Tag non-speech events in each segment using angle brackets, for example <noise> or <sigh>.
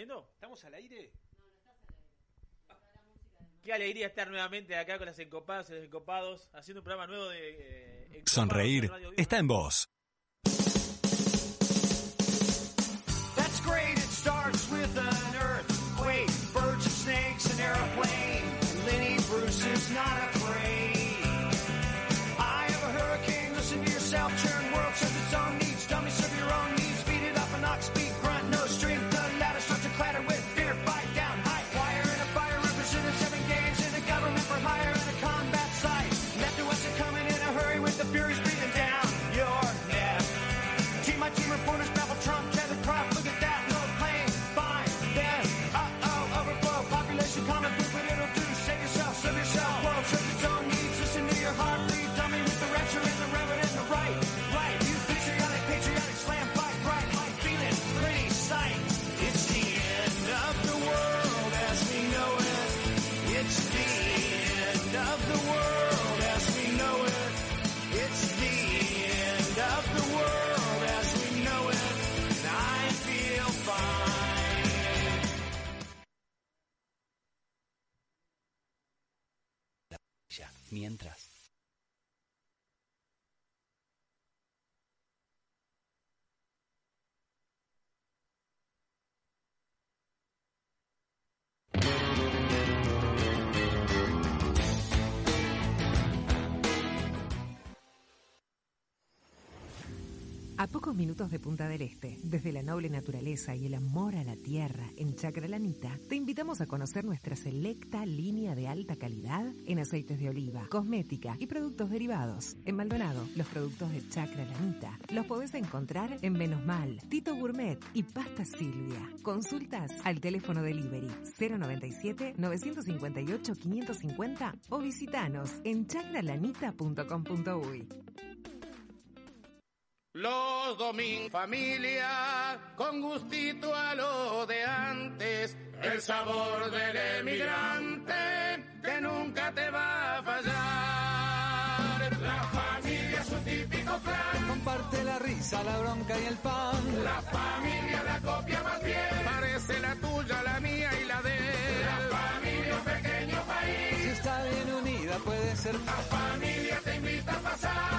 ¿Estamos saliendo? ¿Estamos al aire? Qué alegría estar nuevamente acá con las encopadas y los encopados, haciendo un programa nuevo de... eh, Sonreír en Radio está en vos. That's great, it starts with an earthquake, birds and snakes, an airplane. Lenny Bruce is not afraid. De Punta del Este, desde la noble naturaleza y el amor a la tierra en Chacralanita, te invitamos a conocer nuestra selecta línea de alta calidad en aceites de oliva, cosmética y productos derivados. En Maldonado, los productos de Chacralanita los podés encontrar en Menos Mal, Tito Gourmet y Pasta Silvia. Consultas al teléfono delivery 097 958 550 o visitanos en chacralanita.com.uy. Los domingos familia, con gustito a lo de antes, el sabor del emigrante que nunca te va a fallar. La familia es un típico plan, Comparte la risa, la bronca y el pan. la familia la copia más bien, parece la tuya, la mía y la de él. La familia un pequeño país, Si está bien unida puede ser la familia te invita a pasar,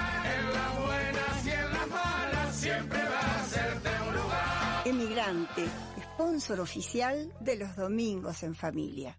sponsor oficial de los domingos en familia.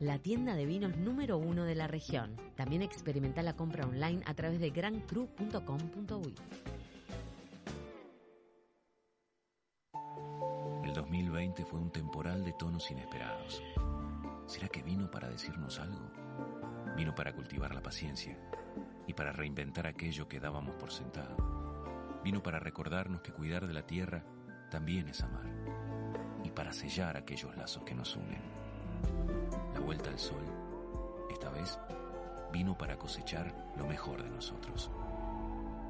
La tienda de vinos número uno de la región. También experimenta la compra online a través de grancru.com.uy. El 2020 fue un temporal de tonos inesperados. ¿Será que vino para decirnos algo? Vino para cultivar la paciencia y para reinventar aquello que dábamos por sentado. Vino para recordarnos que cuidar de la tierra también es amar y para sellar aquellos lazos que nos unen. La vuelta al sol, esta vez, vino para cosechar lo mejor de nosotros.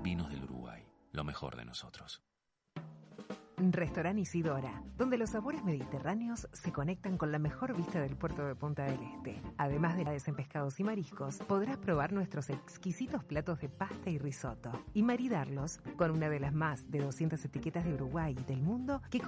Vinos del Uruguay, lo mejor de nosotros. Restaurant Isidora, donde los sabores mediterráneos se conectan con la mejor vista del puerto de Punta del Este. Además de la en pescados y mariscos, podrás probar nuestros exquisitos platos de pasta y risotto y maridarlos con una de las más de 200 etiquetas de Uruguay y del mundo que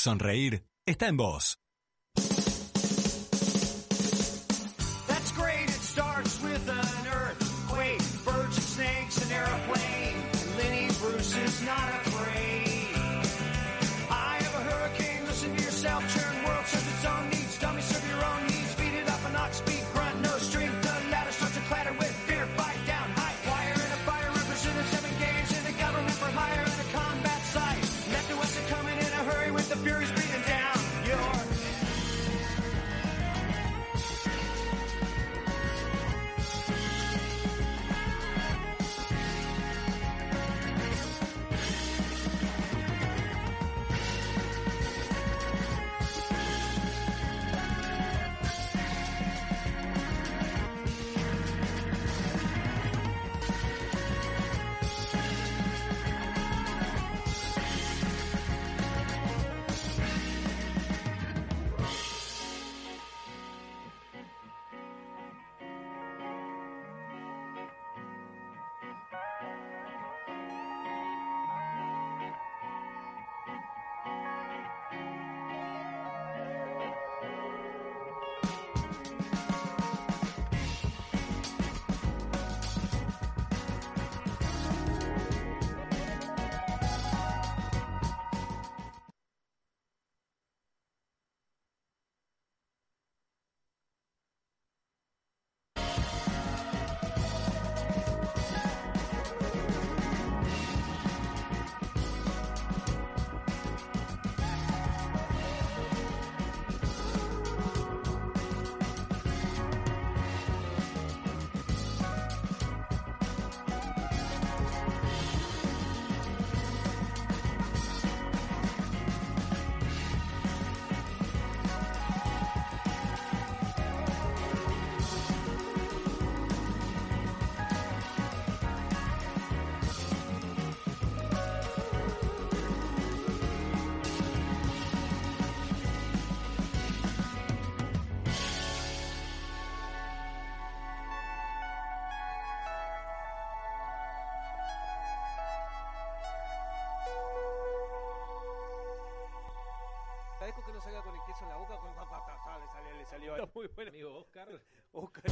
Sonreír está en vos. Amigo Oscar. Oscar.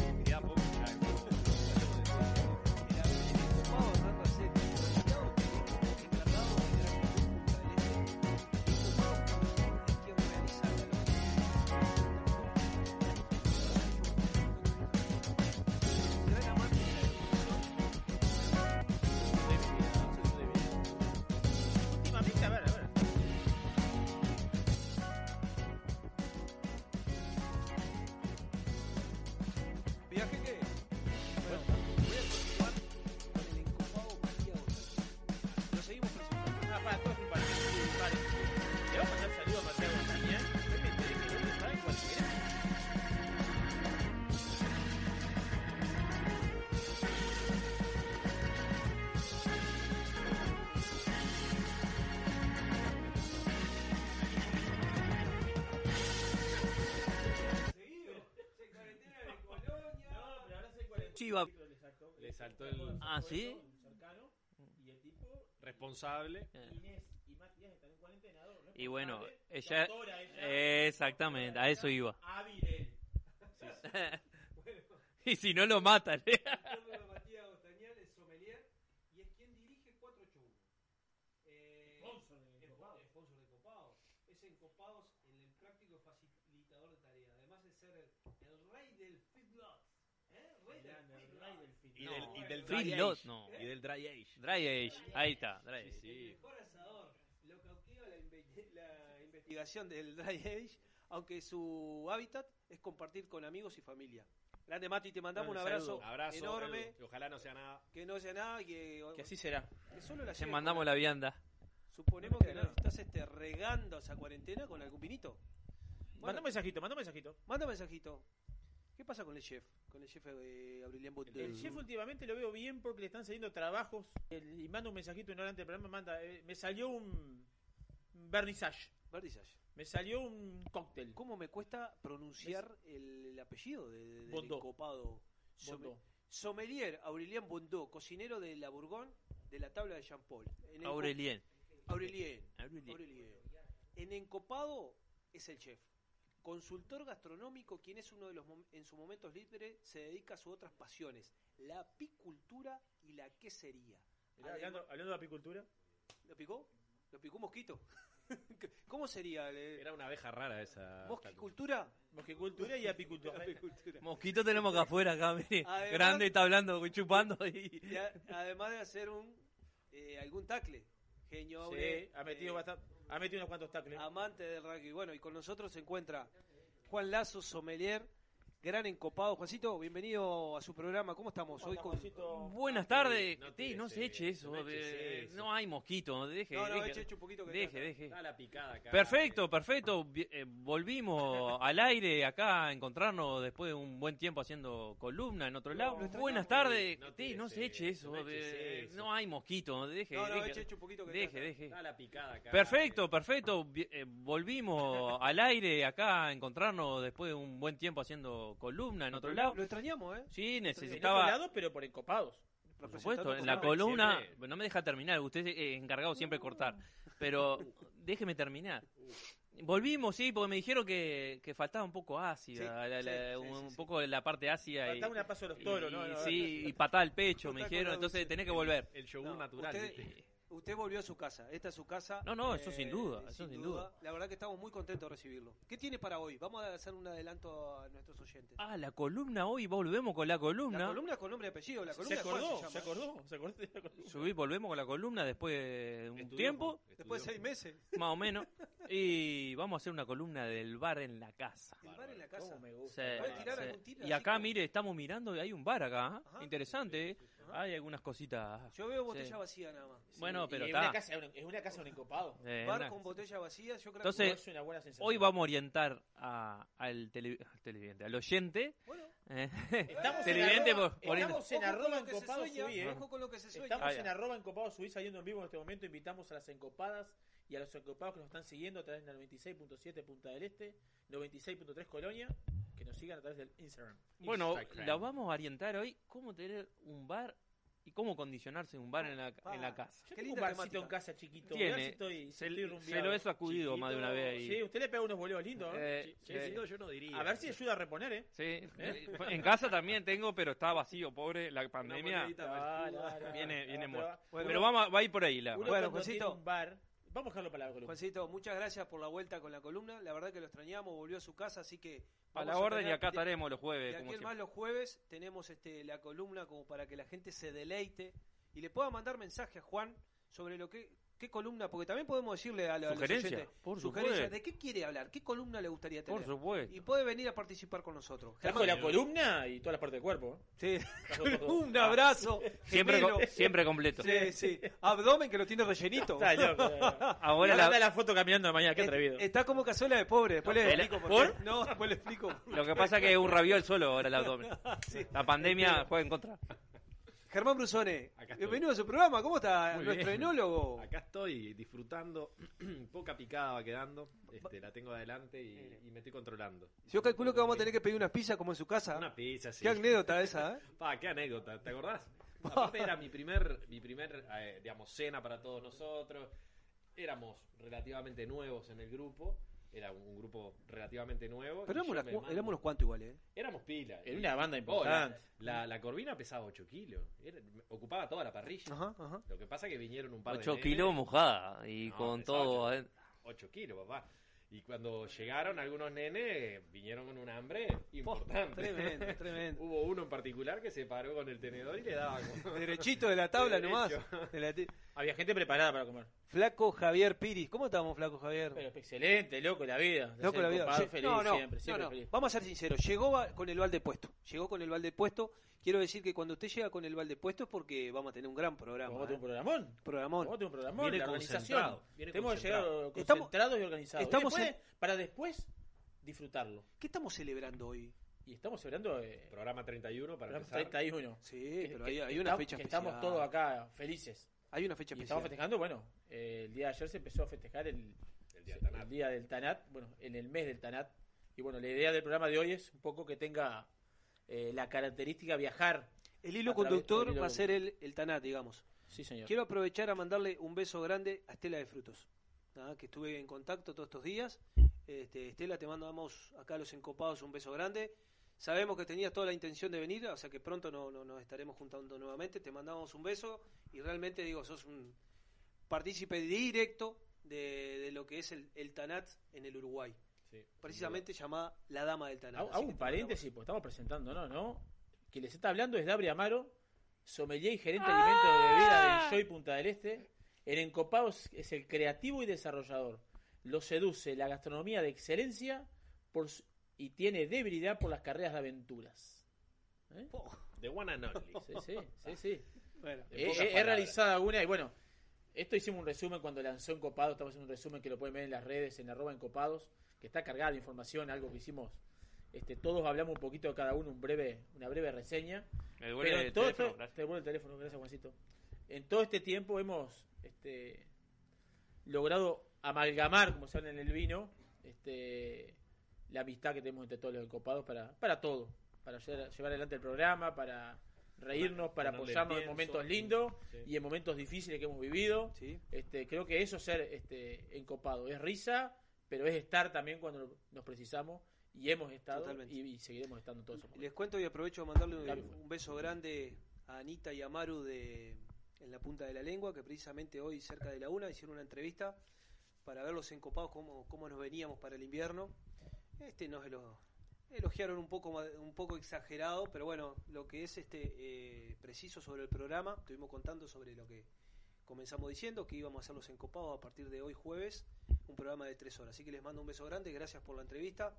Chiva. Le saltó el. Ah, ¿sí? cercano y el tipo Responsable. Inés y Matías están en cuarentena. ¿no? Y bueno, ella... doctora ella. Exactamente, a eso iba. Hábil él. <laughs> <laughs> y si no lo matan. <laughs> Carlos Matías Ostañal es sommelier y es quien dirige 481. Eh, Sponsor de es- Encopados. es sponsor de Encopados. Es Encopados en el práctico facilitador de tareas. Además de ser el, el rey del feedlot. ¿Eh? Rey del Grande, el feedlot. Y del, y del Free dry lot, age. no. Y del dry age. Dry Age, ahí está, Dry Age. El Sí. mejor asador. Lo cautiva la, inve- la investigación del Dry Age, aunque su hábitat es compartir con amigos y familia. Grande Mati, te mandamos Bueno, un abrazo, enorme. Edu. Y Ojalá no sea nada. Que no sea nada, que, Que así será. que solo la Te mandamos la vianda. Suponemos que nos estás este, regando esa cuarentena con algún vinito. Manda un mensajito, manda un mensajito. Manda un mensajito. ¿Qué pasa con el chef? Con el chef eh, Aurelian. El chef últimamente lo veo bien porque le están saliendo trabajos el- y manda un mensajito una hora antes del programa, manda, eh, me salió un vernissage, Vernissage. me salió un cóctel. ¿Cómo me cuesta pronunciar el, el apellido de, de- del Bondó. encopado? Somme- Bondó. Sommelier Aurelien Bondó, cocinero de la Bourgogne de la tabla de Jean Paul. En el- Aurelien. Aurelien. Aurelien. Aurelien. En Encopado es el chef. Consultor gastronómico, quien es uno de los en sus momentos libres se dedica a sus otras pasiones, la apicultura y la quesería. Mirá, hablando, hablando de apicultura. ¿Lo picó? ¿Lo picó un mosquito? <laughs> ¿Cómo sería? Era una abeja rara esa. ¿Mosquicultura? Mosquicultura y apicultura. Mosquito tenemos acá afuera, acá, mire. Además- Grande, está hablando, chupando y... Y a- además de hacer un eh, algún tacle. Genio Sí, ha metido eh, bastante, ha metido unos cuantos amante del rugby. Bueno, y con nosotros se encuentra Juan Lazo, sommelier, gran encopado. Juancito, bienvenido a su programa. ¿Cómo estamos? Hoy con... Buenas tardes. No no se eche eso. no eches eh, eso. No hay mosquito. Deje, No, no, deje, eche, eche un poquito que deje, está- deje. Da la picada acá. Perfecto, perfecto. Eh, volvimos al aire acá a encontrarnos después de un buen tiempo haciendo columna en otro lado. Buenas tardes. No no se eche eso, eso. no eches eh, eso. No hay mosquito. Deje, No, no, deje. eche, eche un poquito que Deje, está- deje. La picada acá. Perfecto, perfecto. Eh, volvimos al aire acá a encontrarnos después de un buen tiempo haciendo columna en otro lado. Lo extrañamos, ¿eh? Sí, En otro necesitaba. lado, pero por encopados. Por supuesto, en la columna, siempre- no me deja terminar, usted es encargado siempre de cortar, pero déjeme terminar. Volvimos, sí, porque me dijeron que, que faltaba un poco ácida, Sí, la- sí, la- sí, un sí, sí. poco de la parte ácida. y- Faltaba una paso a los toros, y- ¿no? Sí, <laughs> y patada al pecho, me dijeron, entonces tenés que volver. El yogur No, natural. usted-. Usted volvió a su casa. Esta es su casa. No, no, eso sin duda, eso sin sin duda. La verdad que estamos muy contentos de recibirlo. ¿Qué tiene para hoy? Vamos a hacer un adelanto a nuestros oyentes. Ah, la columna hoy, volvemos con la columna. La columna con nombre y apellido. La Se columna ¿cuál acordó, se acordó, se acordó. se acordó. Subí, volvemos con la columna después de un Estudió, tiempo, Después de seis meses. más o menos, y vamos a hacer una columna del bar en la casa. El bar en la casa. ¿Cómo me gusta? Sí, ¿Puede tirar sí. algún tiro Y acá, como- mire, estamos mirando y hay un bar acá. ¿eh? Ajá. Interesante. Hay algunas cositas. Yo veo botella Sí. vacía nada más. Bueno, pero Y está. Una casa, es una casa de un encopado. Eh, bar una- con botella vacía, yo creo Entonces, es una buena sensación. Hoy vamos a orientar a- al, tele- al televidente, al oyente. que. Bueno, eh, Estamos <laughs> televidente en arroba, por- estamos en arroba que encopado subí, eh. ojo con lo que se sueña. Estamos Ah, en ya. arroba encopado subí saliendo en vivo en este momento. Invitamos a las encopadas y a los encopados que nos están siguiendo a través de la 96.7 Punta del Este, 96.3 Colonia, que nos sigan a través del Instagram. bueno, Instagram. la vamos a orientar hoy cómo tener un bar y cómo condicionarse un bar en la, en la casa. Yo Qué tengo un barcito temática. en casa chiquito. Tiene. si estoy, si Se- estoy se lo he sacudido más de una vez ahí. Sí, usted le pega unos boleos lindos. Eh, Sí, yo no diría. A ver si ayuda a reponer, ¿eh? Sí, <laughs> en casa también tengo, pero está vacío, pobre, la pandemia. Ah, Viene- viene pero- muerto. bueno, Pero vamos a, va a ir por ahí la. Uno Bueno, Juancito. un bar, vamos a dejarlo para la columna. Juancito, muchas gracias por la vuelta con la columna. La verdad que lo extrañamos, volvió a su casa, así que. A la orden y tener- acá estaremos los jueves. Como aquí más los jueves tenemos este la columna como para que la gente se deleite y le pueda mandar mensaje a Juan sobre lo que qué columna, porque también podemos decirle a, la- Sugerencia, por sugerencias supuesto. de qué quiere hablar, qué columna le gustaría tener. Por supuesto. Y puede venir a participar con nosotros. Trajo la columna y todas las partes del cuerpo. ¿eh? Sí. <laughs> Un abrazo. Siempre, siempre completo. Sí, sí. Abdomen que lo tiene rellenito. Está loco. <laughs> Ahora la- la foto caminando mañana, qué atrevido. Está como cazuela de pobre. Después le ¿El- explico por? qué. No, después le explico. Lo que pasa es que es un raviol solo ahora el abdomen. <laughs> Sí. La pandemia juega en contra. Germán Brusone, bienvenido a su programa. ¿Cómo está Muy nuestro bien. enólogo? Acá estoy disfrutando. <clears throat> Poca picada va quedando. Este, la tengo adelante y, y me estoy controlando. Yo calculo que vamos a tener que pedir unas pizzas como en su casa. Una pizza, sí. Qué anécdota esa, ¿eh? <laughs> Pa, qué anécdota, ¿te acordás? <laughs> Aparte era mi primer, mi primer eh, digamos, cena para todos nosotros. Éramos relativamente nuevos en el grupo. Era un, grupo relativamente nuevo. Pero éramos, mando- éramos unos cuantos igual, ¿eh? Éramos pila. Era Y- una banda Oh, importante. la, la, la corvina pesaba 8 kilos. Era- ocupaba toda la parrilla. Ajá, ajá. Lo que pasa es que vinieron un par de 8 nenes. kilos mojada y No, con todo. ocho. adentro. 8 kilos, papá. Y cuando llegaron algunos nenes, vinieron con un hambre importante. Tremendo, tremendo. <laughs> Hubo uno en particular que se paró con el tenedor y le daba como... <laughs> Derechito de la tabla <laughs> nomás. De la Había gente preparada para comer. Flaco Javier Piris. ¿Cómo estamos, Flaco Javier? Pero excelente, loco la vida. De Loco la vida. feliz no, no, siempre, siempre no, no. feliz. Vamos a ser sinceros. Llegó con el balde puesto. Llegó con el balde puesto. Quiero decir que cuando usted llega con el balde puesto es porque vamos a tener un gran programa. Vamos a tener un ¿eh? programón. Programón. Vamos a tener un programón. Viene la organización. viene Tenemos que llegar. Estamos- concentrados y organizados. estamos Y después, Para después disfrutarlo. ¿Qué estamos celebrando hoy? Y estamos celebrando eh, Programa 31 para programa empezar. 31. Sí, Que- pero que- hay, una estamos- fecha que especial. Estamos todos acá felices. Hay una fecha Y especial. estamos festejando, bueno, eh, el día de ayer se empezó a festejar el, El día del Tanat. el día del Tanat, bueno, en el mes del Tanat. Y bueno, la idea del programa de hoy es un poco que tenga eh, la característica viajar. El hilo conductor hilo va a ser el, el Tanat, digamos. Sí, señor. Quiero aprovechar a mandarle un beso grande a Estela de Frutos. que estuve en contacto todos estos días. Este, Estela, te mandamos acá a los encopados un beso grande. Sabemos que tenías toda la intención de venir, o sea que pronto no, no- nos estaremos juntando nuevamente. Te mandamos un beso y realmente digo, sos un partícipe directo de, de lo que es el, el Tanat en el Uruguay. Precisamente llamada La Dama del Tanat. Hago, un paréntesis, porque estamos presentando, ¿no? ¿no? Que les está hablando es Dabri Amaro, sommelier y gerente de alimentos de bebida de Enjoy Punta del Este. El encopado es, es el creativo y desarrollador. Lo seduce la gastronomía de excelencia por su- y tiene debilidad por las carreras de aventuras. ¿Eh? De one and only. Sí, sí, sí, sí. Bueno, En He, he- he realizado una y bueno, esto hicimos un resumen cuando lanzó Encopado, estamos haciendo un resumen que lo pueden ver en las redes, en arroba encopados, que está cargada de información, algo que hicimos, este, todos hablamos un poquito de cada uno, un breve, una breve reseña. Me devuelve Pero el todo teléfono, esto- gracias. te devuelve el teléfono, gracias Juancito. En todo este tiempo hemos este, logrado amalgamar, como se habla en el vino, este, la amistad que tenemos entre todos los encopados para, para todo, para llevar, llevar adelante el programa, para reírnos, para Ponerle apoyarnos en momentos lindos Sí. y en momentos difíciles que hemos vivido. Este, creo que eso es ser este, encopado, es risa, pero es estar también cuando nos precisamos y hemos estado y, y seguiremos estando todos Les cuento y aprovecho de mandarle un, Dale. un beso grande a Anita y a Maru de en la punta de la lengua, que precisamente hoy cerca de la una hicieron una entrevista para ver los encopados cómo, cómo nos veníamos para el invierno. Este nos elo- elogiaron un poco un poco exagerado, pero bueno, lo que es este eh, preciso sobre el programa, estuvimos contando sobre lo que comenzamos diciendo, que íbamos a hacer los encopados a partir de hoy jueves, un programa de tres horas. Así que les mando un beso grande, gracias por la entrevista.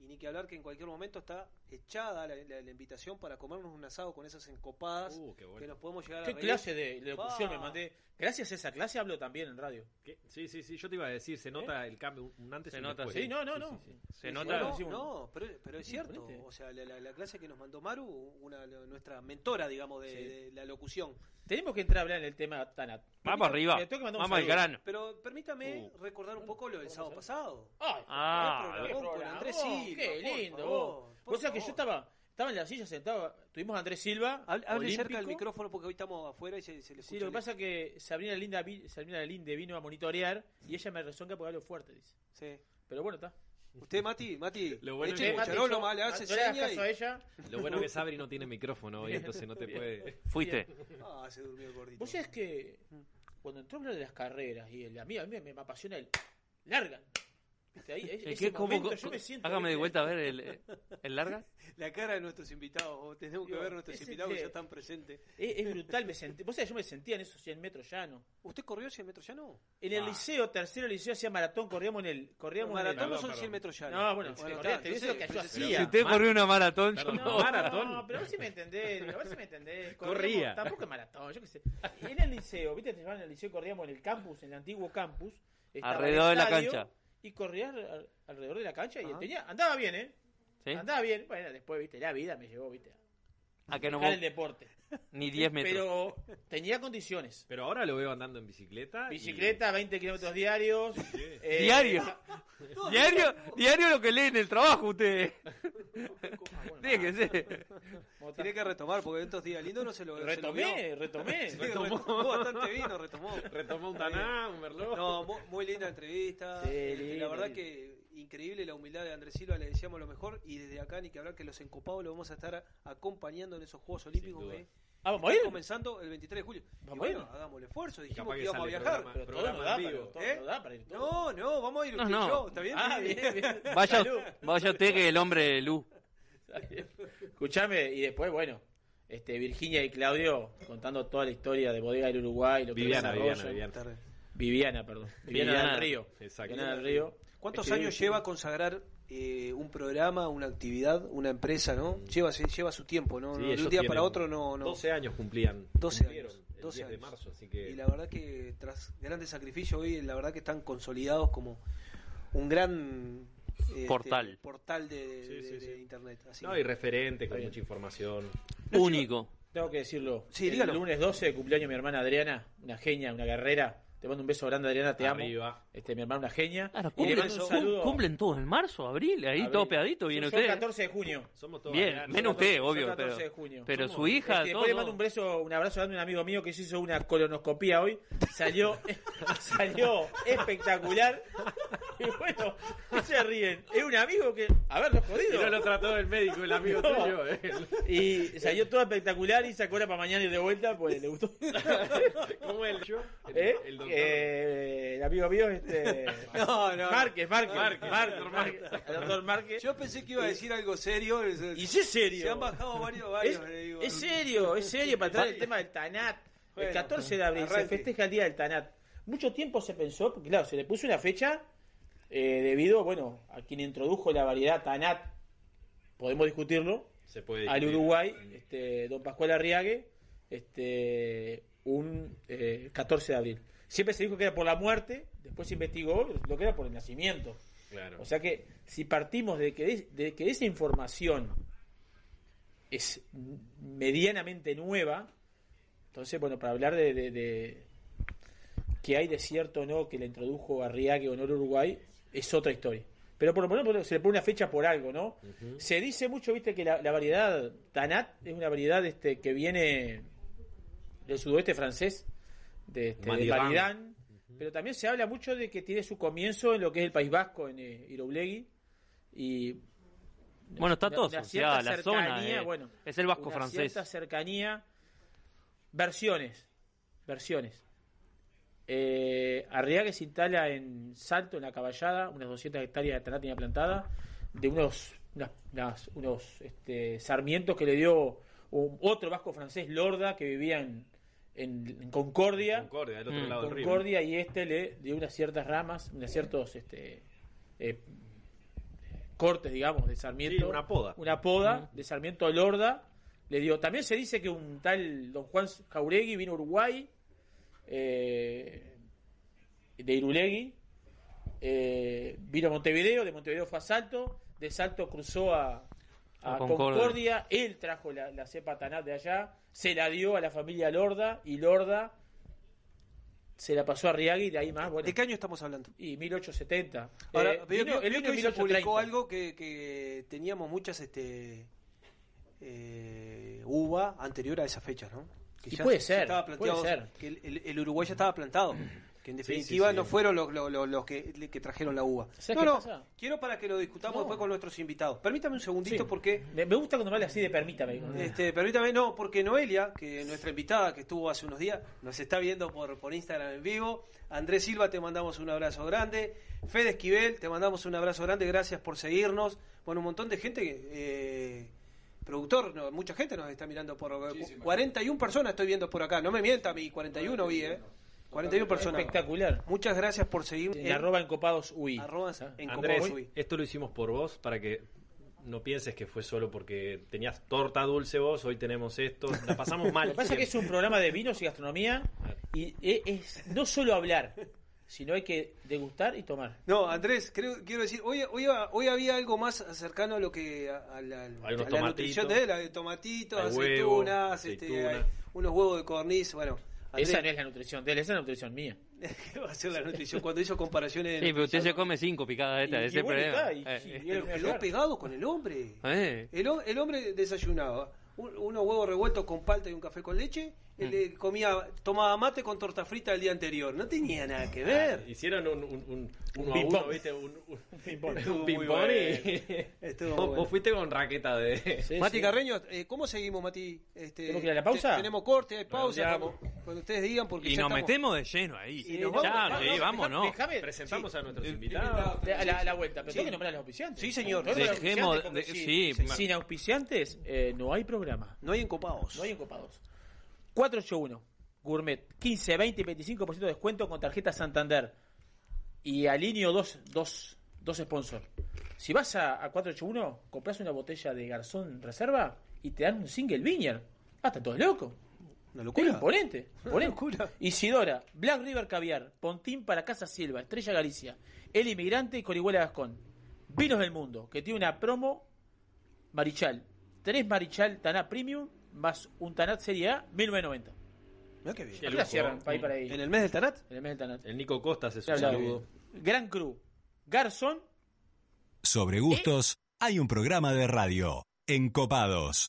Y ni que hablar que en cualquier momento está echada la, la- la invitación para comernos un asado con esas encopadas Uh, qué bueno. que nos podemos llegar a ¿Qué reír. clase de locución me mandé? Gracias a esa clase hablo también en radio. ¿Qué? Sí, sí, sí, yo te iba a decir, se nota el cambio, un- antes Se y un nota, después. Sí, no, no, no. Se Sí, nota. No, pero, pero es cierto. O sea, la, la- la clase que nos mandó Maru, una, nuestra mentora, digamos, de, Sí. de la locución. Tenemos que entrar a hablar en el tema Tanat. Vamos arriba. Vamos al grano. Pero permítame recordar un poco lo del sábado pasado. Ah, con Andrés Silva, Qué lindo. Por Vos sabés que yo estaba, estaba en la silla sentado. Tuvimos a Andrés Silva. Hable, hable cerca del micrófono porque hoy estamos afuera y se, se le escucha. Sí, lo que pasa es que Sabrina Linda, vi- Sabrina Linde vino a monitorear y ella me rezonga porque hablo fuerte, dice. Sí. Pero bueno, está. Usted, Mati, Mati, <laughs> Lo bueno que- Mati, nomás, le yo- hace no le hagas a y... ella. Lo bueno que <laughs> Sabri no tiene micrófono hoy, entonces no te puede... Fuiste. Ah, se durmió el gordito. Vos sabés que cuando entró a hablar de las carreras y el, a mí, a mí me, me apasiona el larga. Ahí, ese ¿El qué? ¿Cómo- momento cómo- yo me siento. Hágame de vuelta a ver el, el larga. <laughs> La cara de nuestros invitados, tenemos que Digo, ver nuestros invitados que que- ya están presentes. Es, es brutal, me sentí. Vos sabés, yo me sentía en esos 100 metros llano. ¿Usted corrió 100 metros ya no? En el Ah. liceo, tercero liceo, hacía maratón, corríamos en el. Corríamos en Maratón el- no son perdón. 100 metros ya. No, bueno, Bueno, corría, te- lo que yo pero- Si hacía. usted corrió una maratón, yo no. maratón. No, pero a ver si me entendés, a ver si me entendés. <laughs> Corría. Tampoco es maratón, yo qué sé. En el liceo, viste, te llevaban al liceo, corríamos en el campus, en el antiguo campus. el Alrededor de la cancha. Y corría al- al- alrededor de la cancha y tenía, andaba bien, ¿eh? ¿Sí? Andaba bien. Bueno, después, viste, la vida me llevó, viste, A que no el deporte. Ni 10 metros. Pero tenía condiciones. Pero ahora lo veo andando en bicicleta. y- Bicicleta, 20 kilómetros diarios. eh, Diario. <laughs> <laughs> Diario, diario lo que lee en el trabajo usted. Tiene que ser. como Tiene que retomar porque estos días lindos no se lo se lo Retomé, retomé. <laughs> Sí, retomó bastante vino, retomó. Retomó un taná, un merlot. No, mu- muy, linda entrevista. Sí, Este, la verdad que increíble la humildad de Andrés Silva, le decíamos lo mejor y desde acá ni que hablar que los encopados lo vamos a estar acompañando en esos Juegos Olímpicos que Ah, ¿vamos a están ir? comenzando el 23 de julio. Y ¿Vamos a ir? bueno, hagamos el esfuerzo, dijimos que que íbamos a viajar. programa- Pero todo programa no da, en para, vivo. todo ¿Eh? no da para ir todo. No, no, vamos a ir No, usted no. yo, ¿está bien? Ah, bien, bien. <laughs> Vaya, vaya usted que el hombre de luz. Escuchame, y después, bueno, este Virginia y Claudio contando toda la historia de Bodega del Uruguay. Lo que Viviana. Viviana, Viviana. Viviana, perdón. Viviana, Viviana. del Río. Exacto. Viviana del Río. ¿Cuántos Escribí- años lleva consagrar eh, un programa, una actividad, una empresa, no? Lleva, lleva su tiempo, ¿no? Sí, No, de un día para otro no... no. 12 años cumplían. 12 cumplieron años, El 12 10 de años. marzo, así que. Y la verdad que tras grandes sacrificios hoy, la verdad que están consolidados como un gran este, Portal. portal de, Sí, de- sí, de sí. internet. Así No, que- y referente, con mucha información. Único. Tengo que decirlo. Sí, el dígalo. lunes 12 de cumpleaños mi hermana Adriana, una genia, una guerrera. Te mando un beso grande, Adriana, te Arriba. amo. Este, mi hermana, una genia. Claro, y le cumplen, mando un saludo. cumplen todos en marzo, abril, ahí Abril. todo pegadito, viene usted. 14 de junio. Somos todos Bien, menos usted, Son obvio, 14 pero, de junio. pero Somos- su hija, Este, después le mando un beso, un abrazo grande a un amigo mío que se hizo una colonoscopía hoy. Salió, <laughs> salió espectacular. Y bueno, ¿qué se ríen? Es un amigo que. A ver, no es Y jodido. no lo trató el médico, el amigo <laughs> No. tuyo. eh. Y salió todo espectacular y sacó la para mañana y de vuelta, pues le gustó. ¿Cómo es el yo? El, ¿Eh? el doctor. Eh, el amigo mío, este. <laughs> No, no. Márquez, Márquez. Márquez, Márquez, doctor Márquez. El doctor Márquez. Yo pensé que iba a decir algo serio. Y sí es serio. Se han bajado varios, Es, varios. le digo. es serio, es serio para traer el <laughs> tema del Tanat. El Bueno, 14 de abril se festeja el día del Tanat. Mucho tiempo se pensó, porque claro, se le puso una fecha eh, debido, bueno, a quien introdujo la variedad Tanat, podemos discutirlo, Se puede al. Uruguay, este, don Pascual Arriague, este, un eh, 14 de abril. Siempre se dijo que era por la muerte, después se investigó lo que era por el nacimiento. Claro. O sea que si partimos de que, de que esa información es medianamente nueva, entonces, bueno, para hablar de, de, de que hay de cierto o no que la introdujo Arriague o no Uruguay, es otra historia. Pero por lo menos se le pone una fecha por algo, ¿no? Se dice mucho, viste, que la, la variedad Tanat es una variedad este, que viene del sudoeste francés, de, este, de pero también se habla mucho de que tiene su comienzo en lo que es el País Vasco, en eh, y Bueno, está todo asociado, cierta la zona, cercanía, eh, bueno, es el vasco una francés. cierta cercanía, versiones, versiones. Eh, Arriaga se instala en Salto, en la Caballada, unas 200 hectáreas de tenía plantada, de unos, unas- unas- unos este, sarmientos que le dio un- otro vasco francés, Lorda, que vivía en, en- en Concordia. Concordia, del otro Mm. lado del río. Concordia y este le dio unas ciertas ramas, unas ciertos este, eh, cortes, digamos, de Sarmiento. Sí, una poda. Una poda de Sarmiento Lorda. Le dio. También se dice que un tal don Juan Jauregui vino a Uruguay, eh, de Irulegui, eh, vino a Montevideo, de Montevideo fue a Salto, de Salto cruzó a, a A Concordia. Concordia. él trajo la, la cepa Tanat de allá, se la dio a la familia Lorda y Lorda se la pasó a Riagui y de ahí más, bueno. ¿De qué año estamos hablando? Y 1870. Ahora, Eh, vino- veo vino publicó 1830. algo que, que teníamos muchas este eh, uva anterior a esa fecha, ¿no? Que Y ya puede se- ser, se estaba puede planteado, ser. Que el, el- el Uruguay ya estaba plantado. Que en definitiva sí, sí. no fueron los, los- los- los que, que trajeron la uva. ¿Sabes No, qué no, pasa? quiero para que lo discutamos No. después con nuestros invitados. Permítame un segundito Sí. porque Me, me gusta cuando me habla así de permítame. este, permítame, no, porque Noelia, que nuestra invitada que estuvo hace unos días, nos está viendo por, por Instagram en vivo. Andrés Silva, te mandamos un abrazo grande. Fede Esquivel, te mandamos un abrazo grande. Gracias por seguirnos. Bueno, un montón de gente, que, eh, productor, no, mucha gente nos está mirando por. 41 personas estoy viendo por acá. No me mienta, mi 41 vi, ¿eh? 41 personas. Espectacular. Muchas gracias por seguir. En arroba encopados UI. arroba en Andrés, UI. esto lo hicimos por vos para que no pienses que fue solo porque tenías torta dulce vos, hoy tenemos esto, la pasamos mal. Lo que pasa es que es un programa de vinos y gastronomía y e- es no solo hablar, sino hay que degustar y tomar. No, Andrés, creo, quiero decir, hoy, hoy, hoy había algo más cercano a lo que a, a la, Hay unos a la tomatitos. nutrición de él, tomatitos, huevo, aceitunas, este, unos huevos de corniz, bueno. Andrés, Esa no es la nutrición de él, esa es la nutrición mía. ¿qué <laughs> va a ser la nutrición? Cuando hizo comparaciones... Sí, pero usted se come cinco picadas de esta, Y- ese problema. está, y- Eh, y- eh. y Quedó pegado con el hombre. Eh. El, el hombre desayunaba un- unos huevos revueltos con palta y un café con leche. Él comía, tomaba mate con torta frita el día anterior. No tenía nada que ver. Hicieron un, un, un, uno a ping-pong. uno, ¿viste? Un, un, ping-pong. un Estuvo muy y... Estuvo vos, bueno. vos fuiste con raqueta de... Sí, <laughs> Mati sí. Carreño, eh, ¿cómo seguimos, Mati? Este, ¿Tenemos que ir a la pausa? te- tenemos corte, hay pausa. Redondeamos. Cuando, ustedes digan, porque Y ya nos estamos- metemos de lleno ahí. Y nos ya, vamos, sí, vamos. Déjame, Presentamos a nuestros invitados. a la, a la vuelta, pero Sí. tengo que nombrar a los auspiciantes. Sí, señor. Dejemos de- sí, sin auspiciantes eh, no hay programa. No hay encopados. No hay encopados. 481 Gourmet, 15, 20 y 25% de descuento con tarjeta Santander. Y alineo dos, dos, dos sponsors. Si vas a, a 481, compras una botella de Garzón Reserva y te dan un single Vineyard. Ah, está todo loco. Una Es locura. imponente. Una imponente. locura. Isidora, Black River Caviar, Pontín para Casa Silva, Estrella Galicia, El Inmigrante y Corihuela Gascón. Vinos del Mundo, que tiene una promo Marichal. Tres Marichal Tanat Premium más un Tanat Serie A 1990. Mirá qué bien. ¿A qué hora cierran? Para ir para ahí. ¿En el mes del Tanat? En el mes del Tanat. El Nico Costa se saludo. Gran Cru. Garzón. Sobre gustos, hay un programa de radio. Encopados.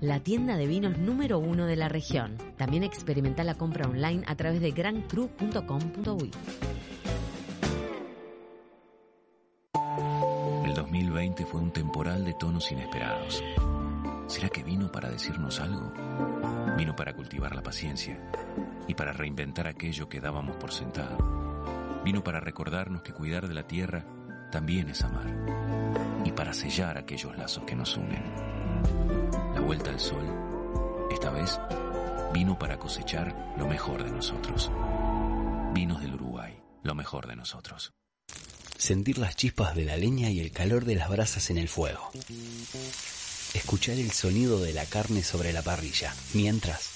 La tienda de vinos número uno de la región. También experimenta la compra online a través de grancru.com.uy. El 2020 fue un temporal de tonos inesperados. ¿Será que vino para decirnos algo? Vino para cultivar la paciencia y para reinventar aquello que dábamos por sentado. Vino para recordarnos que cuidar de la tierra también es amar y para sellar aquellos lazos que nos unen. La vuelta al sol, esta vez, vino para cosechar lo mejor de nosotros. Vinos del Uruguay, lo mejor de nosotros. Sentir las chispas de la leña y el calor de las brasas en el fuego. Escuchar el sonido de la carne sobre la parrilla, mientras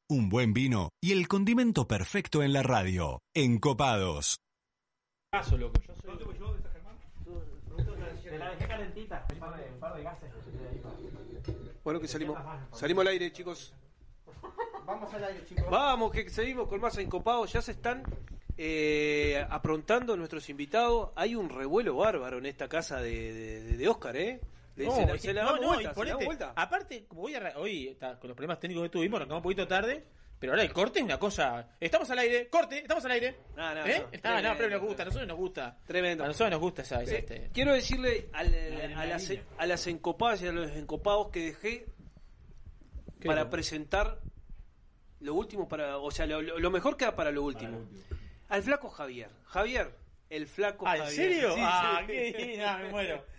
un buen vino y el condimento perfecto en la radio. Encopados. Paso, loco. Yo soy. Te la dejé calentita. Un par de, un par de gases. Bueno, que salimos. Salimos al aire, chicos. Vamos al aire, chicos. Vamos, que seguimos con más encopados. Ya se están eh, aprontando nuestros invitados. Hay un revuelo bárbaro en esta casa de, de, de Oscar, ¿eh? Le- No, se se la no, no, vuelta, damos vuelta. Aparte, como hoy, arra- hoy está, con los problemas técnicos que tuvimos, arrancamos un poquito tarde, pero ahora el corte es una cosa. Estamos al aire, corte, estamos al aire. No, no, ¿Eh? no, Ah, no, pero nos gusta, a nosotros nos gusta. Tremendo. A nosotros nos gusta esa. esa, Eh, este. Quiero decirle al- a, las, a las encopadas y a los encopados que dejé ¿Qué para presentar lo último para, o sea, lo, lo- mejor queda para lo último. Al flaco Javier. Javier, el flaco Ah, ¿en serio? Sí, ah, sí. qué no, me muero. <laughs>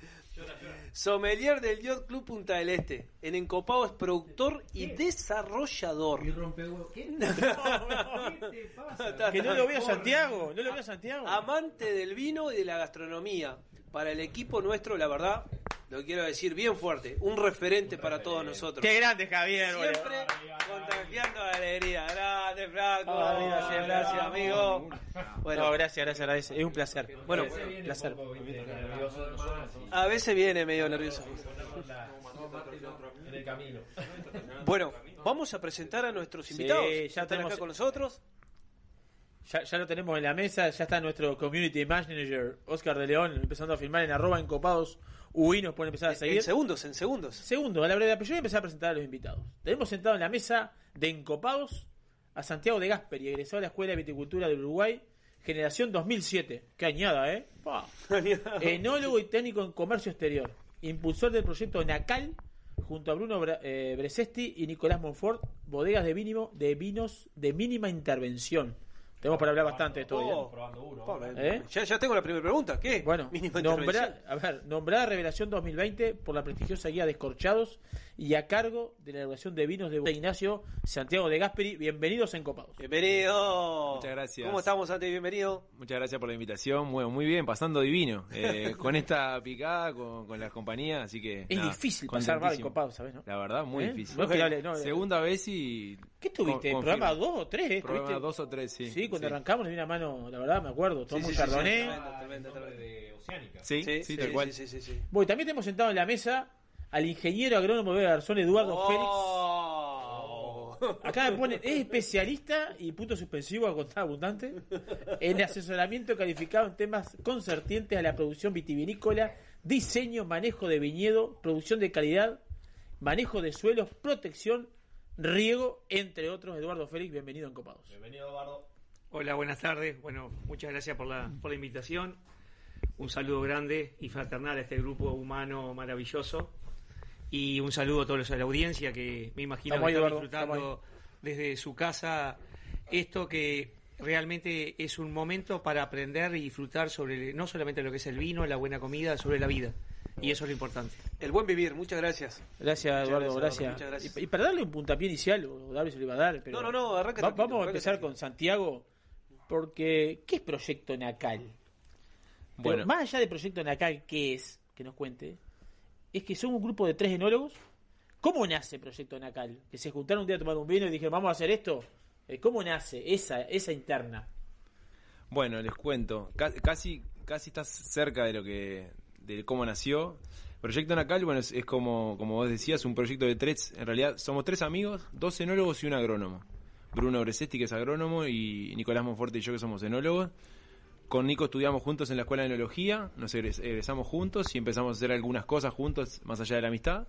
Sommelier del Yacht Club Punta del Este. En Encopado es productor y desarrollador. Que no lo veo Santiago, no lo veo Santiago. Amante del vino y de la gastronomía. Para el equipo nuestro, la verdad, lo quiero decir bien fuerte. Un referente para todos nosotros. Qué grande, Javier, boludo. Siempre contagiando alegría. Grande, Franco. Gracias, gracias, amigo. Bueno, No, gracias, gracias, gracias. Es un placer. Bueno, un placer. a veces viene medio nervioso. En el camino. Bueno, vamos a presentar a nuestros Sí, invitados. ya Están tenemos- acá con nosotros. Ya, ya lo tenemos en la mesa, ya está nuestro community manager Oscar de León empezando a filmar en arroba encopados UI, nos pueden empezar a seguir. En segundos, en segundos. Segundo, a la breve, pero yo voy a empezar a presentar a los invitados. Tenemos sentado en la mesa de Encopados a Santiago de Gasperi, egresado de la Escuela de Viticultura del Uruguay, generación 2007. Qué añada, ¿eh? <laughs> Enólogo y técnico en comercio exterior. Impulsor del proyecto Nacal, junto a Bruno Bra- eh, Bresesti y Nicolás Monfort, bodegas de, mínimo, de vinos de mínima intervención. Tenemos para hablar bastante de esto. Oh, uno. pa, ¿Eh? ya, ya tengo la primera pregunta. ¿Qué? Bueno, a ver, nombrada Revelación 2020 por la prestigiosa guía Descorchados y a cargo de la elaboración de vinos de Ignacio Santiago de Gasperi. Bienvenidos a Encopados. Bienvenido. Muchas gracias. ¿Cómo estamos, Santi? Bienvenido. Muchas gracias por la invitación. Bueno, muy bien, pasando divino. Eh, <laughs> con esta picada, con, con las compañías, así que. Es nada, difícil pasar mal contentísimo. Encopados, ¿sabes? No? La verdad, muy ¿Eh? difícil. No no, eh. Segunda vez y. ¿Qué tuviste? con- ¿Programa confirmo. 2 o 3? Eh? Programa ¿Tuviste? dos o tres, sí. Sí, cuando Sí. arrancamos nos dio una mano, la verdad, me acuerdo. Todo Sí, muy sí, de Oceánica. Sí, sí, tal cual. Sí, sí, sí, sí. Bueno, también tenemos sentado en la mesa al ingeniero agrónomo de Garzón, Eduardo Oh. Félix. Acá me ponen, es especialista y punto suspensivo a contar abundante en asesoramiento calificado en temas concernientes a la producción vitivinícola, diseño, manejo de viñedo, producción de calidad, manejo de suelos, protección, riego, entre otros. Eduardo Félix, bienvenido a Encopados. Bienvenido, Eduardo. Hola, buenas tardes. Bueno, muchas gracias por la, por la invitación. Un saludo grande y fraternal a este grupo humano maravilloso. Y un saludo a todos los de la audiencia que me imagino Estamos que están disfrutando desde su casa esto que realmente es un momento para aprender y disfrutar sobre no solamente lo que es el vino, la buena comida, sobre la vida. Y eso es lo importante. El buen vivir, muchas gracias. Gracias, Muchas Eduardo, gracias, gracias. Muchas gracias. Y, y para darle un puntapié inicial, o David se lo iba a dar, pero No, no, no, arranca Va- tranquilo, vamos a empezar tranquilo. con Santiago, porque ¿qué es Proyecto Nacal? Pero Bueno. más allá de Proyecto Nacal, ¿qué es? Que nos cuente. Es que son un grupo de tres enólogos. ¿Cómo nace Proyecto Nacal? Que se juntaron un día a tomar un vino y dijeron, vamos a hacer esto. Eh, ¿Cómo nace esa, esa interna? Bueno, les cuento. Ca- casi, casi estás cerca de lo que. De cómo nació. Proyecto Nacal, bueno, es, como, como vos decías, un proyecto de tres. En realidad, somos tres amigos, dos enólogos y un agrónomo. Bruno Bresesti, que es agrónomo, y Nicolás Monforte y yo, que somos enólogos. Con Nico estudiamos juntos en la escuela de enología, nos egres- egresamos juntos y empezamos a hacer algunas cosas juntos, más allá de la amistad.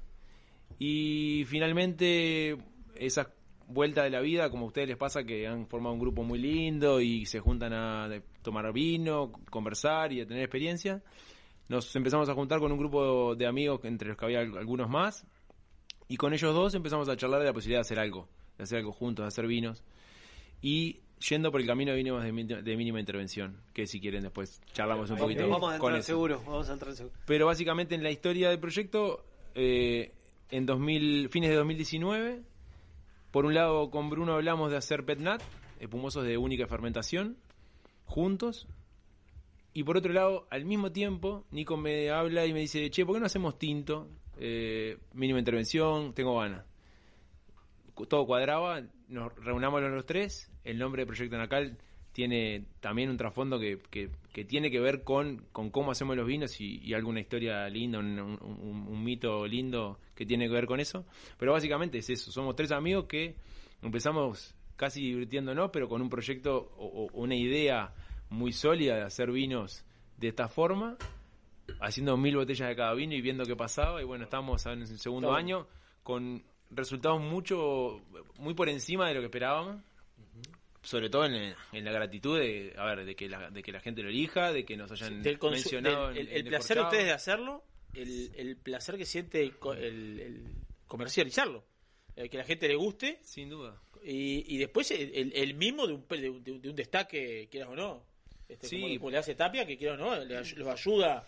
Y finalmente, esa vuelta de la vida, como a ustedes les pasa, que han formado un grupo muy lindo y se juntan a tomar vino, conversar y a tener experiencia. Nos empezamos a juntar con un grupo de amigos, entre los que había al- algunos más, y con ellos dos empezamos a charlar de la posibilidad de hacer algo, de hacer algo juntos, de hacer vinos. Y yendo por el camino de vinos de, mínima intervención, que si quieren después charlamos un poquito Vamos a con entrar eso. seguro, vamos a entrar seguro. Pero básicamente en la historia del proyecto, eh, en 2000, fines de 2019, por un lado con Bruno hablamos de hacer petnat, espumosos de única fermentación, juntos. Y por otro lado, al mismo tiempo, Nico me habla y me dice, che, ¿por qué no hacemos tinto? Eh, mínima intervención, tengo ganas. Todo cuadraba, nos reunamos los tres, el nombre de Proyecto Nacal tiene también un trasfondo que, que- que tiene que ver con, con cómo hacemos los vinos y, y alguna historia linda, un, mito lindo que tiene que ver con eso. Pero básicamente es eso, somos tres amigos que empezamos casi divirtiéndonos, pero con un proyecto o una idea muy sólida de hacer vinos de esta forma, haciendo mil botellas de cada vino y viendo qué pasaba. Y bueno, estamos en el segundo Todo. año con resultados mucho muy por encima de lo que esperábamos sobre todo en, en la gratitud de a ver de que la, de que la gente lo elija de que nos hayan Del mencionado del- el, en- el en placer de ustedes de hacerlo, el, el placer que siente el, co- el- el comercializarlo, eh, que la gente le guste. Sin duda. Y, y después el, mismo de un, de, un- de un destaque, quieras o no. Este, Sí. como, como le hace Tapia, que quieras o no, le los ayuda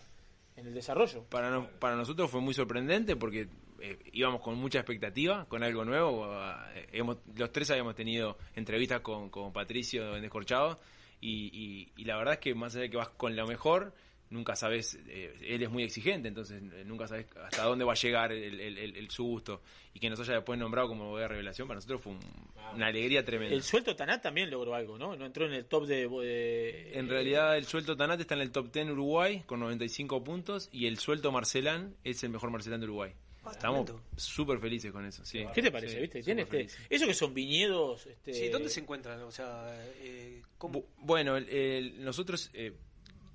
en el desarrollo. para no- para nosotros fue muy sorprendente porque eh, íbamos con mucha expectativa con algo nuevo eh, hemos- los tres habíamos tenido entrevistas con, con Patricio en Descorchado y, y- y la verdad es que más allá de que vas con lo mejor nunca sabes eh, él es muy exigente entonces eh, nunca sabes hasta dónde va a llegar el, el- el- el- su gusto y que nos haya después nombrado como bodega revelación para nosotros fue un- una alegría tremenda El suelto Tanat también logró algo, ¿no? No entró en el top de... de- En realidad el suelto Tanat está en el top 10 Uruguay con 95 puntos y el suelto Marcelán es el mejor Marcelán de Uruguay. Estamos súper felices con eso. Sí. ¿Qué te parece? Sí, ¿Viste? Tiene este, eso que son viñedos... Este... Sí, ¿dónde se encuentran? O sea, eh, ¿cómo? Bu- Bueno, el- el- nosotros eh,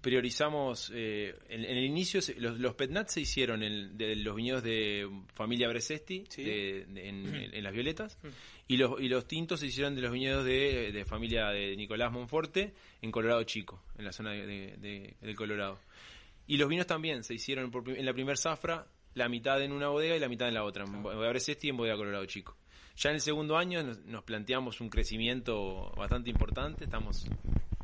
priorizamos, eh, en, en el inicio, se- los, los petnats se hicieron en, de los viñedos de familia Bresesti, de- de- en, Las Violetas, y los, y los tintos se hicieron de los viñedos de, de familia de Nicolás Monforte, en Colorado Chico, en la zona de, de- de- del Colorado. Y los vinos también se hicieron por en la primer zafra, la mitad en una bodega y la mitad en la otra, en bodega Bresesti y en bodega Colorado Chico. Ya en el segundo año nos, nos planteamos un crecimiento bastante importante. Estamos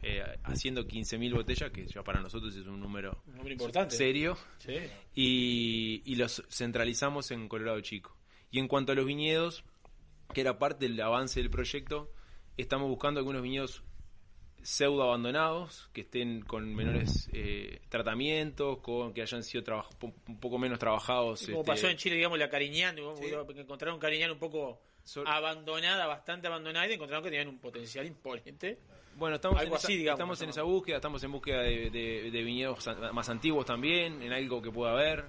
eh, haciendo 15.000 botellas, que ya para nosotros es un número, Un número importante. serio. Sí. Y, y los centralizamos en Colorado Chico. Y en cuanto a los viñedos, que era parte del avance del proyecto, estamos buscando algunos viñedos pseudo abandonados, que estén con menores eh, tratamientos, con que hayan sido un poco menos trabajados. Como este, pasó en Chile, digamos, la digamos, que encontraron Cariñán un poco abandonada, bastante abandonada, y encontraron que tenían un potencial imponente. Bueno, estamos, Algo en, esa, digamos, estamos en esa búsqueda, estamos en búsqueda de, de- de viñedos más antiguos también, en algo que pueda haber.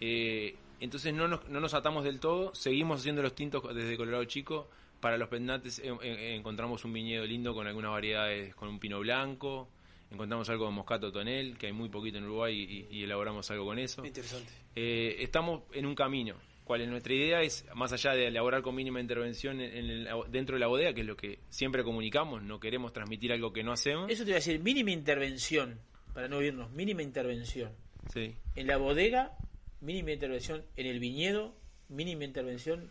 Eh, entonces no nos, no nos atamos del todo, seguimos haciendo los tintos desde Colorado Chico. Para los pendantes eh, eh, encontramos un viñedo lindo con algunas variedades, con un pino blanco. Encontramos algo de moscato tonel, que hay muy poquito en Uruguay y, y elaboramos algo con eso. Interesante. Eh, estamos en un camino. ¿Cuál es nuestra idea? Es, más allá de elaborar con mínima intervención en el- dentro de la bodega, que es lo que siempre comunicamos, no queremos transmitir algo que no hacemos. Eso te iba a decir, mínima intervención, para no irnos, mínima intervención. Sí. En la bodega, mínima intervención en el viñedo, mínima intervención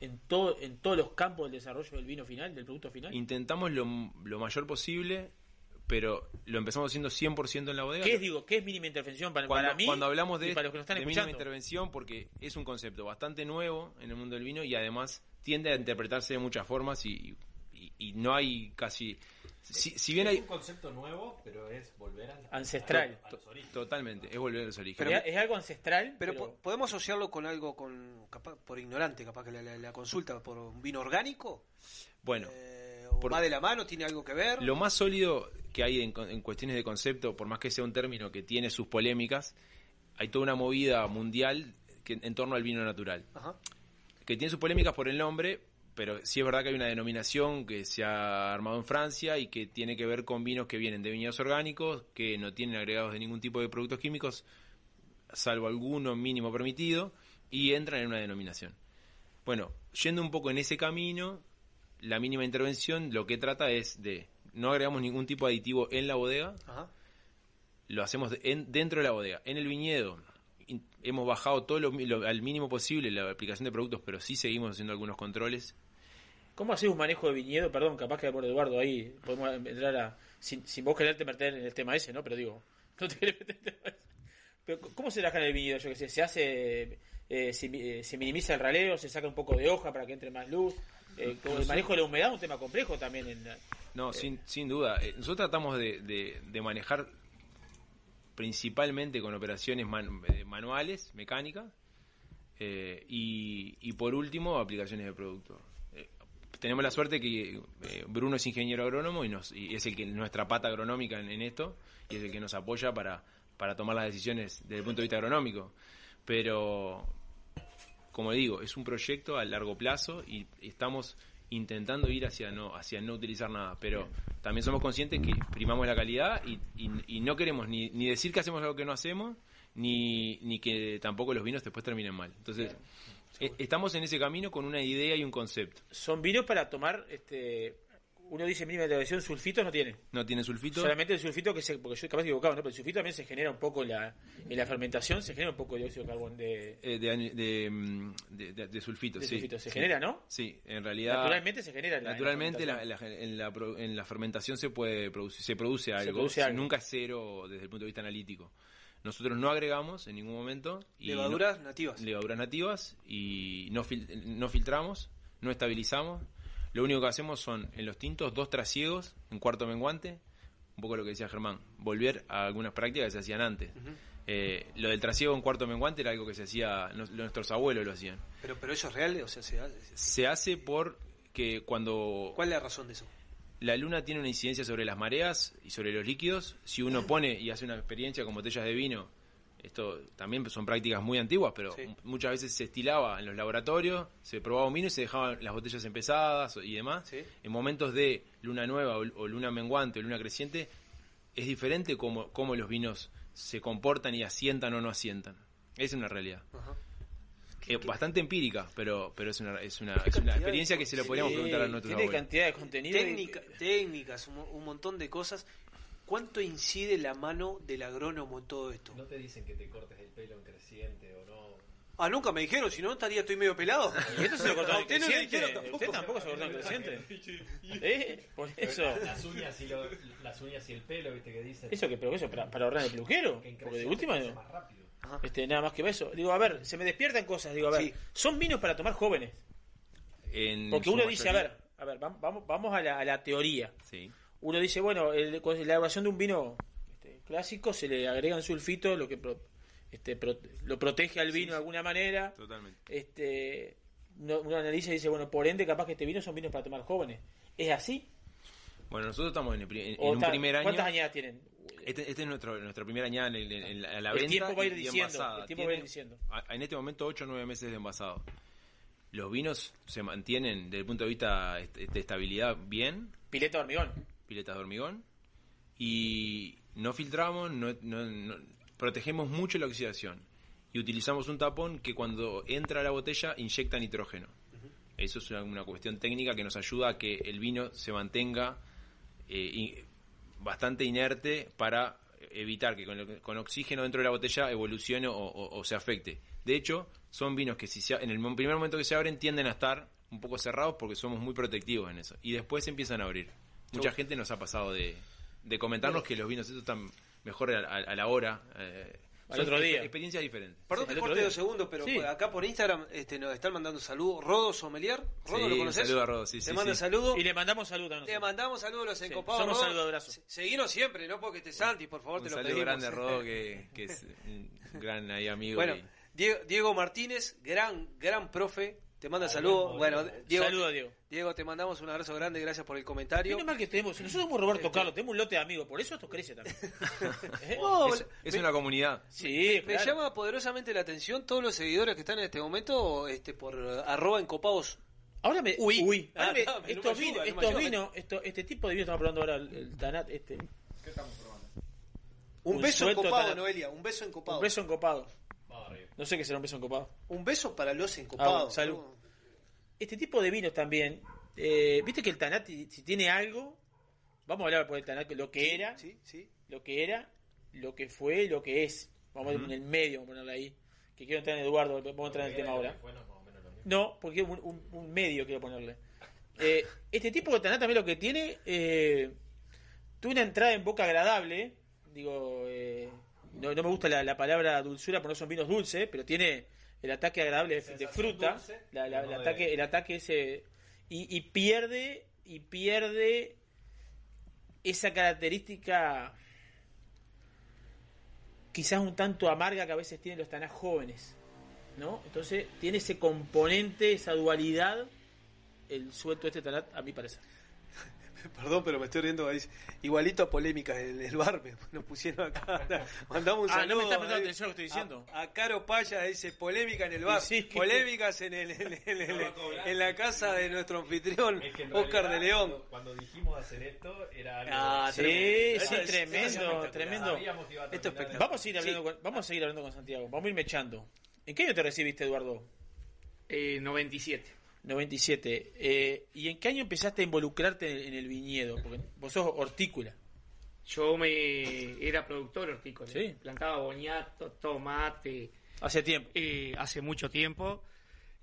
en todo en todos los campos del desarrollo del vino final, del producto final. Intentamos lo, lo mayor posible, pero lo empezamos haciendo 100% en la bodega. ¿Qué es, digo, qué es mínima intervención para, cuando, para mí cuando hablamos de, y para los que nos están de mínima escuchando? intervención, porque es un concepto bastante nuevo en el mundo del vino y además tiende a interpretarse de muchas formas y, y- y no hay casi... Si, si bien es hay... un concepto nuevo, pero es volver al- Ancestral. a los orígenes. Totalmente, es volver a los orígenes. Pero es algo ancestral, Pero, pero, po- podemos asociarlo con algo, con capaz, por ignorante, capaz que la, la- la consulta, por un vino orgánico. Bueno, o por- va de la mano, tiene algo que ver. Lo más sólido que hay en, en cuestiones de concepto, por más que sea un término que tiene sus polémicas, hay toda una movida mundial que, en torno al vino natural. Ajá. Que tiene sus polémicas por el nombre, pero sí es verdad que hay una denominación que se ha armado en Francia y que tiene que ver con vinos que vienen de viñedos orgánicos, que no tienen agregados de ningún tipo de productos químicos, salvo alguno mínimo permitido, y entran en una denominación. Bueno, yendo un poco en ese camino, la mínima intervención lo que trata es de no agregamos ningún tipo de aditivo en la bodega, Ajá. lo hacemos de- en- dentro de la bodega. En el viñedo in- hemos bajado todo lo, al mínimo posible la aplicación de productos, pero sí seguimos haciendo algunos controles. ¿Cómo haces un manejo de viñedo? Perdón, capaz que por Eduardo ahí podemos entrar a. Sin, sin vos quererte meter en el tema ese, ¿no? Pero digo, <laughs> no te querés meter en el tema ese. Pero, ¿Cómo se trabaja en el viñedo? Yo que sé, se hace. eh, se, eh, se minimiza el raleo, se saca un poco de hoja para que entre más luz. Eh, el manejo de la humedad es un tema complejo también. En, No, sin, sin duda. Eh, Nosotros tratamos de, de- de manejar principalmente con operaciones man- eh, manuales, mecánicas, eh, y, y por último, aplicaciones de producto. Eh, tenemos la suerte que eh, Bruno es ingeniero agrónomo y, nos, y es el que nuestra pata agronómica en, en esto y es el que nos apoya para, para tomar las decisiones desde el punto de vista agronómico. Pero, como digo, es un proyecto a largo plazo y estamos intentando ir hacia no hacia no utilizar nada, pero también somos conscientes que primamos la calidad y, y- y no queremos ni, ni decir que hacemos algo que no hacemos, ni, ni que tampoco los vinos después terminen mal. Entonces, eh, estamos en ese camino con una idea y un concepto. son vinos para tomar. este Uno dice mínima intervención, sulfitos no tiene. No tiene sulfito. Solamente el sulfito que se. Porque yo capaz equivocado, ¿no? Pero el sulfito también se genera un poco en la, en la fermentación, se genera un poco de dióxido de carbono. De, Eh, de, ani- de, mm, de, de- de sulfito, De sí. sulfito, se Sí. genera, ¿no? Sí, en realidad. Naturalmente se genera en la- en la Naturalmente en, la, en la fermentación se puede producir, se produce algo. produce algo. Nunca es cero desde el punto de vista analítico. Nosotros no agregamos en ningún momento. y Levaduras no- nativas. Levaduras nativas y no, fil- no filtramos, no estabilizamos. Lo único que hacemos son en los tintos dos trasiegos en cuarto menguante. Un poco lo que decía Germán. Volver a algunas prácticas que se hacían antes. Eh, lo del trasiego en cuarto menguante era algo que se hacía, nuestros abuelos lo hacían. Pero, pero eso es real, o sea, se hace- Se hace por que cuando ¿cuál es la razón de eso? la luna tiene una incidencia sobre las mareas y sobre los líquidos, si uno pone y hace una experiencia con botellas de vino, esto también son prácticas muy antiguas, pero Sí. muchas veces se estilaba en los laboratorios, se probaba un vino y se dejaban las botellas empezadas y demás. En momentos de luna nueva o, o luna menguante o luna creciente, es diferente cómo, cómo los vinos se comportan y asientan o no asientan. Es una realidad. Eh, bastante empírica, pero pero es una, es una, es una experiencia que se lo podríamos preguntar a nuestros Tiene abuelos. cantidad de contenido. y- técnicas, un, mo- un montón de cosas. ¿Cuánto incide la mano del agrónomo en todo esto? No te dicen que te cortes el pelo en creciente o no. Ah, nunca me dijeron, si no estaría estoy medio pelado. <laughs> Y esto se lo cortaron A usted no le creciente. dijeron tampoco. Usted tampoco se lo cortaron creciente. <laughs> ¿Eh? Por eso. Las uñas y, lo- las uñas y el pelo, viste que dicen. ¿Eso que pero eso para, para ahorrar el peluquero? Porque de última crece no. más rápido. Este, nada más que eso. Digo, a ver, se me despiertan cosas. Digo, a ver, Sí. son vinos para tomar jóvenes. En Porque uno dice, a ver, a ver, vam- vamos, vamos a la, a la teoría. Sí. Uno dice, bueno, el- con la elaboración de un vino este, clásico se le agregan sulfitos, lo que pro- este, pro- lo protege al vino de alguna manera. Totalmente. Este, uno, uno analiza y dice, bueno, por ende, capaz que este vino son vinos para tomar jóvenes. ¿Es así? Bueno, nosotros estamos en, el en- ¿O en un primer año. ¿Cuántas añadas tienen? Este, este es nuestro, nuestra primera añada en, en la, la El venta. tiempo va a ir diciendo, envasada. el tiempo va a ir diciendo. En este momento, 8 o 9 meses de envasado. Los vinos se mantienen desde el punto de vista est- de estabilidad bien. Pileta de hormigón. Piletas de hormigón. Y no filtramos, no, no- no- protegemos mucho la oxidación. Y utilizamos un tapón que cuando entra a la botella inyecta nitrógeno. Eso es una, una cuestión técnica que nos ayuda a que el vino se mantenga eh, bastante inerte para evitar que con, oxígeno dentro de la botella evolucione o, o- o se afecte. De hecho, son vinos que si se en el primer momento que se abren tienden a estar un poco cerrados porque somos muy protectivos en eso. Y después se empiezan a abrir. Mucha gente nos ha pasado de, de comentarnos que los vinos estos están mejor a, a- a la hora. eh, Al otro exper- día. Experiencias diferentes. Perdón Sí, que corte dos segundos, pero Sí. acá por Instagram este, nos están mandando saludos. Rodo Sommelier. ¿Rodo Sí, lo conoces? saludo a Rodo, sí, Te manda sí. saludos. Y le mandamos saludos también. Le mandamos saludos a los encopados. somos. Se- Seguinos siempre, no porque te Santi, por favor, Un te lo saludo pedimos. grande a Rodo, que, <laughs> que es un gran ahí amigo. Bueno, y- Diego, Diego Martínez, gran, gran profe, te manda saludos. Bueno, Diego, Saludos, Diego. Diego, te mandamos un abrazo grande, gracias por el comentario. Menos mal que tenemos, nosotros somos Roberto Carlos, tenemos un lote de amigos, por eso esto crece también. <laughs> ¿Eh? No, es, es una comunidad. Sí, Me claro. llama poderosamente la atención todos los seguidores que están en este momento este, por eh, arroba encopados. Ahora me. Uy. Uy, ahora me- me estos vinos, no me estos vinos, esto- este tipo de vino estamos probando ahora el, el Tanat, este. ¿Qué estamos probando? Un, Un beso encopado, Noelia, un beso encopado. Un beso encopado. No sé qué será un beso encopado. Un beso para los Ah, encopados. salud. ¿no? Este tipo de vinos también, eh, viste que el Tanat, si tiene algo, vamos a hablar por el Tanat, lo que era, Sí, sí. lo que era, lo que fue, lo que es. Vamos a ver en el medio, vamos a ponerlo ahí. Que quiero entrar en Eduardo, vamos a entrar en el tema ahora. No, porque un, un- un medio quiero ponerle. Eh, este tipo de Tanat también lo que tiene, eh, tuvo una entrada en boca agradable. Digo, eh, no, no me gusta la, la palabra dulzura porque no son vinos dulces, pero tiene el ataque agradable de, fruta. dulce, la- la- pero el, ataque, de- el ataque ese. Y, y pierde, y pierde esa característica quizás un tanto amarga que a veces tienen los tanás jóvenes. ¿no? Entonces tiene ese componente, esa dualidad, el suelto de este tanat, a mi parecer. <laughs> Perdón, pero me estoy riendo. Igualito a polémicas en el bar, me <laughs> nos pusieron acá. <laughs> Mandamos un Ah, saludo. no me está prestando ahí atención a lo que estoy diciendo. A, a Caro Paya dice polémica en el bar. Sí. Polémicas en, el, en, el- en el- en la casa de nuestro anfitrión, Es que en Oscar de León. Cuando, cuando dijimos hacer esto, era algo. Ah, Sí, tremendo. sí, tremendo, tremendo. Esto es. Vamos a seguir hablando, con, vamos a seguir hablando con Santiago, vamos a ir mechando. ¿En qué año te recibiste, Eduardo? Eh, 97. 97. Eh, ¿Y en qué año empezaste a involucrarte en, en el viñedo? Porque vos sos hortícola. Yo me era productor hortícola. Sí. Plantaba boñato, tomate, Hace tiempo. eh, hace mucho tiempo.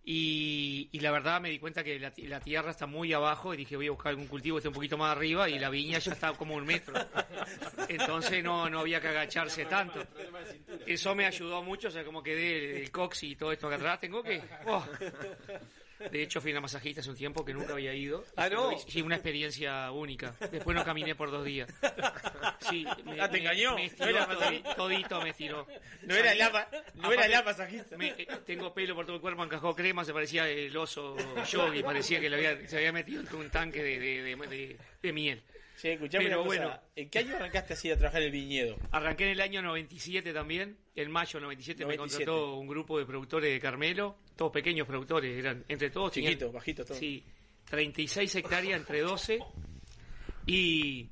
Y, y la verdad me di cuenta que la, ti- la tierra está muy abajo y dije voy a buscar algún cultivo que esté un poquito más arriba y la viña ya está como un metro. Entonces no, no había que agacharse tanto. Eso me ayudó mucho, o sea, como quedé el cox y todo esto que atrás. Tengo que... oh. De hecho, fui a una masajista hace un tiempo que nunca había ido. Ah, ¿no? Sí, una experiencia única. Después no caminé por dos días. Sí, me, Ah, te me- engañó. me No estiró era todi- masajista. todito me estiró. No era la, no era la masajista. me- eh, tengo pelo por todo el cuerpo, encajó crema, se parecía el oso yogi, parecía que le había, se había metido en un tanque de- de- de miel. Sí, escuchame Pero una cosa. bueno. ¿En qué año arrancaste así a trabajar en el viñedo? Arranqué en el año 97 también, en mayo 97, 97. me contrató un grupo de productores de Carmelo, todos pequeños productores, eran entre todos tenían- Chiquito, bajito, todo. Sí, 36 hectáreas entre 12 y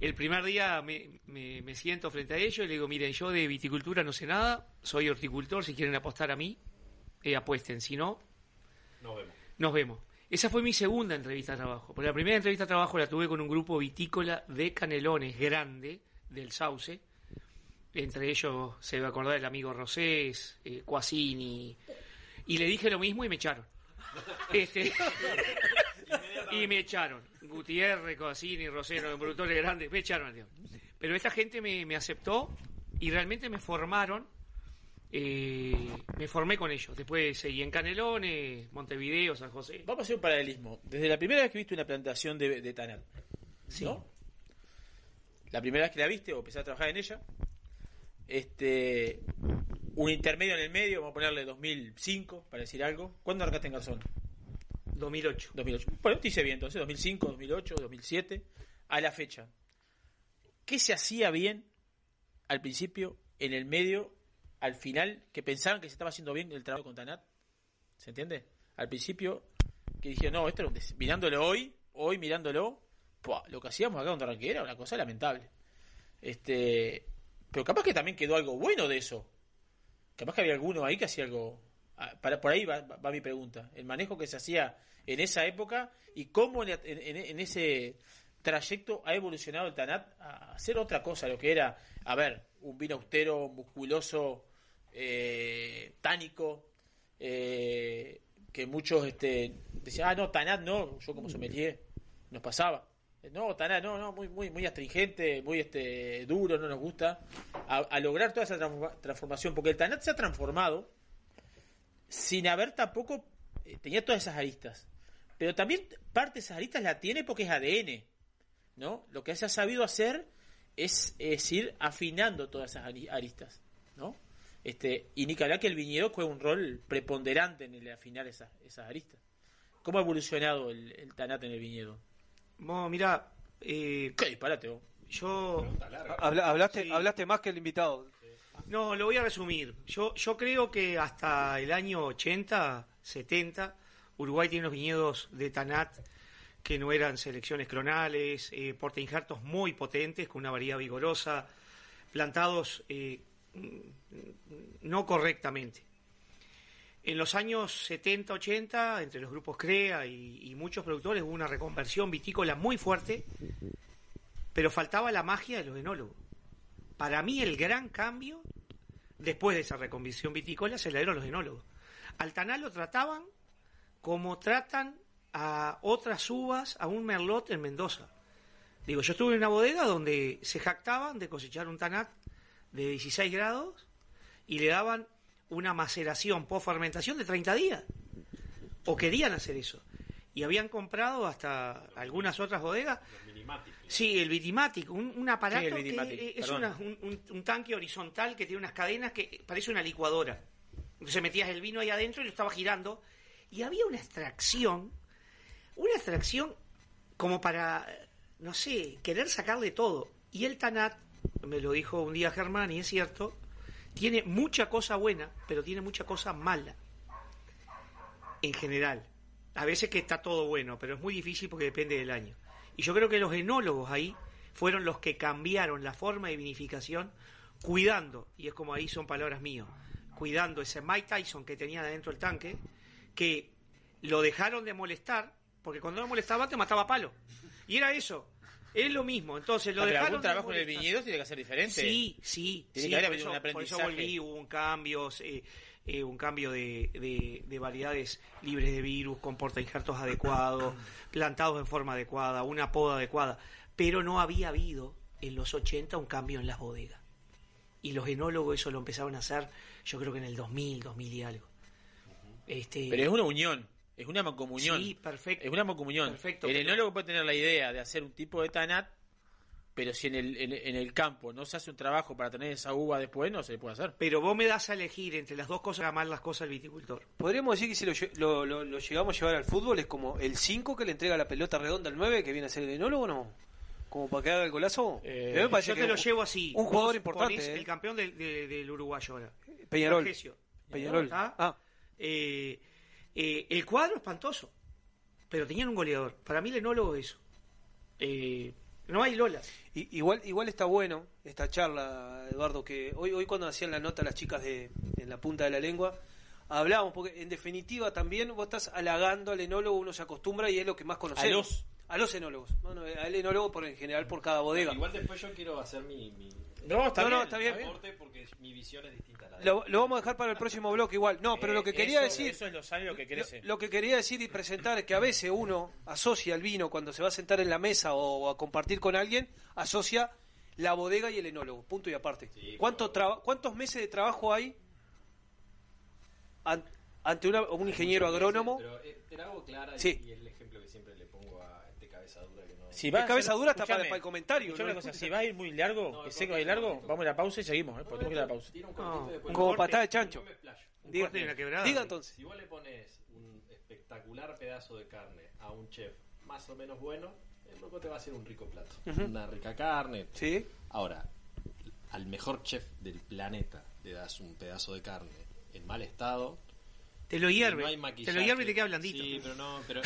el primer día me, me- me siento frente a ellos y le digo, miren, yo de viticultura no sé nada, soy horticultor, si quieren apostar a mí, eh, apuesten, si no, Nos vemos. nos vemos. Esa fue mi segunda entrevista de trabajo. Porque la primera entrevista de trabajo la tuve con un grupo vitícola de Canelones grande del Sauce. Entre ellos se va a acordar el amigo Rosés, eh, Cuasini, Y le dije lo mismo y me echaron. <laughs> Este, <laughs> y me echaron. Gutiérrez, Cosini, Rosero, los productores grandes, me echaron. Pero esta gente me, me aceptó y realmente me formaron. Eh, me formé con ellos. Después seguí en Canelones, Montevideo, San José. Vamos a hacer un paralelismo. Desde la primera vez que viste una plantación de, de Tanat, ¿no? La primera vez que la viste o empezaste a trabajar en ella, este, un intermedio en el medio, vamos a ponerle 2005, para decir algo. ¿Cuándo arrancaste en Garzón? 2008. 2008. Bueno, te hice bien, entonces, 2005, 2008, 2007, a la fecha. ¿Qué se hacía bien al principio, en el medio, al final, que pensaban que se estaba haciendo bien el trabajo con Tanat? ¿Se entiende? Al principio, que dije, no, esto era un des- mirándolo hoy, hoy mirándolo, lo que hacíamos acá con Tarranquera era una cosa lamentable. Este, pero capaz que también quedó algo bueno de eso. Capaz que había alguno ahí que hacía algo. ah, Para, por ahí va, mi pregunta. El manejo que se hacía en esa época y cómo en, en- en ese trayecto ha evolucionado el Tanat a hacer otra cosa, lo que era, a ver, un vino austero, musculoso, eh, tánico, eh, que muchos este, decían, ah, no, Tanat no, yo como sommelier, nos pasaba. No, Tanat no, no, muy, muy, muy astringente, muy este, duro, no nos gusta. A, lograr toda esa transforma- transformación, porque el Tanat se ha transformado sin haber tampoco, eh, tenía todas esas aristas. Pero también parte de esas aristas la tiene porque es ADN, ¿no? Lo que se ha sabido hacer es, es ir afinando todas esas ari- aristas, ¿no? Este, y ni que hablar que el viñedo juega un rol preponderante en el afinar esas, esas aristas. ¿Cómo ha evolucionado el, el Tanat en el viñedo? Vos, mira, eh, ¿Qué disparate vos? Yo. Habla- hablaste, hablaste más que el invitado. No, lo voy a resumir. Yo, yo creo que hasta el año 80, 70, Uruguay tiene unos viñedos de Tanat que no eran selecciones cronales, eh, portainjertos muy potentes, con una variedad vigorosa, plantados eh, no correctamente. En los años 70, 80, entre los grupos CREA y, muchos productores, hubo una reconversión vitícola muy fuerte, pero faltaba la magia de los enólogos. Para mí el gran cambio, después de esa reconversión vitícola, se la dieron los enólogos. Al Taná lo trataban como tratan a otras uvas, a un merlot en Mendoza. Digo, yo estuve en una bodega donde se jactaban de cosechar un tanat de 16 grados y le daban una maceración post fermentación de 30 días. O querían hacer eso. Y habían comprado hasta algunas otras bodegas. Sí, el Vitimatic, un, un aparato Sí, el que es una- un, un- un tanque horizontal que tiene unas cadenas que parece una licuadora. Entonces metías el vino ahí adentro y lo estaba girando. Y había una extracción, una extracción como para, no sé, querer sacarle todo. Y el Tanat, me lo dijo un día Germán, y es cierto, tiene mucha cosa buena, pero tiene mucha cosa mala. En general. A veces que está todo bueno, pero es muy difícil porque depende del año. Y yo creo que los enólogos ahí fueron los que cambiaron la forma de vinificación, cuidando, y es como ahí son palabras mías, cuidando ese Mike Tyson que tenía dentro del tanque, que lo dejaron de molestar, porque cuando lo molestaba te mataba palo. Y era eso. Es lo mismo. Entonces lo Ah, pero dejaron algún de trabajo en el viñedo tiene que ser diferente. Sí, sí. Tiene sí, que haber por eso- un Por eso aprendizaje. volví, hubo un cambio, eh, eh, un cambio de, de- de variedades libres de virus, con portainjertos adecuados, <clears throat> plantados en forma adecuada, una poda adecuada. Pero no había habido en los 80 un cambio en las bodegas. Y los enólogos eso lo empezaron a hacer, yo creo que en el 2000, 2000 y algo. Este, Pero es una unión, es una mancomunión. Sí, perfecto. Es una mancomunión. Perfecto, el pero- enólogo puede tener la idea de hacer un tipo de tanat, pero si en el, en, en el campo no se hace un trabajo para tener esa uva después, no se le puede hacer. Pero vos me das a elegir entre las dos cosas, amar las cosas al viticultor. Podríamos decir que si lo, lo- lo- lo llegamos a llevar al fútbol es como el 5 que le entrega la pelota redonda al 9 que viene a ser el enólogo, ¿no? Como para que haga el golazo. Eh, me parece yo que te lo un- llevo así. Un jugador importante. ¿eh? El campeón del, de- del uruguayo ahora. Peñarol. Peñarol. ¿Está? Ah. Eh, eh, el cuadro espantoso. Pero tenían un goleador. Para mí el enólogo es eso. Eh, no hay Lola. I- igual, igual está bueno esta charla, Eduardo, que hoy, hoy cuando hacían la nota las chicas de en la punta de la lengua, hablábamos, porque en definitiva también vos estás halagando al enólogo, uno se acostumbra y es lo que más conocemos. A los. A los enólogos. No, no, al enólogo por en general por cada bodega. Igual después yo quiero hacer mi. mi No, está mi bien, está bien. porque mi visión es distinta a la de Lo, lo vamos a dejar para el próximo bloque igual. No, pero lo que Eh, quería eso- decir... Eso es los años que crece. Lo que quería decir y presentar es que a veces uno asocia el vino cuando se va a sentar en la mesa o a compartir con alguien, asocia la bodega y el enólogo, punto y aparte. ¿Cuánto traba- ¿Cuántos meses de trabajo hay an- ante una- un ingeniero agrónomo? Pero eh, te la hago clara y- Sí. y el ejemplo que siempre le pongo a este cabeza dura que no. Si La va a cabeza dura está escuchame, para, para el comentario. ¿no? cosa, si va a ir muy largo, que sé que va a ir largo, vamos a la pausa y seguimos, ¿eh? porque tengo que ir a la pausa. Como patada de chancho. Diga, entonces. Si vos le pones un espectacular pedazo de carne a un chef más o menos bueno, el loco te va a hacer un rico plato. Una rica carne. Sí. Ahora, al mejor chef del planeta le das un pedazo de carne en mal estado. Te lo y hierve. no hay te maquillaje. lo hierve y te queda blandito. Sí, pero no, pero,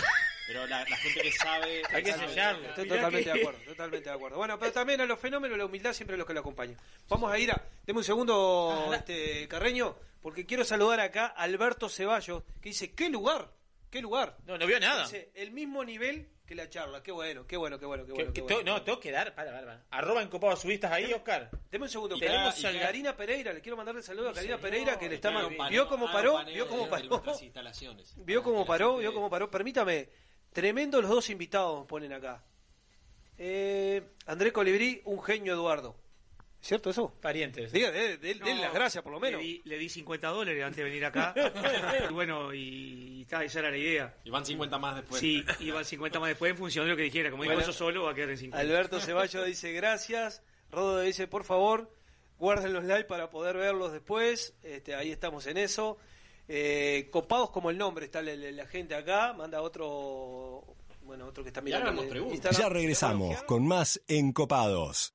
pero la, la gente que sabe. <laughs> Hay que sellarlo. Estoy totalmente de acuerdo, totalmente de acuerdo. Bueno, pero también a los fenómenos la humildad siempre es lo que lo acompaña. Vamos a ir a... Deme un segundo, <laughs> este Carreño, porque quiero saludar acá a Alberto Ceballos, que dice, ¿qué lugar? ¿Qué lugar? No, no vio nada. Dice, el mismo nivel que la charla. Qué bueno, qué bueno, qué bueno, qué Que- bueno. qué no, tengo que dar, para, para, para. Arroba encopado subistas ahí, Oscar. Deme un segundo. Tenemos a Karina Pereira, le quiero mandarle saludo a Karina señor, Pereira, que le está... paneo- ¿Vio cómo hago paró? ¿Vio cómo paró? ¿Vio cómo paró? ¿Vio cómo paró? Permítame. Tremendo los dos invitados ponen acá. Eh, André Colibrí, un genio Eduardo. ¿Es cierto eso? Parientes. Diga, de, de- las gracias por lo menos. Le di, le di 50 dólares antes de venir acá. <laughs> y bueno, y, y está, esa era la idea. Y van 50 más después. Sí, iban 50 más después en función de lo que dijera. Como Bueno, dijo eso solo, va a quedar en 50. Alberto Ceballos dice gracias. Rodo dice, por favor, guarden los likes para poder verlos después. Este, ahí estamos en eso. Eh, copados como el nombre, está la, la- la gente acá. Manda otro, bueno, otro que está mirando. Instagram. Ya regresamos con más Encopados.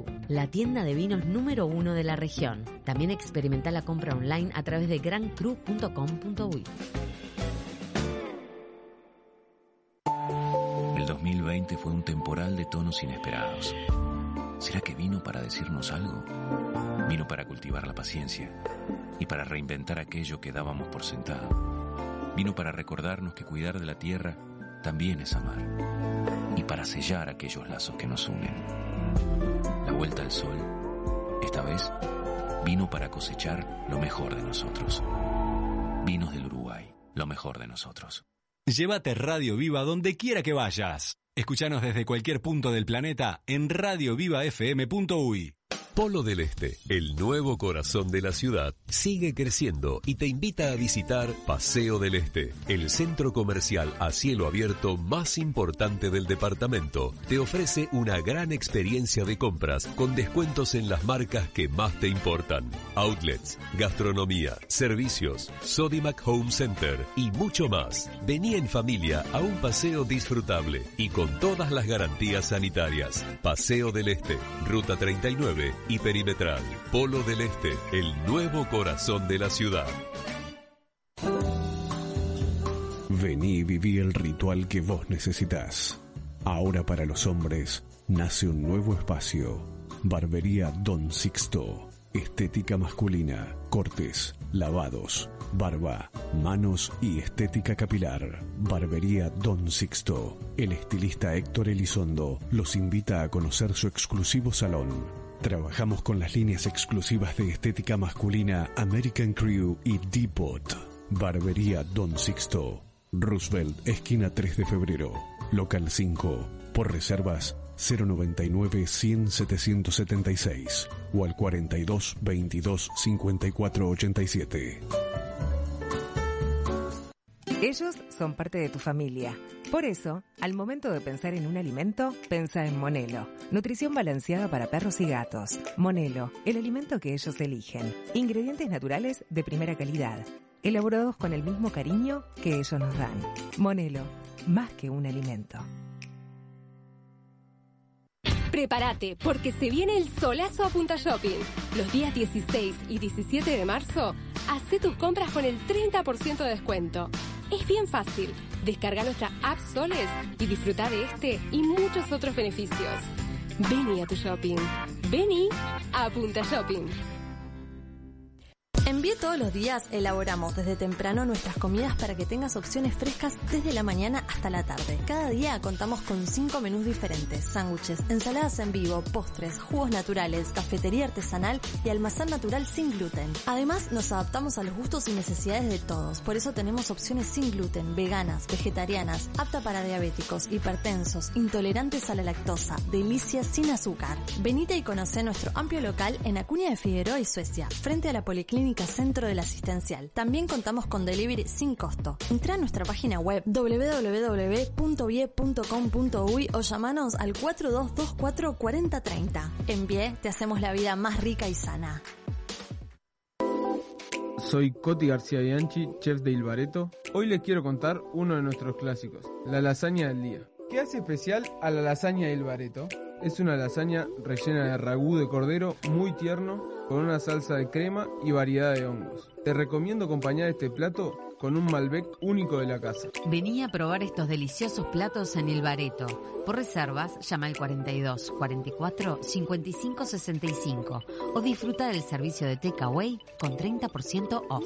La tienda de vinos número uno de la región. También experimenta la compra online a través de grancru.com.uy. El 2020 fue un temporal de tonos inesperados. ¿Será que vino para decirnos algo? Vino para cultivar la paciencia y para reinventar aquello que dábamos por sentado. Vino para recordarnos que cuidar de la tierra también es amar y para sellar aquellos lazos que nos unen. Vuelta al sol, esta vez, vino para cosechar lo mejor de nosotros. Vinos del Uruguay, lo mejor de nosotros. Llévate Radio Viva donde quiera que vayas. Escuchanos desde cualquier punto del planeta en radiovivafm.uy. Polo del Este, el nuevo corazón de la ciudad, sigue creciendo y te invita a visitar Paseo del Este, el centro comercial a cielo abierto más importante del departamento. Te ofrece una gran experiencia de compras con descuentos en las marcas que más te importan. Outlets, gastronomía, servicios, Sodimac Home Center y mucho más. Vení en familia a un paseo disfrutable y con todas las garantías sanitarias. Paseo del Este, Ruta 39 y Perimetral. Polo del Este, el nuevo corazón de la ciudad. Vení y viví el ritual que vos necesitas. Ahora para los hombres nace un nuevo espacio. Barbería Don Sixto. Estética masculina, cortes, lavados, barba, manos y estética capilar. Barbería Don Sixto. El estilista Héctor Elizondo los invita a conocer su exclusivo salón. Trabajamos con las líneas exclusivas de estética masculina American Crew y Depot. Barbería Don Sixto. Roosevelt, esquina 3 de febrero. Local 5. Por reservas 099 100 776 o al 42 22 54 87. Ellos son parte de tu familia. Por eso, al momento de pensar en un alimento, pensa en Monelo. Nutrición balanceada para perros y gatos. Monelo, el alimento que ellos eligen. Ingredientes naturales de primera calidad. Elaborados con el mismo cariño que ellos nos dan. Monelo, más que un alimento. Prepárate, porque se viene el solazo a Punta Shopping. Los días 16 y 17 de marzo, hace tus compras con el 30% de descuento. Es bien fácil. Descarga nuestra app Soles y disfruta de este y muchos otros beneficios. Vení a tu shopping. Vení a Punta Shopping. En Vie todos los días elaboramos desde temprano nuestras comidas para que tengas opciones frescas desde la mañana hasta la tarde. Cada día contamos con cinco menús diferentes, sándwiches, ensaladas en vivo, postres, jugos naturales, cafetería artesanal y almacén natural sin gluten. Además, nos adaptamos a los gustos y necesidades de todos, por eso tenemos opciones sin gluten, veganas, vegetarianas, apta para diabéticos, hipertensos, intolerantes a la lactosa, delicias sin azúcar. Venite y conoce nuestro amplio local en Acuña de Figueroa y Suecia, frente a la Policlínica Centro de la Asistencial. También contamos con delivery sin costo. Entra a nuestra página web www.vie.com.uy o llamanos al 4224 4030. En Vie te hacemos la vida más rica y sana. Soy Coti García Bianchi, chef de Ilbareto. Hoy les quiero contar uno de nuestros clásicos, la lasaña del día. ¿Qué hace especial a la lasaña de Ilbareto? Es una lasaña rellena de ragú de cordero muy tierno, con una salsa de crema y variedad de hongos. Te recomiendo acompañar este plato con un Malbec único de la casa. Vení a probar estos deliciosos platos en El Bareto. Por reservas, llama al 42 44 55 65 o disfruta del servicio de takeaway con 30% off.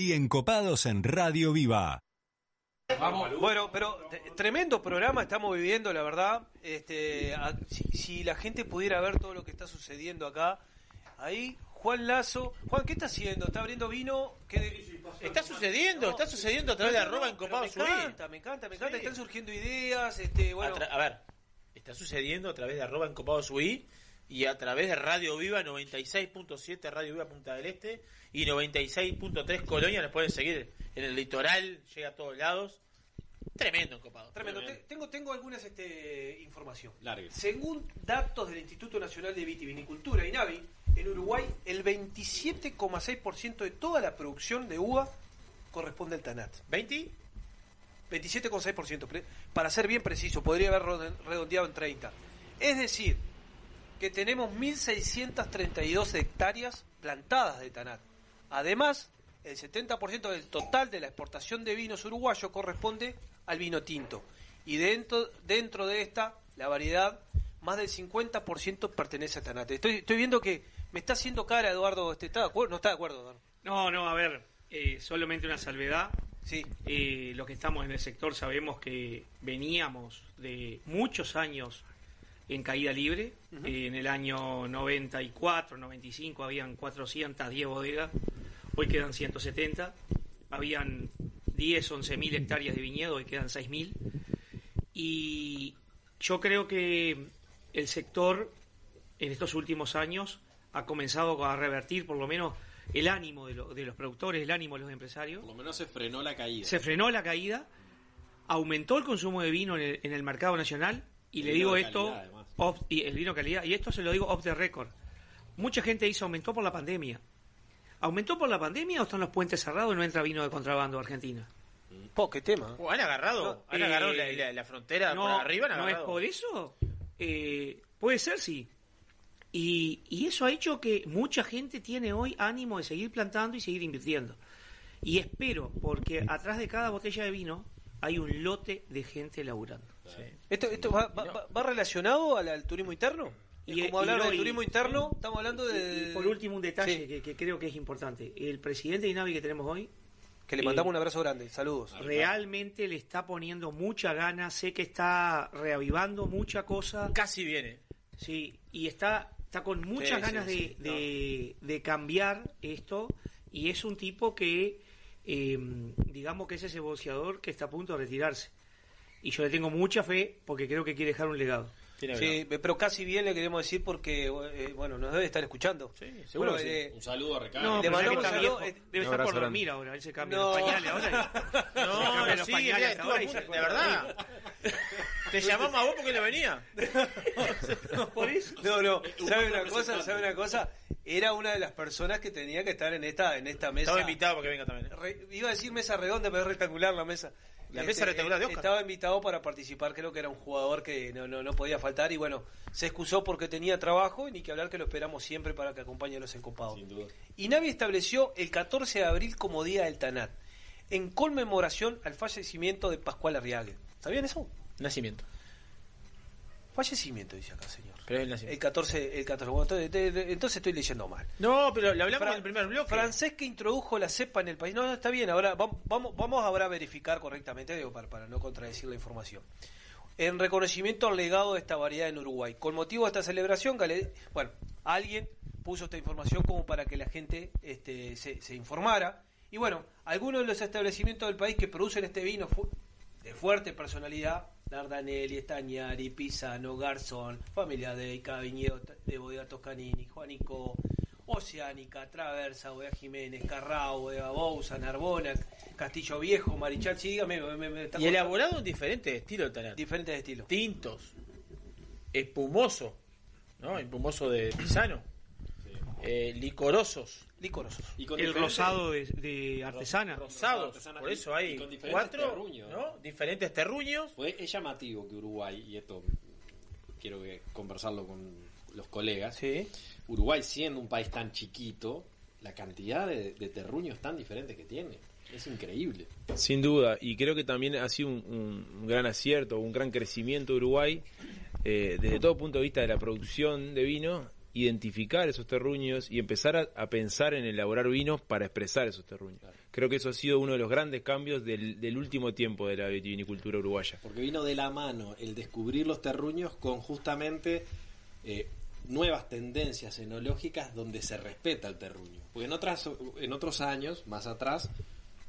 y encopados en Radio Viva. Bueno, pero tremendo programa estamos viviendo, la verdad. Este, a- si, si la gente pudiera ver todo lo que está sucediendo acá, ahí Juan Lazo, Juan, ¿qué está haciendo? ¿Está abriendo vino? ¿Qué- Está sucediendo, está sucediendo a través de arroba encopado Me encanta, me encanta, me encanta. Están surgiendo ideas, este, bueno. A, a ver, está sucediendo a través de arroba encopado subí y a través de Radio Viva 96.7 Radio Viva Punta del Este y 96.3 Colonia. Nos pueden seguir en el litoral, llega a todos lados. Tremendo encopado. Tremendo. Te- Tengo, tengo algunas este, información. Largue. Según datos del Instituto Nacional de Vitivinicultura, INAVI, en Uruguay el 27,6% de toda la producción de uva corresponde al TANAT. ¿20? 27,6%. pre- Para ser bien preciso, podría haber redondeado en 30. Es decir, que tenemos 1.632 hectáreas plantadas de TANAT. Además, el 70% del total de la exportación de vinos uruguayos corresponde al vino tinto. Y dentro, dentro de esta, la variedad, más del 50% pertenece a Tanat. Estoy, estoy viendo que me está haciendo cara Eduardo, este, ¿está de acuerdo? No está de acuerdo, Eduardo. No, no, a ver, eh, solamente una salvedad. Sí. Eh, los que estamos en el sector sabemos que veníamos de muchos años en caída libre. Eh, en el año 94, 95 habían 410 bodegas, hoy quedan 170. Habían 10, 11 mil hectáreas de viñedo, hoy quedan 6 mil. Y yo creo que el sector en estos últimos años ha comenzado a revertir por lo menos el ánimo de, lo- de los productores, el ánimo de los empresarios. Por lo menos se frenó la caída. Se frenó la caída, aumentó el consumo de vino en el, en el mercado nacional y El le digo esto, calidad. Off- y el vino calidad, y esto se lo digo off the record. Mucha gente dice aumentó por la pandemia. ¿Aumentó por la pandemia o están los puentes cerrados y no entra vino de contrabando a Argentina? Po, qué tema. Oh, han agarrado, han Eh, agarrado la, la- la frontera no, por arriba, han no es por eso. Eh, puede ser, sí. Y, y eso ha hecho que mucha gente tiene hoy ánimo de seguir plantando y seguir invirtiendo. Y espero, porque atrás de cada botella de vino hay un lote de gente laburando. ¿Esto, esto va, va- va- va relacionado al, al turismo interno? Y- como hablar del turismo interno, estamos hablando de... Y por último, un detalle que, que creo que es importante. El presidente de INAVI que tenemos hoy... Que le eh, mandamos un abrazo grande, saludos. Realmente le está poniendo mucha gana, sé que está reavivando mucha cosa. Casi viene. Sí, y está, está con muchas Sí, ganas sí, de, sí, de- de cambiar esto y es un tipo que, eh, digamos que es ese boxeador que está a punto de retirarse. Y yo le tengo mucha fe porque creo que quiere dejar un legado. Sí, pero casi bien le queremos decir porque, eh, bueno, nos debe estar escuchando. Sí, seguro que sí. Un saludo a Ricardo. No, le mandamos un saludo, eh, debe estar por grande. dormir ahora. Él se cambia No. los pañales ahora. y- <laughs> No, los sí, pañales mira, ahora y punto- se de verdad. <laughs> Te llamamos a vos porque le venía. <laughs> Por eso. No, no, ¿sabe una cosa? ¿Sabe una cosa? Era una de las personas que tenía que estar en esta en esta mesa. Estaba invitado para que venga también. Re- iba a decir mesa redonda, pero es rectangular la mesa. La mesa rectangular de Oscar. Estaba invitado para participar, creo que era un jugador que no, no, no podía faltar y bueno, se excusó porque tenía trabajo y ni que hablar que lo esperamos siempre para que acompañe a los encopados. Sin duda. Y Navi estableció el 14 de abril como Día del Tanat, en conmemoración al fallecimiento de Pascual Arriague. ¿Sabían eso? Nacimiento. Fallecimiento, dice acá, señor. Pero es el nacimiento. El 14, el 14. Bueno, entonces, de- de- entonces estoy leyendo mal. No, pero le hablamos Fra- en el primer bloque. Francés que introdujo la cepa en el país. No, no, está bien. Ahora vamos, vamos, ahora a verificar correctamente, digo, para, para no contradecir la información. En reconocimiento al legado de esta variedad en Uruguay. Con motivo de esta celebración, Gale- bueno, alguien puso esta información como para que la gente este, se, se informara. Y bueno, algunos de los establecimientos del país que producen este vino fu- de fuerte personalidad, Dardanelli, Estañari, Pisano, Garzón, Familia de Viñedo de Bodega Toscanini, Juanico, Oceánica, Traversa, Bodega Jiménez, Carrao, Bodega Bouza, Narbona, Castillo Viejo, Marichal, sí, dígame, me- me- me está Y elaborado en diferentes estilos el Tanat. Diferentes estilos. Tintos. Espumoso. ¿No? Espumoso de pisano. Eh, licorosos. Licorosos. Y con El rosado de, de artesana. Rosados. artesanas Por y- eso hay y con diferentes cuatro. terruños. ¿no? Diferentes terruños. Pues es llamativo que Uruguay, y esto quiero que conversarlo con los colegas, Uruguay siendo un país tan chiquito, la cantidad de, de terruños tan diferentes que tiene, es increíble. Sin duda, y creo que también ha sido un, un- un gran acierto, un gran crecimiento de Uruguay, eh, desde todo punto de vista de la producción de vino, identificar esos terruños y empezar a, a pensar en elaborar vinos para expresar esos terruños. Creo que eso ha sido uno de los grandes cambios del, del último tiempo de la vitivinicultura uruguaya. Porque vino de la mano el descubrir los terruños con justamente eh, nuevas tendencias enológicas donde se respeta el terruño. Porque en, otras, en otros años, más atrás,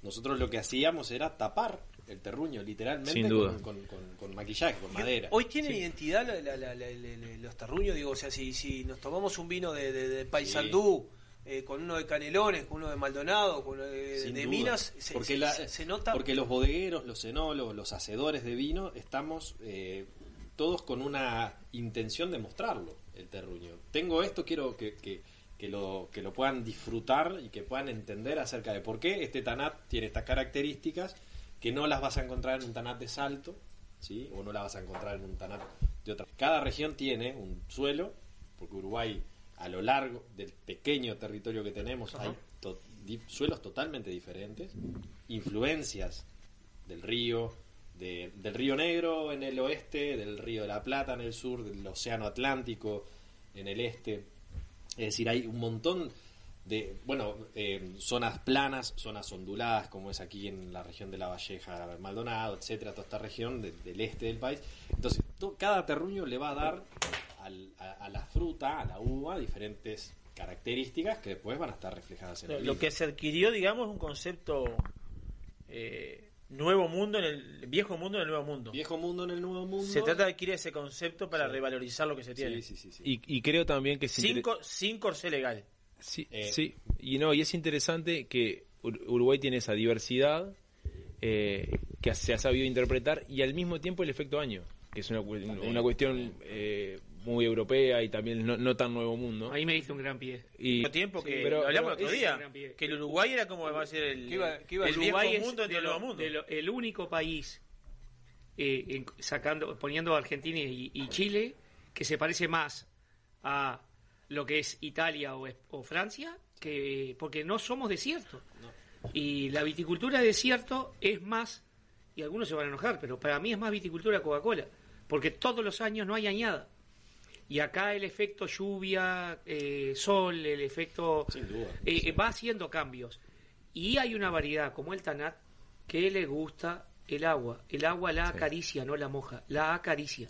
nosotros lo que hacíamos era tapar el terruño, literalmente, Sin duda. Con, con- con- con maquillaje, con madera. Hoy tienen identidad la- la- la- la- la- la- los terruños, digo, o sea, si, si nos tomamos un vino de, de, de Paysandú, eh, con uno de Canelones, con uno de Maldonado, con uno de. Minas, se, porque, se- la- se- se nota. porque los bodegueros, los enólogos, los hacedores de vino, estamos eh, todos con una intención de mostrarlo, el terruño. Tengo esto, quiero que, que, que lo, que lo puedan disfrutar y que puedan entender acerca de por qué este tanat tiene estas características que no las vas a encontrar en un tanat de salto, ¿sí? o no las vas a encontrar en un tanat de otra. Cada región tiene un suelo, porque Uruguay a lo largo del pequeño territorio que tenemos hay to- suelos totalmente diferentes, influencias del río, de- del Río Negro en el oeste, del Río de la Plata en el sur, del Océano Atlántico en el este. Es decir, hay un montón de, bueno, eh, zonas planas, zonas onduladas, como es aquí en la región de La Valleja, Maldonado, etcétera, toda esta región de- del este del país. Entonces, to- cada terruño le va a dar al- a, a la fruta, a la uva, diferentes características que después van a estar reflejadas en el Lo que se adquirió, digamos, es un concepto eh, nuevo mundo en el viejo mundo en el nuevo mundo. Viejo mundo en el nuevo mundo. Se trata de adquirir ese concepto para revalorizar lo que se tiene. Sí, sí, sí. Y, y creo también que Sin, inter- cor- sin corsé legal. Sí, Eh, sí, y no, y es interesante que Ur- Uruguay tiene esa diversidad eh, que se ha sabido interpretar y al mismo tiempo el efecto año, que es una, una cuestión eh, muy europea y también no, no tan nuevo mundo. Ahí me diste un gran pie. Y, tiempo que Sí, pero- lo hablamos pero el otro día, que el Uruguay era como va a ser el, Que iba- que iba- el Uruguay viejo es mundo de del lo- nuevo mundo. de lo- el único país eh, en- sacando poniendo a Argentina y, y Chile que se parece más a lo que es Italia o, es- o Francia que porque no somos desierto y la viticultura de desierto es más y algunos se van a enojar pero para mí es más viticultura Coca-Cola porque todos los años no hay añada y acá el efecto lluvia, eh, sol, el efecto eh, va haciendo cambios. Y hay una variedad como el Tanat que le gusta el agua. El agua la acaricia, no la moja, la acaricia.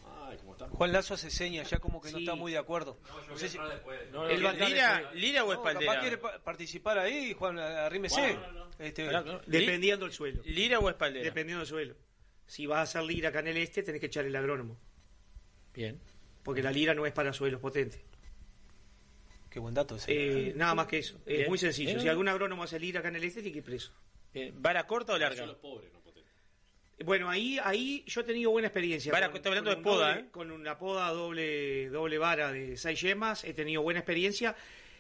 Juan Lazo hace señas ya como que no está muy de acuerdo. No, sé si... Entrar Lira. Lira o Espaldera. capaz quiere pa- participar ahí, Juan, arrímese. Este, Claro, Dependiendo del suelo. Lira o Espaldera. Dependiendo del suelo. Si vas a hacer lira acá en el este, tenés que echar el agrónomo. Bien. Porque la lira no es para suelos potentes. Qué buen dato ese. Eh, nada más que eso. Es Bien. muy sencillo. Bien. Si algún agrónomo hace lira acá en el este, tiene que ir preso. Bien. ¿Vara corta o larga? Bueno, ahí, ahí yo he tenido buena experiencia. Vara, estoy hablando de poda, doble- ¿eh? Con una poda doble, doble vara de seis yemas, he tenido buena experiencia.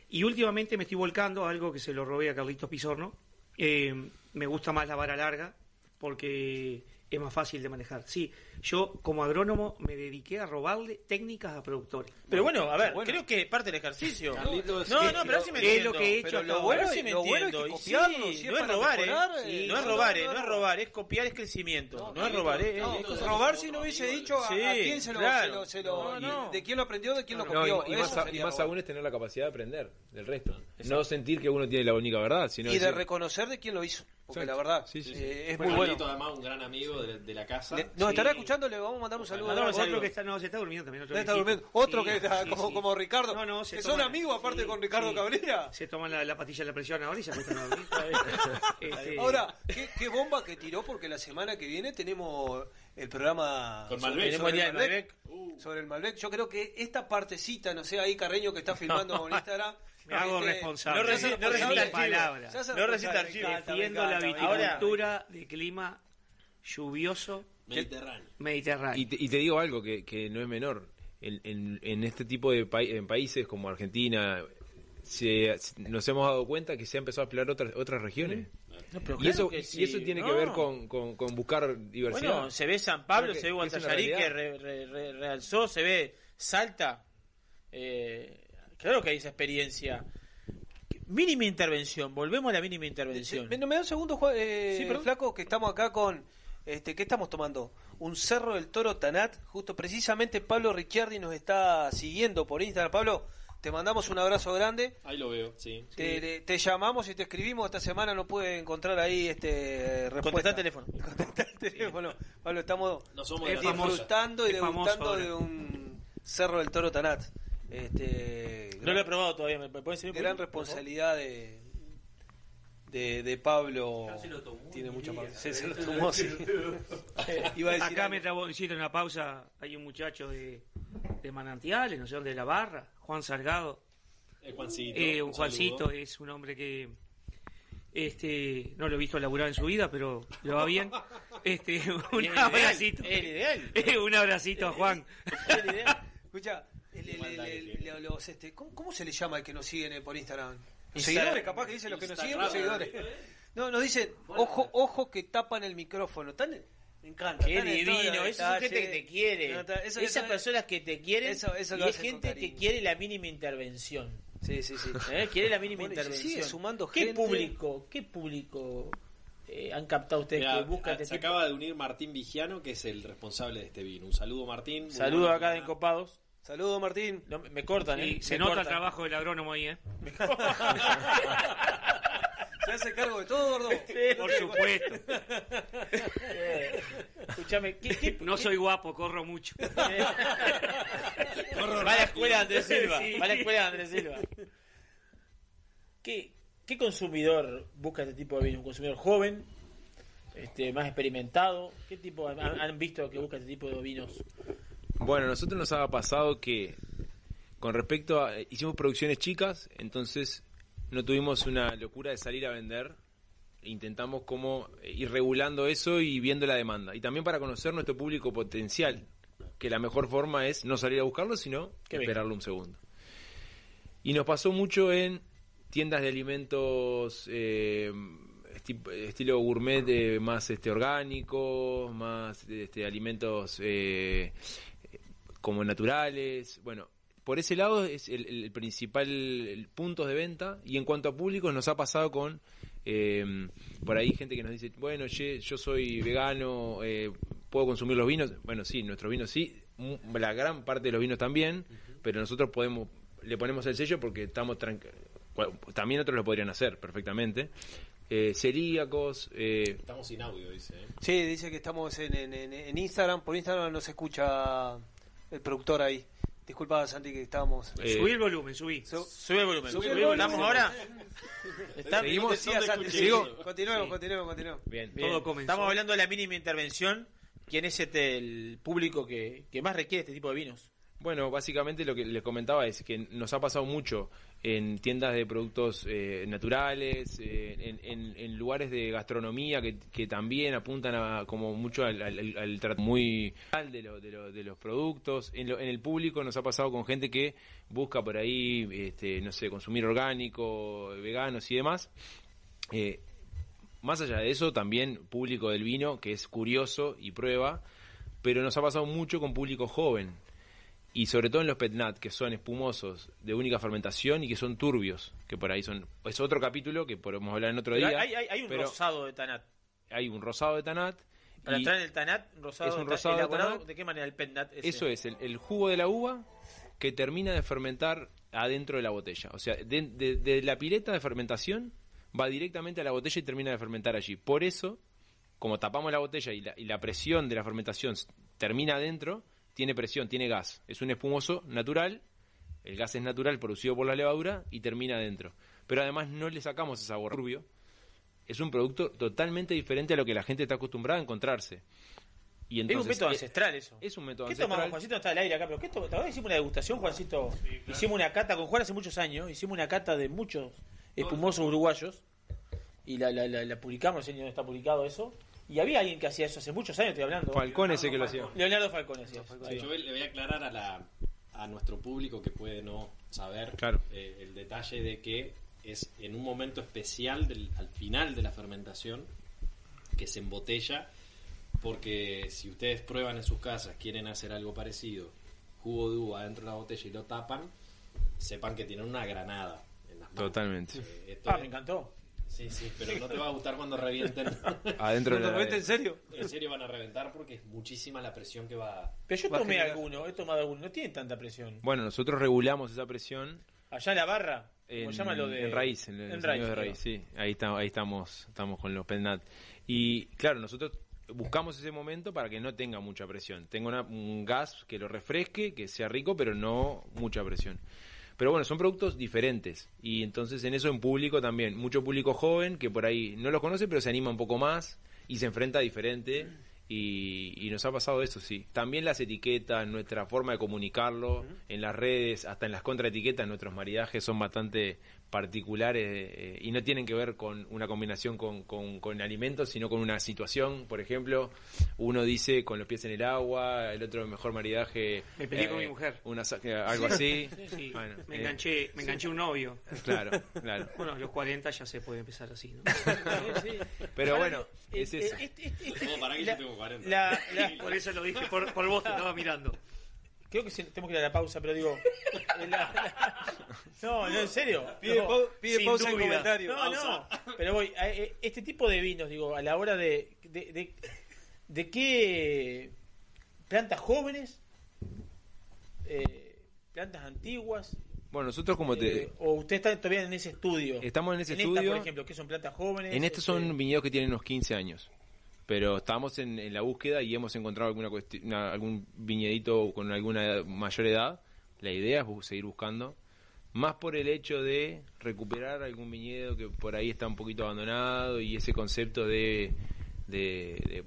Y últimamente me estoy volcando a algo que se lo robé a Carlitos Pizorno. Eh, me gusta más la vara larga porque es más fácil de manejar. Sí, yo como agrónomo me dediqué a robarle técnicas a productores. Pero bueno, a ver, creo que es parte del ejercicio. Carlitos, no, es- no, pero así me es entiendo. lo que he hecho Pero lo bueno, sí me lo bueno es entiendo. que copiarlo, sí, si es no es robar, mejorar, ¿eh? no es no, robar, no, ¿eh? no, No es no. robar, es copiar, es crecimiento. No, es robar, ¿eh? No, Es robar si no hubiese dicho a, a Sí, quién se lo, claro. se lo- se lo- No, no. de quién lo aprendió, de quién lo No, copió. y, más, a- y más robar. aún es tener la capacidad de aprender del resto. No sentir que uno tiene la única verdad, sino y de reconocer de quién lo hizo. Porque Exacto. la verdad Sí, sí, eh, sí. es Bueno, muy bueno. Además, un gran amigo de, la casa. Nos estará escuchando, le vamos a mandar un saludo. Otro Otro que está, no, se está durmiendo también. Otro está durmiendo. Otro Sí, que está sí, como, sí. como Ricardo. No, no, se que toman- son amigos aparte sí, con Ricardo sí. Cabrera. Se toman la, la pastilla de la presión ahora y se acuestan a dormir. <laughs> Este, Ahora, ¿qué, qué bomba que tiró porque la semana que viene tenemos el programa Con sobre- Malbec. sobre, el Malbec, sobre el Malbec. Yo creo que esta partecita, no sé, ahí Carreño que está filmando en <laughs> Instagram. Me hago este, responsable. No no recita responsable. archivo. palabra. No recita archivo. Defiendo la viticultura de clima lluvioso Mediterráneo. mediterráneo. Y te, y te digo algo que, que no es menor. En, en- en este tipo de pai- en países como Argentina, se- nos hemos dado cuenta que se ha empezado a explorar otras, otras regiones. No, pero y, claro eso, que y eso tiene que No. ver con, con- con buscar diversidad. Bueno, se ve San Pablo, que- se ve Guantallarí que re- re- re- realzó, se ve Salta. Eh, claro que hay esa experiencia. Mínima intervención, volvemos a la mínima intervención. Me, me da un segundo, Juan- eh, Sí. Flaco, que estamos acá con... Este, ¿Qué estamos tomando? Un Cerro del Toro Tanat. Justo precisamente Pablo Ricciardi nos está siguiendo por Instagram. Pablo, te mandamos un abrazo grande. Ahí lo veo, sí. Te, te- te llamamos y te escribimos. Esta semana no puede encontrar ahí este respuesta. Contestá el teléfono. <laughs> Contestá el teléfono. Pablo, estamos No somos de la disfrutando y Es degustando de un Cerro del Toro Tanat. Este, No lo he probado todavía, ¿me pueden servir? un gran responsabilidad de, de, de Pablo. Tiene mucha parte. Se lo tomó, sí. <laughs> <laughs> Iba a decir Acá algo. me trabo, insisto, en una pausa, hay un muchacho de, de Manantiales, no sé dónde, de la Barra, Juan Salgado. El Juancito. Eh, un un Juancito saludo. es un hombre que este no lo he visto laburar en su vida, pero le va bien. <laughs> Este, un Bien, abracito. El ideal. un abracito a Juan. El ideal. Escucha, el- el- el- el- el- los, este, ¿cómo, cómo se le llama el que nos siguen eh, por Instagram? Seguidores, capaz que dicen los que nos siguen, los Instagram. seguidores. No, nos dicen, ojo, ojo que tapan el micrófono. Tan, me encanta. Qué divino, eso es gente que te quiere. No, ta- eso- Esas eso- personas que te quieren eso- eso lo y es gente que quiere la mínima intervención. Sí, sí, sí. <laughs> ¿Eh? Quiere la mínima Bueno, intervención. sigue sumando ¿Qué gente. público? ¿Qué público? eh, han captado ustedes Mirá, que buscan a- este se tipo? acaba de unir Martín Vigiano, que es el responsable de este vino. Un saludo, Martín. Buena acá de. Encopados. Saludos, Martín. No, me cortan, Sí, ¿eh? se Me nota el trabajo del agrónomo ahí, ¿eh? <laughs> Se hace cargo de todo, gordo. Por supuesto. Escúchame, ¿qué, qué- No soy guapo, corro mucho. Va a la escuela de Andrés Silva. Sí. Va a la escuela de Andrés Silva. ¿Qué, qué consumidor busca este tipo de vino? ¿Un consumidor joven? Este, ¿Más experimentado? ¿Qué tipo han, han visto que busca este tipo de vinos? Bueno, a nosotros nos ha pasado que con respecto a... Hicimos producciones chicas, entonces no tuvimos una locura de salir a vender. Intentamos como ir regulando eso y viendo la demanda. Y también para conocer nuestro público potencial, que la mejor forma es no salir a buscarlo, sino esperarlo un segundo. Y nos pasó mucho en tiendas de alimentos eh, esti- estilo gourmet, eh, más este orgánicos, más este, alimentos eh, como naturales. Bueno, por ese lado es el, el principal el punto de venta. Y en cuanto a públicos, nos ha pasado con eh, por ahí gente que nos dice, bueno, che, yo soy vegano, eh, puedo consumir los vinos. Bueno, sí, nuestros vinos sí, la gran parte de los vinos también, pero nosotros podemos le ponemos el sello porque estamos tranquilos. También otros lo podrían hacer perfectamente. Eh, celíacos, eh, Estamos sin audio, dice. ¿eh? Sí, dice que estamos en, en- en- en Instagram. Por Instagram no se escucha el productor ahí. Disculpa, Santi, que estábamos. Eh, subí el volumen, subí. Sube el volumen. Subí el volumen. volumen. ¿Estamos ahora? Está- Seguimos. Decía ¿Dónde Santi, Sigo. sí. Continuemos, continuemos, continuemos. bien. Bien, Todo comenzó. Estamos hablando de la mínima intervención. ¿Quién es este, el público que, que más requiere este tipo de vinos? Bueno, básicamente lo que les comentaba es que nos ha pasado mucho en tiendas de productos eh, naturales, eh, en, lugares de gastronomía que, también apuntan a, como mucho al, trato muy de, lo- de, lo- de los productos. En, lo- en el público nos ha pasado con gente que busca por ahí, este, no sé, consumir orgánico, veganos y demás. Eh, más allá de eso, también público del vino que es curioso y prueba, pero nos ha pasado mucho con público joven y sobre todo en los petnat que son espumosos de única fermentación y que son turbios que por ahí son es otro capítulo que podemos hablar en otro Pero día hay, hay- hay un pero rosado de Tanat. hay un rosado de tanat Para en el Tanat, rosado, Es un rosado de. Tanat. ¿De qué manera el Petnat? ese? eso es el, el jugo de la uva que termina de fermentar adentro de la botella o sea de, de- de la pileta de fermentación va directamente a la botella y termina de fermentar allí por eso como tapamos la botella y la, y la presión de la fermentación termina adentro, tiene presión, tiene gas. Es un espumoso natural, el gas es natural producido por la levadura y termina adentro. Pero además no le sacamos ese sabor rubio. Es un producto totalmente diferente a lo que la gente está acostumbrada a encontrarse. Y es un método eh, ancestral eso. Es un método ¿Qué ancestral. tomamos? Juancito no está al aire acá, pero ¿qué to- ¿todavía hicimos una degustación, Juancito? Hicimos una cata con Juan hace muchos años, hicimos una cata de muchos espumosos uruguayos y la, la, la, la publicamos, no sé dónde está publicado eso. Y había alguien que hacía eso hace muchos años, estoy hablando. Falcón ese que lo hacía. Leonardo Falcón hacía. Sí, yo le voy a aclarar a, la, a nuestro público que puede no saber Claro. eh, el detalle de que es en un momento especial del, al final de la fermentación que se embotella porque si ustedes prueban en sus casas, quieren hacer algo parecido, jugo de uva dentro de la botella y lo tapan, sepan que tienen una granada en las manos. Totalmente. Eh, esto Ah, es- me encantó. Sí, sí, pero no te va a gustar cuando revienten. <laughs> Adentro de la- ¿Realmente en serio? En serio van a reventar porque es muchísima la presión que va. Pero yo va tomé generar. alguno, he tomado alguno, no tiene tanta presión. Bueno, nosotros regulamos esa presión Allá en la barra, en, ¿cómo llama lo de...? en raíz, en, raíz, de raíz, sí. Ahí, está, ahí estamos, estamos con los Petnat. Y claro, nosotros buscamos ese momento para que no tenga mucha presión. Tenga una- un gas que lo refresque, que sea rico, pero no mucha presión. Pero bueno, son productos diferentes. Y entonces en eso en público también. Mucho público joven que por ahí no los conoce, pero se anima un poco más y se enfrenta diferente. Y, y nos ha pasado eso, sí. También las etiquetas, nuestra forma de comunicarlo en las redes, hasta en las contraetiquetas, nuestros maridajes son bastante particulares eh, y no tienen que ver con una combinación con, con, con alimentos, sino con una situación. Por ejemplo, uno dice con los pies en el agua, el otro mejor maridaje. Me peleé con eh, mi mujer. una sa- eh, algo así. Sí, Bueno, me eh, enganché, me enganché un novio. Claro, claro. <laughs> Bueno, a los 40 ya se puede empezar así, ¿no? Pero bueno, eh, es eso. eh, este- este- No, para que la- yo tengo 40. la- la- <laughs> Por eso lo dije, por, por vos te estaba mirando. Creo que tenemos que ir a la pausa, pero digo. <laughs> la- la- no, no, en serio. Pide No, pausa en comentario. No, Pausa. no. Pero voy, a- eh, este tipo de vinos, digo, a la hora de. ¿De, de, de qué plantas jóvenes? eh, plantas antiguas. Bueno, nosotros como te... eh, o usted está todavía en ese estudio. Estamos en ese esta, estudio. por ejemplo, que son plantas jóvenes. En estos este, son viñedos que tienen unos 15 años. Pero estamos en, en la búsqueda y hemos encontrado alguna una- algún viñedito con alguna edad- mayor edad. La idea es bu- seguir buscando. Más por el hecho de recuperar algún viñedo que por ahí está un poquito abandonado y ese concepto de, de,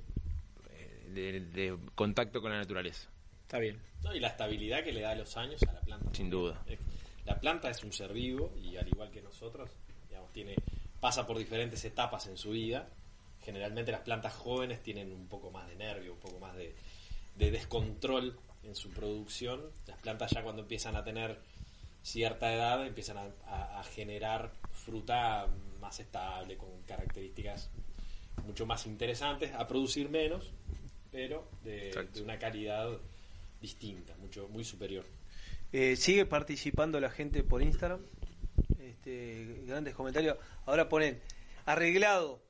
de- de- de contacto con la naturaleza. Está bien. No, y la estabilidad que le da los años a la planta. Sin duda. Eh, La planta es un ser vivo y al igual que nosotros, digamos, tiene, pasa por diferentes etapas en su vida. Generalmente las plantas jóvenes tienen un poco más de nervio, un poco más de, de descontrol en su producción. Las plantas ya cuando empiezan a tener cierta edad empiezan a, a- a generar fruta más estable, con características mucho más interesantes, a producir menos, pero de, de una calidad distinta, mucho muy superior. Eh, sigue participando la gente por Instagram. Este, grandes comentarios. Ahora ponen arreglado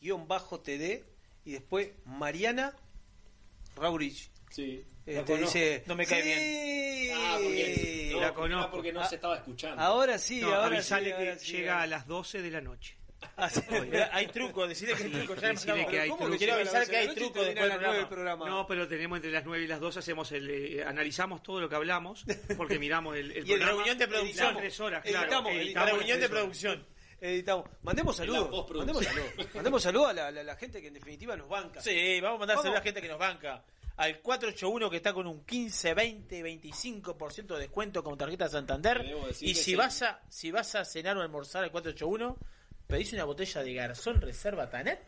Ceci-TD y después Mariana Raurich. Sí. La Este, dice, No me cae "Sí". bien. Ah, porque, no, La conozco. porque no se estaba escuchando. Ahora sí, No, ahora avisale sí, que ahora sí, llega ahora a las 12 de la noche. Mira, <laughs> hay truco, decirle que hay truco. Ya Decirle que hay ¿Cómo truco. que quiero avisar que hay 12 de la truco noche y después del termina a las nueve programa. No, pero tenemos entre las 9 y las 12 hacemos el eh, analizamos todo lo que hablamos porque miramos el, el Y programa. reunión de producción. Las tres horas, claro. Editamos, editamos reunión las de producción. Editamos. Mandemos saludos. Mandemos saludos. Mandemos saludos a la, la- la gente que en definitiva nos banca. Sí, vamos a mandar saludos a la gente que nos banca. Al 481 que está con un 15, 20, 25% de descuento con tarjeta Santander. Y si sí. vas a si vas a cenar o almorzar al 481, pedís una botella de Garzón Reserva Tanet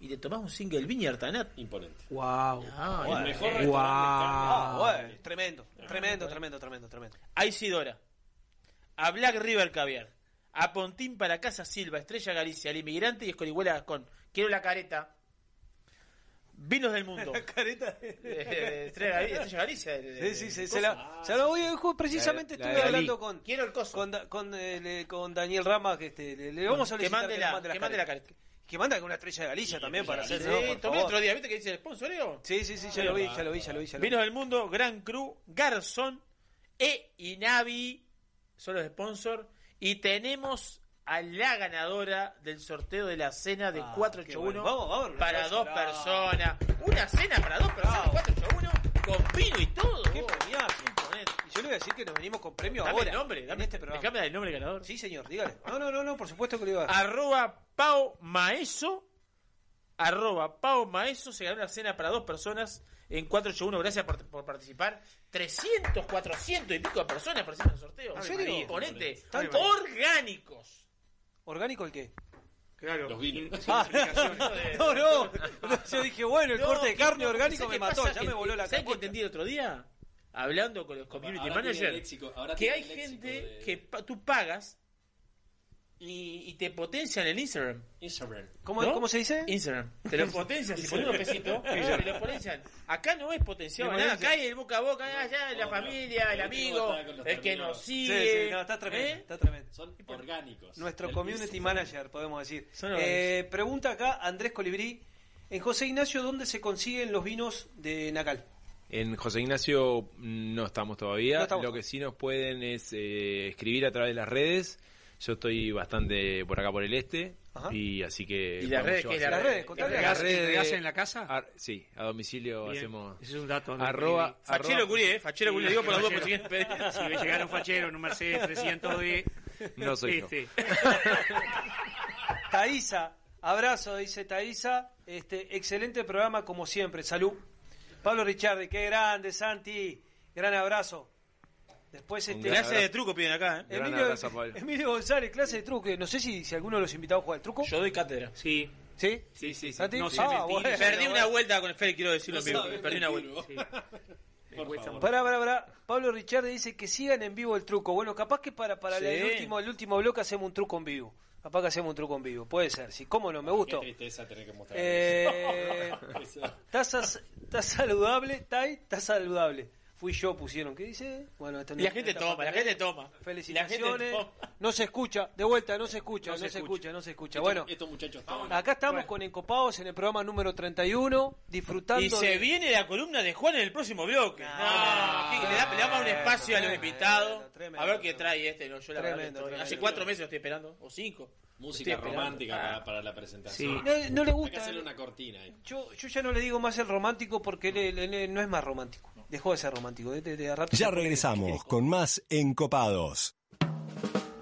y te tomás un single Vineyard Tanet. Imponente. Wow. Ah, el mejor Eh, Ah, carne. bueno, tremendo, tremendo, tremendo, tremendo, tremendo. A Isidora, a Black River Caviar, a Pontín para Casa Silva, Estrella Galicia, al Inmigrante y Escorihuela Gascón. Quiero la careta. Vinos del mundo. <laughs> La careta Eh, Estrella Estrella Galicia. de- Sí, sí, sí, se la, se la voy a- ju- precisamente La la estuve hablando con Quiero el coso. con, con, eh, con Daniel Rama que este, le, le vamos a Que solicitar mande que la- nos mande que mande la careta. Que manda con una estrella de Galicia también para Sí, hacer. ¿no? Por tomé otro día, ¿viste que dice el sponsoreo? Sí, sí, sí, ya lo vi, ya lo vi, ya lo vi, ya lo vi. Vinos del Mundo, Gran Cru, Garzón e Inavi son los sponsors. Y tenemos a la ganadora del sorteo de la cena de Ah, 481 qué bueno. Vamos, vamos, para dos personas. Una cena para dos personas, 481, con vino y todo. Qué. Y yo le voy a decir que nos venimos con premio Dame ahora. el nombre, dame este programa. Déjame el nombre ganador. Sí, señor, dígale. No, no, no, no, por supuesto que le iba a. Arroba Pau Maeso. Arroba Pau Maeso. Se ganó una cena para dos personas en 481. Gracias por, por participar. 300, 400 y pico de personas participan en el sorteo. ¿En serio? Imponente. Tanto. Orgánicos. ¿Orgánico el qué? Claro. Los vinos. Ah, no, no. Yo dije, bueno, el No, corte de ¿qué- carne no, orgánico ¿sabes me mató, pasa? ya me voló la ¿Sabes qué entendí el otro día? Hablando con los community managers. que hay gente de- que pa- tú pagas y, y te potencian el Instagram. Instagram. ¿Cómo, ¿No? ¿Cómo se dice? Instagram. Te lo potencian, si pones unos pesitos, <laughs> te lo potencian. Acá no es potenciado nada, acá hay el boca a boca, allá la familia, el amigo, el que nos sigue. sí, no, está tremendo, ¿eh? está tremendo. Son orgánicos. Nuestro community manager, podemos decir. Son Eh, pregunta acá Andrés Colibrí. En José Ignacio, ¿dónde se consiguen los vinos de Nacal? En José Ignacio mm, no estamos todavía. No estamos. Lo que sí nos pueden es eh, escribir a través de las redes. Yo estoy bastante por acá por el este. Ajá. Y así que. ¿Y las redes? ¿Qué Las redes. Las ¿Regás- redes- en la casa? Sí, a domicilio Bien. hacemos. Ese es un dato. Arroba, Fachero arroba- Curí, eh, Fachero Sí, digo por los dos por <laughs> si me llegaron fachero en un Mercedes 300 de... No soy yo. este, <laughs> Taísa, abrazo, dice Taísa. Este, excelente programa como siempre. Salud. Pablo Richardi, qué grande, Santi. Gran abrazo. Después este, gran Clase de truco piden acá, ¿eh? Emilio, abrazo a Pablo. Emilio González, clase de truco. No sé si, si alguno de los invitados juega el truco. Yo doy cátedra. Sí. ¿Sí? Sí, sí, Ah, bueno, Perdí una vuelta con el Fede, quiero decirlo en No Perdí una vuelta. Pará, pará, pará. Pablo Richard dice que sigan en vivo el truco. Bueno, capaz que para, para Sí. el, último, el último bloque hacemos un truco en vivo. Capaz que hacemos un truco en vivo. Puede ser. Sí, cómo no, me gustó. Qué tristeza tener que mostrar Eh. <laughs> ¿Estás está saludable, Tai? ¿Estás saludable? Fui yo, pusieron. ¿Qué dice? Bueno, la gente toma, la gente toma. Felicitaciones. Y la gente No se escucha, de vuelta, no se escucha, No se escucha. no se escucha. Bueno, estos muchachos acá estamos con Encopados en el programa número 31, disfrutando. Y se de- viene la columna de Juan en el próximo bloque. No, le, da- le damos un espacio a los invitados. a ver qué trae este. No, yo la verdad que Tremendo, estoy- hace tremendo. cuatro meses lo estoy esperando. O cinco. Música romántica Ah. para, para la presentación. No, no le Hay gusta. que hacerle una cortina ahí. Yo, yo ya no le digo más el romántico porque él, él- él no es más romántico. Dejó de ser romántico. de- de- de rato Ya regresamos con más Encopados.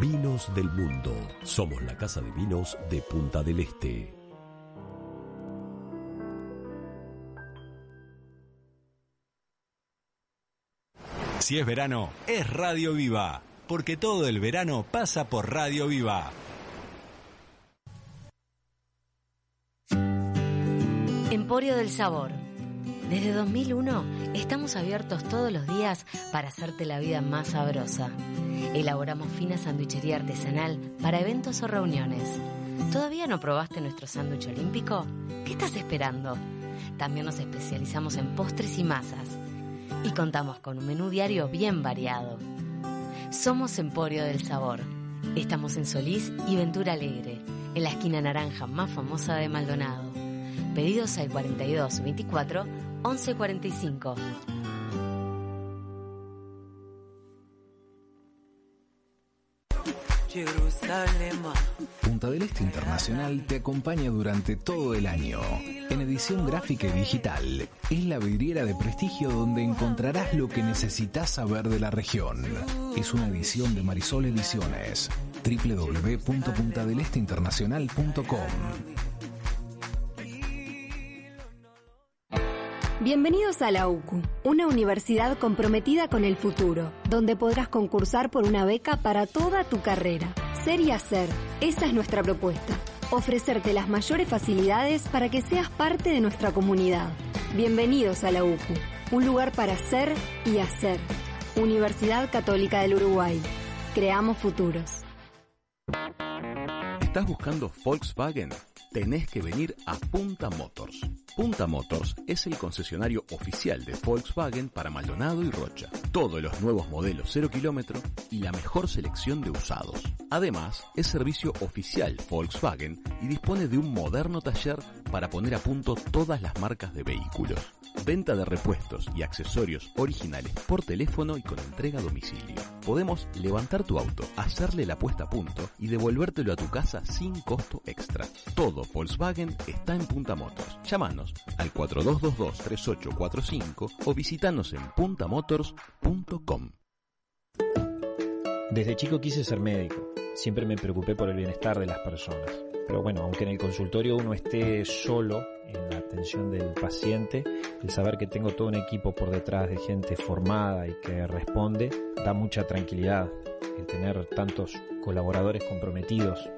Vinos del Mundo. Somos la casa de vinos de Punta del Este. Si es verano, es Radio Viva, porque todo el verano pasa por Radio Viva. Emporio del Sabor. Desde 2001 estamos abiertos todos los días para hacerte la vida más sabrosa. Elaboramos fina sandwichería artesanal para eventos o reuniones. ¿Todavía no probaste nuestro sándwich olímpico? ¿Qué estás esperando? También nos especializamos en postres y masas. Y contamos con un menú diario bien variado. Somos Emporio del Sabor. Estamos en Solís y Ventura Alegre, en la esquina naranja más famosa de Maldonado. Pedidos al 42 24 11 45. Punta del Este Internacional te acompaña durante todo el año. En edición gráfica y digital, es la vidriera de prestigio donde encontrarás lo que necesitas saber de la región. Es una edición de Marisol Ediciones. www.puntadelesteinternacional.com Bienvenidos a la UCU, una universidad comprometida con el futuro, donde podrás concursar por una beca para toda tu carrera. Ser y hacer, esa es nuestra propuesta. Ofrecerte las mayores facilidades para que seas parte de nuestra comunidad. Bienvenidos a la UCU, un lugar para ser y hacer. Universidad Católica del Uruguay. Creamos futuros. ¿Estás buscando Volkswagen? Tenés que venir a Punta Motors. Punta Motors es el concesionario oficial de Volkswagen para Maldonado y Rocha. Todos los nuevos modelos 0 kilómetro y la mejor selección de usados. Además, es servicio oficial Volkswagen y dispone de un moderno taller para poner a punto todas las marcas de vehículos. Venta de repuestos y accesorios originales por teléfono y con entrega a domicilio. Podemos levantar tu auto, hacerle la puesta a punto y devolvértelo a tu casa sin costo extra. Todo Volkswagen está en Punta Motors. Llámanos al 4222-3845 o visitanos en puntamotors.com. Desde chico quise ser médico. Siempre me preocupé por el bienestar de las personas. Pero bueno, aunque en el consultorio uno esté solo en la atención del paciente, el saber que tengo todo un equipo por detrás de gente formada y que responde da mucha tranquilidad. El tener tantos colaboradores comprometidos.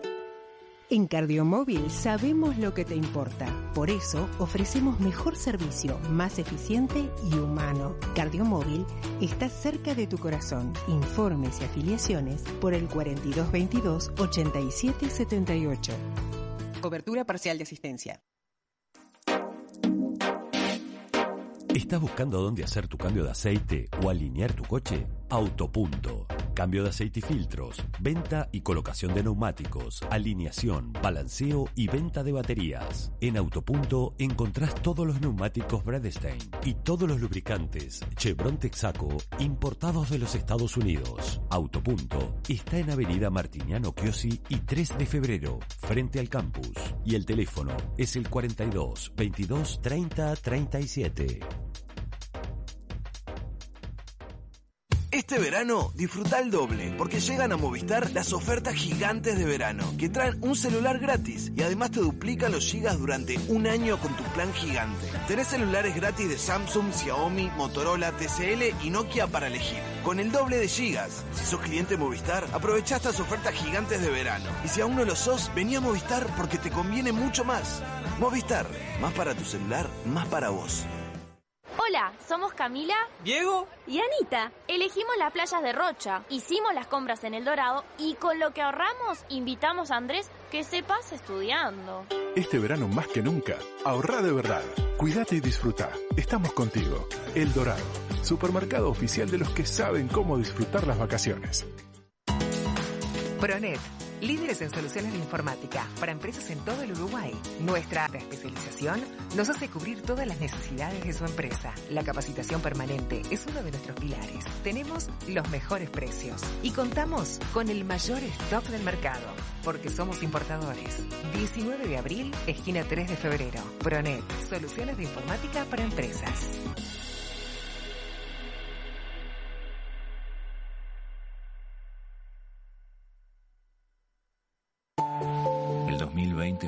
En Cardiomóvil sabemos lo que te importa. Por eso ofrecemos mejor servicio, más eficiente y humano. Cardiomóvil está cerca de tu corazón. Informes y afiliaciones por el 4222 8778. Cobertura parcial de asistencia. ¿Estás buscando dónde hacer tu cambio de aceite o alinear tu coche? Autopunto. Cambio de aceite y filtros, venta y colocación de neumáticos, alineación, balanceo y venta de baterías. En Autopunto encontrás todos los neumáticos Bradstein y todos los lubricantes Chevron Texaco importados de los Estados Unidos. Autopunto está en Avenida Martiniano Chiosi y 3 de febrero, frente al campus. Y el teléfono es el 42 22 30 37. Este verano disfruta el doble, porque llegan a Movistar las ofertas gigantes de verano, que traen un celular gratis y además te duplican los gigas durante un año con tu plan gigante. Tenés celulares gratis de Samsung, Xiaomi, Motorola, TCL y Nokia para elegir, con el doble de gigas. Si sos cliente Movistar, aprovecha estas ofertas gigantes de verano. Y si aún no lo sos, vení a Movistar porque te conviene mucho más. Movistar, más para tu celular, más para vos. Hola, somos Camila, Diego y Anita. Elegimos las playas de Rocha, hicimos las compras en El Dorado y con lo que ahorramos invitamos a Andrés que se pase estudiando. Este verano más que nunca, ahorra de verdad. Cuídate y disfruta. Estamos contigo. El Dorado, supermercado oficial de los que saben cómo disfrutar las vacaciones. Pronet, líderes en soluciones de informática para empresas en todo el Uruguay. Nuestra especialización nos hace cubrir todas las necesidades de su empresa. La capacitación permanente es uno de nuestros pilares. Tenemos los mejores precios y contamos con el mayor stock del mercado, porque somos importadores. 19 de abril, esquina 3 de febrero. Pronet, soluciones de informática para empresas.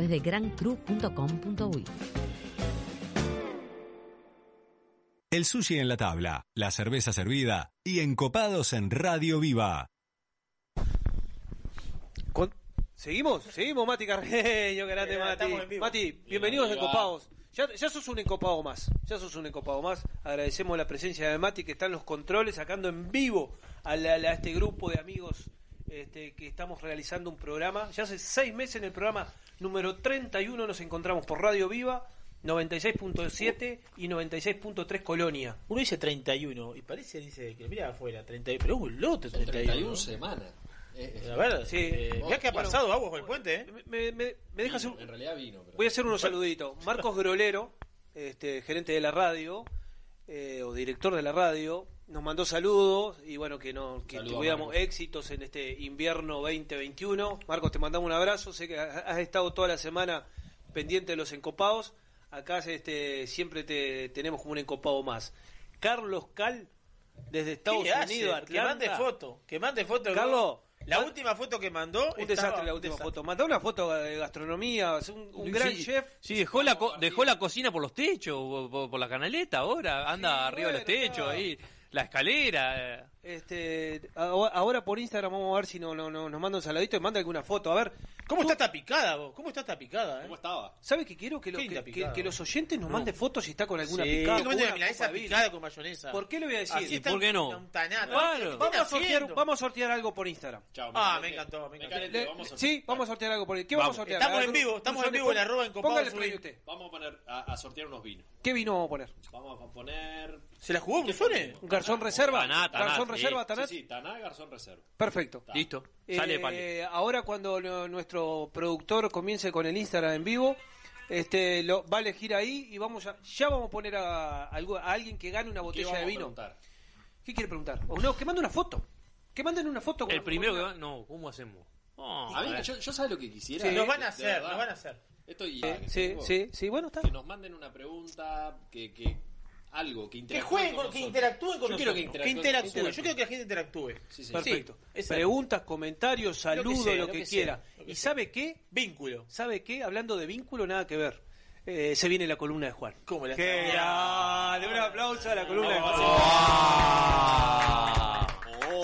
de grandcru.com.uy. El sushi en la tabla, la cerveza servida y encopados en Radio Viva. Con- ¿Seguimos? Seguimos, Mati Carreño, <laughs> grande Eh, Mati. Mati, bienvenidos a. Encopados. Ya, ya sos un encopado más, ya sos un encopado más. Agradecemos la presencia de Mati que está en los controles, sacando en vivo a, la- a este grupo de amigos este, que estamos realizando un programa. Ya hace seis meses en el programa número 31 nos encontramos por Radio Viva, 96.7 y 96.3 Colonia. Uno dice 31 y parece, dice, que mira afuera, 31, pero es un lote 31. 31 semanas. Eh, A ver, Sí. eh, mirá qué ha Bueno, pasado agua por el puente, ¿eh? Me, me, me dejas un, En realidad vino. Pero... Voy a hacer unos saluditos. Marcos Grolero, este, gerente de la radio, eh, o director de la radio, nos mandó saludos y bueno, que, no, que Saludos, tuviéramos Marcos. éxitos en este invierno 2021. Marcos, te mandamos un abrazo. Sé que ha- has estado toda la semana pendiente de los encopados. Acá este, siempre te tenemos como un encopado más. Carlos Cal, desde Estados ¿Qué hace? Unidos, Que mande foto, que mande foto. Carlos, la última foto que mandó. Un desastre la última desastre. foto. Mandó una foto de gastronomía, es un, un Sí, gran sí. chef. Sí, dejó la, co- dejó la cocina por los techos, por, por- la canaleta ahora, anda Sí, arriba de los techos, ahí, la escalera. Este, ahora por Instagram vamos a ver si no, no, no- nos manda un saladito y manda alguna foto. A ver. ¿Cómo está esta picada vos? ¿Cómo está esta picada? Eh? ¿Cómo estaba? ¿Sabe qué quiero? Que, lo- ¿Qué que, que- que los oyentes nos No. manden fotos si está con alguna Sí. picada. Que con vino. picada con mayonesa. ¿Por qué le voy a decir? Así ¿Por qué no? un tanato. Claro. ¿Qué Vamos a, sortear, haciendo? vamos a sortear algo por Instagram. Ah, me encantó, me encantó. Le- sí, vamos a sortear algo por ¿Qué vamos, a sortear? Estamos en vivo, estamos en vivo en arroba en Póngale play usted. Vamos a poner a, sortear unos vinos. ¿Qué vino vamos a poner? Vamos a poner. ¿Se la jugó? ¿Un garzón reserva? Taná, Taná, ¿Garzón sí. Reserva, Tanat? Sí, sí, Taná, garzón reserva. Perfecto. Listo. Eh, Sale pali. ahora cuando lo- nuestro productor comience con el Instagram en vivo, este lo va a elegir ahí y vamos a, ya vamos a poner a, algo- a alguien que gane una ¿Qué botella vamos de a vino. preguntar? ¿Qué quiere preguntar? O no, que mande una foto. Que manden una foto. con- El primero que va. No, ¿cómo hacemos? Oh, A mí, a ver. yo, yo sabes lo que quisiera. Sí. Nos van a hacer, nos van a hacer. Esto y Sí, sí, sí, sí, bueno, está. Que nos manden una pregunta, que, que algo, que Que interactúen jueguen, con que nosotros. interactúen con Yo quiero nosotros. que Que interactúen. interactúen. Yo quiero que la gente interactúe. Sí, sí. Perfecto. Sí, Preguntas, comentarios, saludos, sea, lo lo que, que sea, quiera. lo que ¿Y sea. sabe qué? Vínculo. ¿Sabe qué? Hablando de vínculo, nada que ver. Eh, se viene la columna de Juan. ¿Cómo la ¡Qué grande! Un aplauso a la columna de Juan.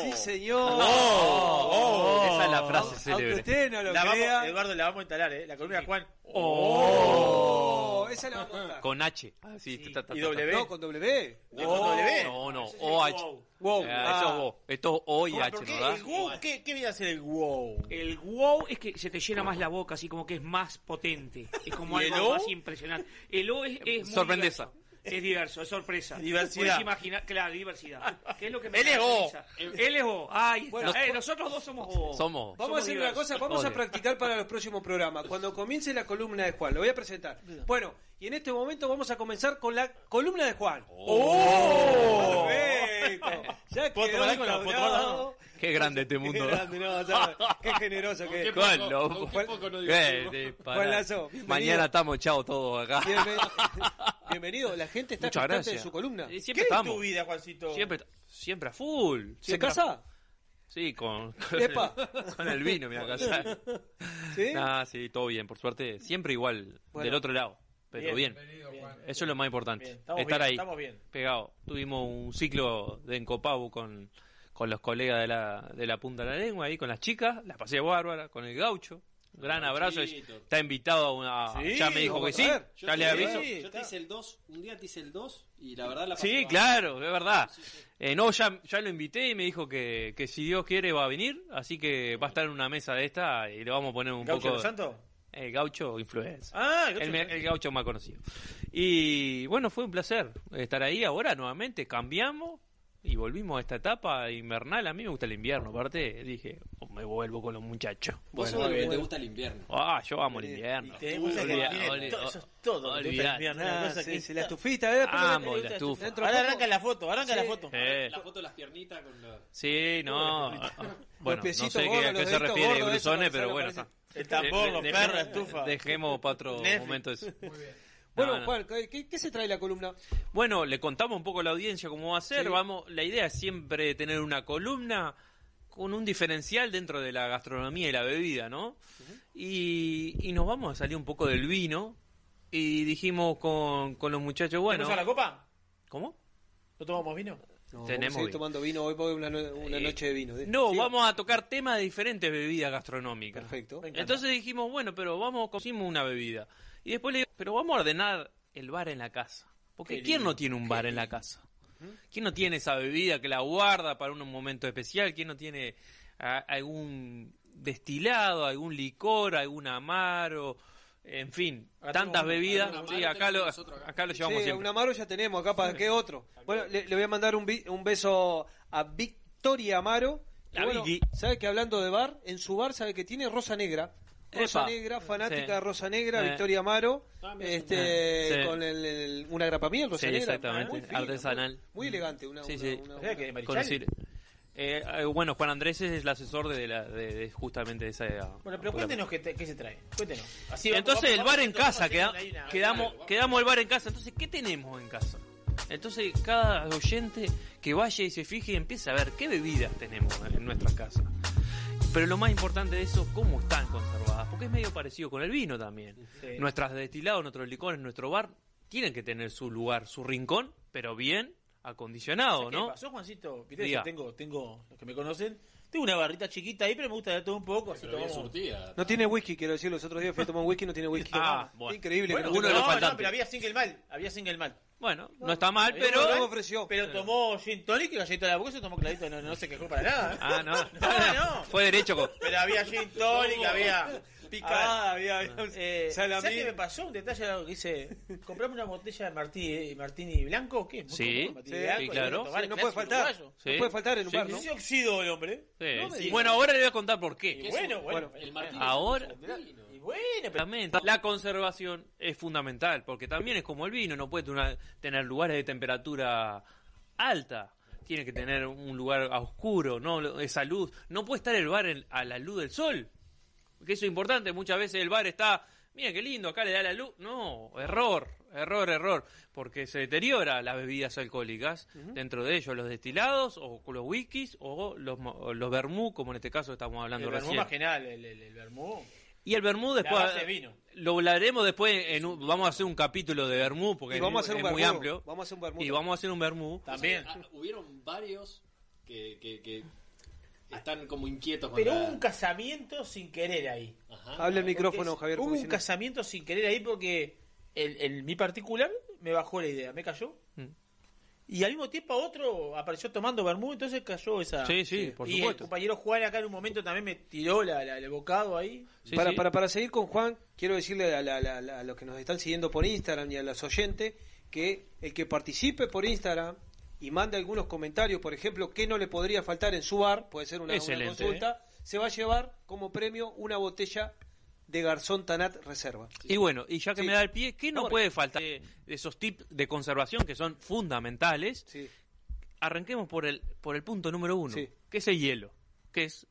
Sí, señor. Oh, oh, Esa es la frase Aunque célebre. usted no lo La vamos, crea. Eduardo, la vamos a instalar, ¿eh? La columna de Juan. Oh, esa la vamos a contar. Con H. Ah, sí, ta, ta, ta, ¿Y ta. W? No, con W. ¿No con W? No, no, OH. Wow. Ah, eso es wow. Esto es O y. H. ¿no da? ¿El wow? ¿Qué, ¿Qué viene a ser el wow? El wow es que se te llena más la boca, así como que es más potente. Es como ¿Y el algo O? más impresionante. El O es, es muy Sorprendeza. diverso. Es diverso, es sorpresa. Diversidad. Puedes imaginar, claro, diversidad. ¿Qué es lo que me Él es O. Él es O. Ahí está. Bueno, Eh, nosotros dos somos O. Somos. Vamos a hacer una cosa, vamos a practicar para los próximos programas. Cuando comience la columna de Juan, lo voy a presentar. Bueno, y en este momento vamos a comenzar con la columna de Juan. ¡Oh! Perfecto. Ya ¿Puedo quedó tomar algo? No, ¿puedo tomar instaurado. algo? Qué grande este Qué mundo. grande, no, o sea, qué <laughs> generoso que es. Qué pará. Juan Lazo, bienvenido. Mañana estamos echados todos acá. Bienven- <laughs> Bienvenido, la gente está Muchas gracias. de su columna. Eh, ¿Qué Siempre es tu estamos. vida, Juancito? Siempre, siempre a full. ¿Se Siempre a- casa? Sí, con, con, <laughs> Epa. el, con el vino me voy a casar. <laughs> ¿Sí? Ah, sí, todo bien, por suerte. Siempre igual, Bueno. del otro lado. Pero bien. Eso es lo más importante. Bien, estamos Estar bien, ahí, estamos bien. pegado. Tuvimos un ciclo de Encopau con, con los colegas de la, de la punta de la lengua, ahí con las chicas. La pasé bárbara, con el gaucho. Gran abrazo. Está invitado a una. Sí, ya me dijo que sí. Ya te- le aviso. Sí, Yo te hice el 2, un día te hice el 2 y la verdad la pasé Sí, claro, es verdad. Eh, no, ya, ya lo invité y me dijo que, que si Dios quiere va a venir, así que va a estar en una mesa de esta y le vamos a poner un ¿Gaucho poco... de Santo? El gaucho influencer. Ah, el el, Gaucho Santo. el gaucho más conocido. Y bueno, fue un placer estar ahí ahora nuevamente. Cambiamos y volvimos a esta etapa invernal. A mí me gusta el invierno, aparte dije, oh, me vuelvo con los muchachos. Vos Bueno, sos los que te gusta el invierno. Ah, yo amo el invierno. Y te gusta que Olvida- olvida- todo- eso es todo. que el invierno, Ah, cosa sí, que- sí, la estufita, lo- Amo la estufa. Ahora poco- arranca la foto, arranca la Sí. foto. Eh, La foto de las piernitas con la... sí, no. <laughs> Bueno, no piecitos sé qué- gordos, a qué los se refiere para pero bueno. El tambor, los perros, la estufa. Dejemos para otro momento eso. Bueno, No, no. Juan, ¿qué, qué se trae la columna? Bueno, le contamos un poco a la audiencia cómo va a ser. Sí. Vamos, la idea es siempre tener una columna con un diferencial dentro de la gastronomía y la bebida, ¿no? y, y nos vamos a salir un poco del vino y dijimos con, con los muchachos, bueno, ¿Tenemos a la copa? ¿cómo? ¿No tomamos vino? No, Tenemos vamos a tomando vino hoy porque es una, no- una Eh, noche de vino. No, vamos a tocar temas de diferentes bebidas gastronómicas. Perfecto. Entonces dijimos, bueno, pero vamos, cocimos una bebida. Y después le digo, pero vamos a ordenar el bar en la casa. Porque Qué ¿quién lindo, no tiene un qué bar en la casa? ¿Quién no tiene esa bebida que la guarda para un momento especial? ¿Quién no tiene algún destilado, algún licor, algún amaro? En fin, Acá tantas bebidas. Sí, acá lo, acá. acá lo llevamos Sí, siempre. un amaro ya tenemos acá para qué otro. Bueno, le, le voy a mandar un, un beso a Victoria Amaro. La bueno, sabe que hablando de bar, en su bar sabe que tiene Rosa Negra. Rosa Epa. Negra, fanática Sí. de Rosa Negra, Eh. Victoria Amaro, Ah, este, sí. con el, el- una grapa miel, Rosa Sí, Negra. exactamente, Muy fina, artesanal. Muy, muy elegante. Una, Sí, una- sí. una- O sea, que una- Eh, eh, bueno, Juan Andrés es el asesor de, la, de, de justamente de esa... Bueno, pero cuéntenos qué, te- qué se trae. Cuéntenos. Así Entonces vamos- el bar vamos- en casa, queda- quedamos, quedamos el bar en casa. Entonces, ¿qué tenemos en casa? Entonces, cada oyente que vaya y se fije y empiece a ver qué bebidas tenemos en nuestras casas. Pero lo más importante de eso, cómo están conservadas. Porque es medio parecido con el vino también. Sí. Nuestras destilados, nuestros licores, nuestro bar, tienen que tener su lugar, su rincón, pero bien acondicionado, ¿Qué ¿no? pasó, Juancito? Yo tengo, tengo, los que me conocen, tengo una barrita chiquita ahí, pero me gusta de todo un poco. Así tomamos- No tiene whisky, quiero decir, los otros días fui a tomar un whisky y no tiene whisky. <laughs> Ah, bueno. Increíble. Bueno, que no no, no, pero había single mal, había single mal. Bueno, no está mal, pero... mal, ofreció. Pero tomó gin tonic y galleta de la boca y se tomó clarito, no, no se quejó para nada. Ah, no. <laughs> No, no. Fue derecho. Pero había gin tonic, había... Picada, A ver, había- eh, salamín. ¿Sabes qué me pasó? Un detalle algo que dice, comprame una botella de martini, martini blanco, ¿qué? Sí, blanco, sí, claro. bueno, tomar Sí, no puede faltar. Sí. No puede faltar en un Sí, bar, ¿no? Se oxidó el hombre. Sí, No me sí. digas. Bueno, ahora le voy a contar por qué. Y bueno, bueno, el martini Ahora... Y bueno, pero. La conservación es fundamental, porque también es como el vino, no puede tener- tener lugares de temperatura alta. Tiene que tener un lugar a oscuro, no esa luz. No puede estar el bar en- a la luz del sol. Que eso es importante. Muchas veces el bar está, mira qué lindo, acá le da la luz. No, error, error, error. Porque se deteriora las bebidas alcohólicas. Dentro de ellos los destilados, o los whiskies, o los, mo- o los vermú, como en este caso estamos hablando el vermú recién. más general, el, el, el vermú. Y el vermú La después vino. lo hablaremos después en un- vamos a hacer un capítulo de vermú porque vamos a es, hacer un es muy amplio. Vamos a hacer un vermú. Y vamos a hacer un vermú. También. Ah, hubieron varios que, que, que están como inquietos con Pero la- hubo un casamiento sin querer ahí. Ajá. Habla el micrófono, Javier. Hubo un casamiento sin querer ahí porque el, el- mi particular me bajó la idea, me cayó. Mm. Y al mismo tiempo otro apareció tomando vermú, entonces cayó esa. Sí, sí, por y el compañero Juan acá en un momento también me tiró la, la- el bocado ahí. Sí, para, sí. Para, para seguir con Juan, quiero decirle a, la- la- la- a los que nos están siguiendo por Instagram y a los oyentes que el que participe por Instagram y mande algunos comentarios, por ejemplo, qué no le podría faltar en su bar, puede ser una, una consulta, se va a llevar como premio una botella de Garzón Tanat Reserva. Y bueno, y ya que Sí. me da el pie, ¿qué no puede faltar de, de esos tips de conservación que son fundamentales? Sí. Arranquemos por el por el punto número uno, Sí. que es el hielo, que es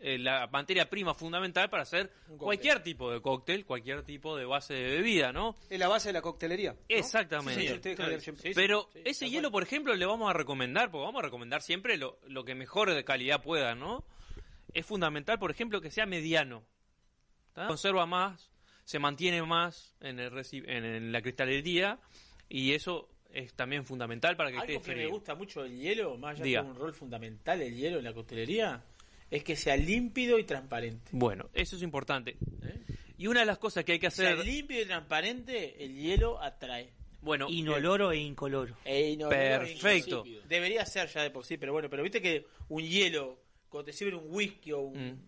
eh, la materia prima fundamental para hacer cualquier tipo de cóctel, cualquier tipo de base de bebida, ¿no? Es la base de la coctelería. ¿no? Exactamente. Sí, sí, usted, Javier, siempre. Pero ese hielo, por ejemplo, le vamos a recomendar, porque vamos a recomendar siempre lo, lo que mejor de calidad pueda, ¿no? Es fundamental, por ejemplo, que sea mediano. ¿tá? Conserva más, se mantiene más en, el en, en la cristalería y eso es también fundamental para que Algo esté que me gusta mucho del hielo, más allá de un rol fundamental el hielo en la coctelería, es que sea límpido y transparente. Bueno, eso es importante. Y una de las cosas que hay que O sea, hacer... límpido y transparente, el hielo atrae. Bueno, Inoloro e incoloro. E inoloro e Perfecto. Debería ser ya de por sí, pero bueno, pero viste que un hielo, cuando te sirven un whisky o un...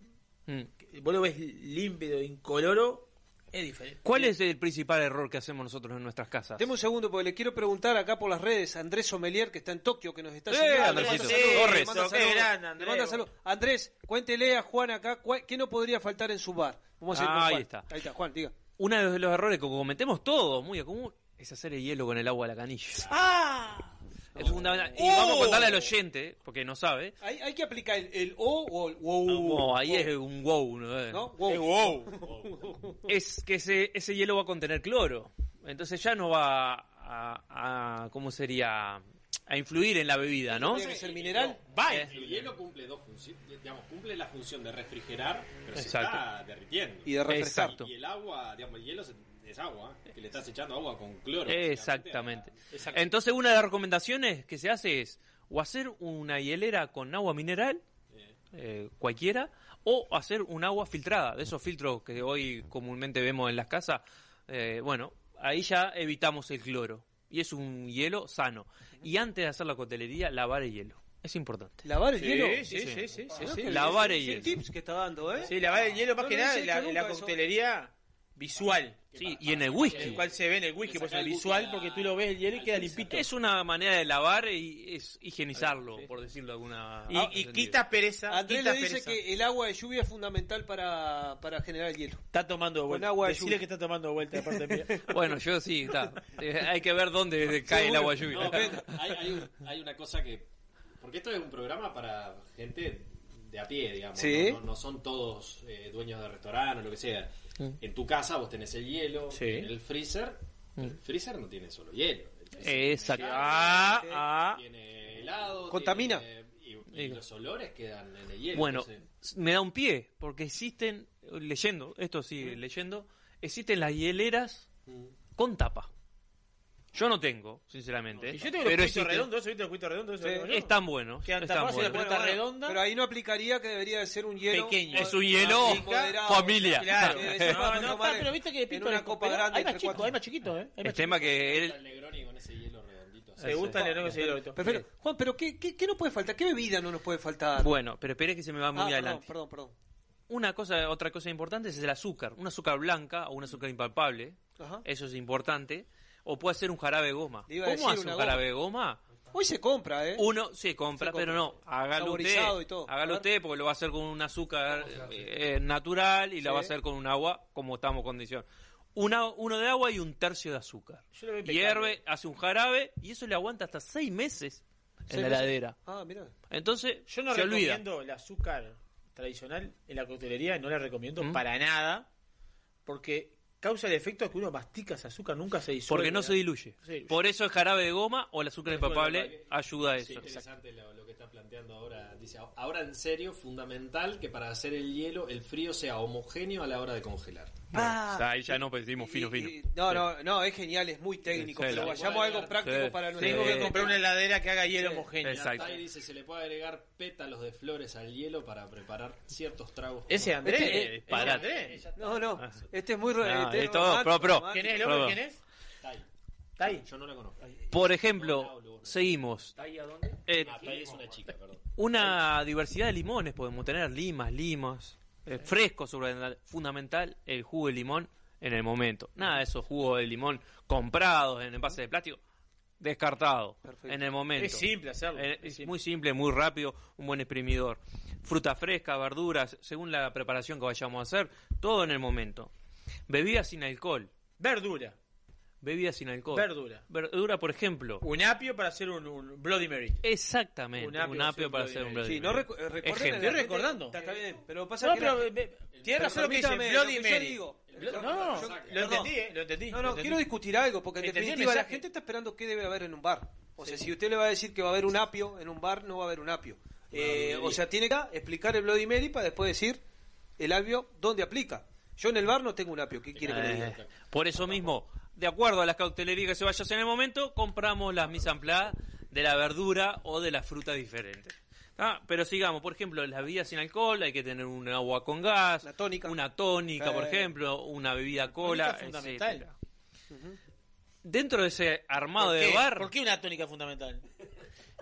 Mm. Vos lo ves límpido, incoloro, es diferente. ¿Cuál es el principal error que hacemos nosotros en nuestras casas? Deme un segundo porque le quiero preguntar acá por las redes a Andrés Sommelier que está en Tokio que nos está Eh, siguiendo. Saludos, Torres. Andrés, manda vos. saludos. Andrés, cuéntele a Juan acá cuál- qué no podría faltar en su bar. Vamos a ir con Ah, ahí Juan. está. Ahí está, Juan, diga. Uno de los errores que cometemos todos, muy común, es hacer el hielo con el agua a la canilla. ¡Ah! Es fundamental. Y Oh. vamos a contarle al oyente, porque no sabe. Hay, hay que aplicar el, el O o el wow. No, ahí es un wow, ¿no? ¿No? Wow. ¡Qué wow! <laughs> Es que ese, ese hielo va a contener cloro. Entonces ya no va a, a- ¿cómo sería? A influir en la bebida, ¿no? Tiene que ser mineral. ¡Va! El hielo cumple dos funciones, digamos, cumple la función de refrigerar, pero Exacto. se está derritiendo. Y de refrescar. Exacto. Y el agua, digamos, el hielo se- es agua, que le estás echando agua con cloro. Exactamente. Entonces una de las recomendaciones que se hace es o hacer una hielera con agua mineral, eh, cualquiera, o hacer un agua filtrada, de esos filtros que hoy comúnmente vemos en las casas. eh, bueno, ahí ya evitamos el cloro. Y es un hielo sano. Y antes de hacer la cotelería, lavar el hielo. Es importante. ¿Lavar el Sí, hielo? sí, sí, sí, sí, Ah, sí. Lavar el hielo. tips que está dando, ¿eh? Sí, lavar el hielo más No que nada la, coctelería visual. Sí, y en el whisky. el cual se ve en el whisky, pues el el visual, porque tú lo ves el hielo y queda limpito. Es una manera de lavar y es higienizarlo, por decirlo de alguna Y, y quita pereza. Andrés quita le dice pereza. que el agua de lluvia es fundamental para, para generar hielo. Está tomando vuelta. agua de lluvia. que está tomando vuelta de parte mía. <laughs> Bueno, yo sí, está. Eh, Hay que ver dónde <laughs> cae el agua lluvia. No, pero hay, hay, un- hay una cosa que. Porque esto es un programa para gente de a pie, digamos. Sí. No, no- no son todos eh, dueños de restaurante o lo que sea. Mm. En tu casa vos tenés el hielo, Sí. en el freezer. Mm. El freezer no tiene solo hielo. Exacto. tiene Ah, carne, ah. Tiene helado. Contamina. tiene- y, y los olores quedan en el hielo. Bueno, entonces- me da un pie, porque existen, leyendo, esto sí, leyendo, existen las hieleras con tapa. Yo no tengo, sinceramente. Y yo tengo pero los cubitos redondos, ¿viste los cubitos redondos? Sí, buenos. pelota Bueno, redonda. Pero ahí no aplicaría que debería de ser un hielo Pequeño. Es un hielo moderado, familia. Claro. No, no, está, pero viste que en Pito una copa grande Hay más cuatro. hay más chiquitos, ¿eh? Hay El tema que él... Negroni con ese hielo redondito. Se gusta el Negroni con ese hielo redondito. Perfecto. Juan, pero ¿qué, qué, qué nos puede faltar? ¿Qué bebida no nos puede faltar? Bueno, pero espere que se me va muy Ah, adelante. Perdón, perdón. Una cosa, otra cosa importante es el azúcar. Un azúcar blanca o un azúcar impalpable. Ajá. Eso es importante. O puede ser un jarabe de goma. ¿Cómo hace un goma. jarabe de goma? Hoy se compra, ¿eh? Uno se compra, Se compra. pero no, hágalo usted. Y todo. Hágalo usted porque lo va a hacer con un azúcar eh, natural y lo Sí. va a hacer con un agua como estamos condición. Una, uno de agua y un tercio de azúcar. Lo. Hierve, hace un jarabe y eso le aguanta hasta seis meses en Seis la meses. heladera. Ah, mira. Entonces, Yo no se olvida. recomiendo el azúcar tradicional en la coctelería, no la recomiendo ¿Mm? para nada, porque causa el efecto que uno mastica ese azúcar, nunca se disuelve. Porque no se diluye. Sí. Por eso el jarabe de goma o el azúcar impalpable ayuda a Sí, eso. interesante lo, lo que está planteando ahora. Dice, ahora en serio, fundamental que para hacer el hielo el frío sea homogéneo a la hora de congelar. Ah, O sea, ahí ya no pedimos fino, fino. y- no, no, no, es genial, es muy técnico, Sí, pero sí. vayamos a algo práctico Sí. para Sí. nuestro Tengo que comprar una heladera que haga hielo Sí. homogéneo. Exacto. Ahí dice, se le puede agregar pétalos de flores al hielo para preparar ciertos tragos. Ese Andrés, Este- ese disparate. Andrés. No, no, este es muy ro- Es todo pro, pro. ¿Quién es el hombre? ¿Quién es? Tai. Tai. Yo no la conozco. Por ejemplo, seguimos. Eh, Ah, Tai es una chica, perdón. una diversidad de limones podemos tener, limas, limas, eh, frescos sobre fundamental el jugo de limón en el momento. Nada de esos jugos de limón comprados en envases de plástico, descartado Perfecto. en el momento. Es simple hacerlo. Eh, es es simple. muy simple, muy rápido, un buen exprimidor. Fruta fresca, verduras, según la preparación que vayamos a hacer, todo en el momento. Bebidas sin alcohol, Verdura. bebidas sin alcohol. Verdura. Verdura, por ejemplo. Un apio para hacer un, un Bloody Mary. Exactamente, Un un apio para hacer un Bloody Sí, no Mary. recu- recuerden la Estoy gente- recordando. Está, está bien, pero pasa No, que pero la- tiene razón lo que dice Bloody lo que yo Mary. digo. Lo- No, yo- lo entendí, eh, lo entendí. No, no, entendí. quiero discutir algo, porque en Entendí definitiva la gente está esperando qué debe haber en un bar. O sea, si usted le va a decir que va a haber un apio en un bar, no va a haber un apio. Eh, o sea, tiene que explicar el Bloody Mary para después decir el apio dónde aplica. Yo en el bar no tengo un apio, ¿qué quiere que le diga? Eh, por eso mismo, de acuerdo a las cautelerías que se vaya a hacer en el momento, compramos las mise en place de la verdura o de la fruta diferente. Ah, pero sigamos, por ejemplo, las bebidas sin alcohol, hay que tener un agua con gas, Una tónica. una tónica, por Eh. ejemplo, una bebida cola, fundamental. Dentro de ese armado ¿Por de bar, ¿Por qué una tónica fundamental?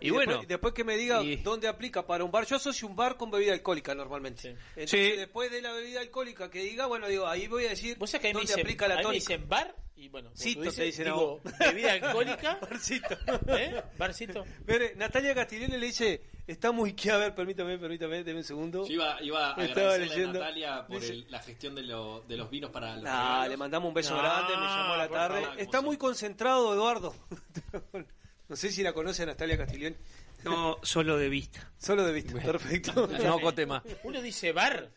Y bueno, después, después que me diga y- dónde aplica para un bar, yo asocio un bar con bebida alcohólica normalmente. Entonces, Sí. después de la bebida alcohólica que diga, bueno, digo, ahí voy a decir Vos dónde dicen, aplica la tónica. dicen bar y bueno, Cito, dices, te dicen digo, bebida alcohólica, <laughs> Barcito. ¿eh? Barcito. Mire, Natalia Castiglione le dice, está muy que a ver, permítame, permítame, deme un segundo. Yo iba, iba a Estaba agradecerle leyendo. a Natalia por Dice- el- la gestión de, lo- de los vinos para los Ah, regalos. le mandamos un beso No, grande, me llamó a la tarde. favor. Está muy concentrado, Eduardo. No sé si la conoce Natalia Castiglione. No, solo de vista. <laughs> Solo de vista, perfecto. no cote más. Uno dice bar,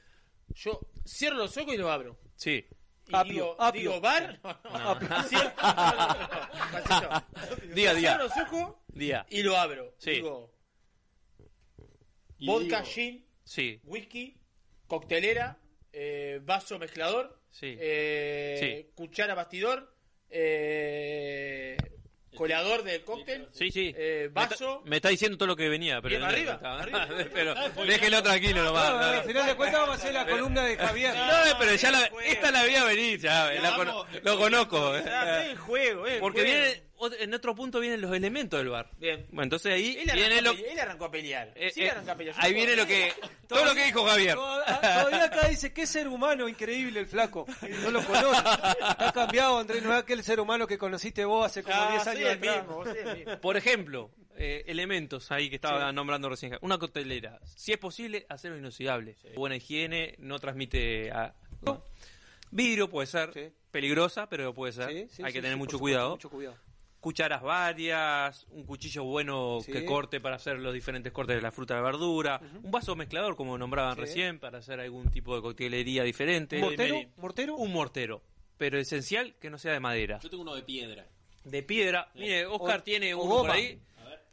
yo cierro los ojos y lo abro. Sí. Y Apio, digo, apio. digo bar, No. <laughs> Día, día. Cierro los ojos Día. y lo abro. Sí. Digo, Y vodka, digo- gin, Sí, whisky, coctelera, eh, vaso mezclador, sí. eh, cuchara bastidor, eh, colador del cóctel, Sí, sí. eh, Me está- vaso. Me está, diciendo todo lo que venía, pero no- arriba, está- arriba. <laughs> pero déjelo tranquilo nomás. No, no. al final de cuentas vamos a hacer la columna de Javier. No, pero ya la, esta la veía venir, ya, la cono- lo conozco. eh. Es el juego, es el Porque juego. viene, en otro punto vienen los elementos del bar. Bien. Bueno, entonces ahí Él viene arrancó, lo, a pelear, él arrancó a pelear. eh, Sí, eh, arrancó a pelear. Ahí viene lo que, todo <laughs> lo que dijo Javier. Todavía todavía acá dice que ser humano increíble el flaco. No lo conoce. Ha cambiado, Andrés, no es aquel ser humano que conociste vos hace como Ah, 10 soy años atrás. mismo, mismo. Por ejemplo, eh, elementos ahí que estaba nombrando recién. Una coctelera. Si es posible, acero inoxidable. Buena higiene, no transmite a... Vidrio puede ser Sí. peligrosa, pero puede ser. Sí, sí, Hay que tener mucho supuesto, cuidado. Mucho cuidado. Cucharas varias, un cuchillo bueno Sí. que corte para hacer los diferentes cortes de la fruta y la verdura, un vaso mezclador como nombraban Sí. recién para hacer algún tipo de coctelería diferente. ¿Mortero? Meri- ¿Mortero? Un mortero, pero esencial que no sea de madera. Yo tengo uno de piedra. De piedra. Mire, Oscar o- tiene uno por ahí.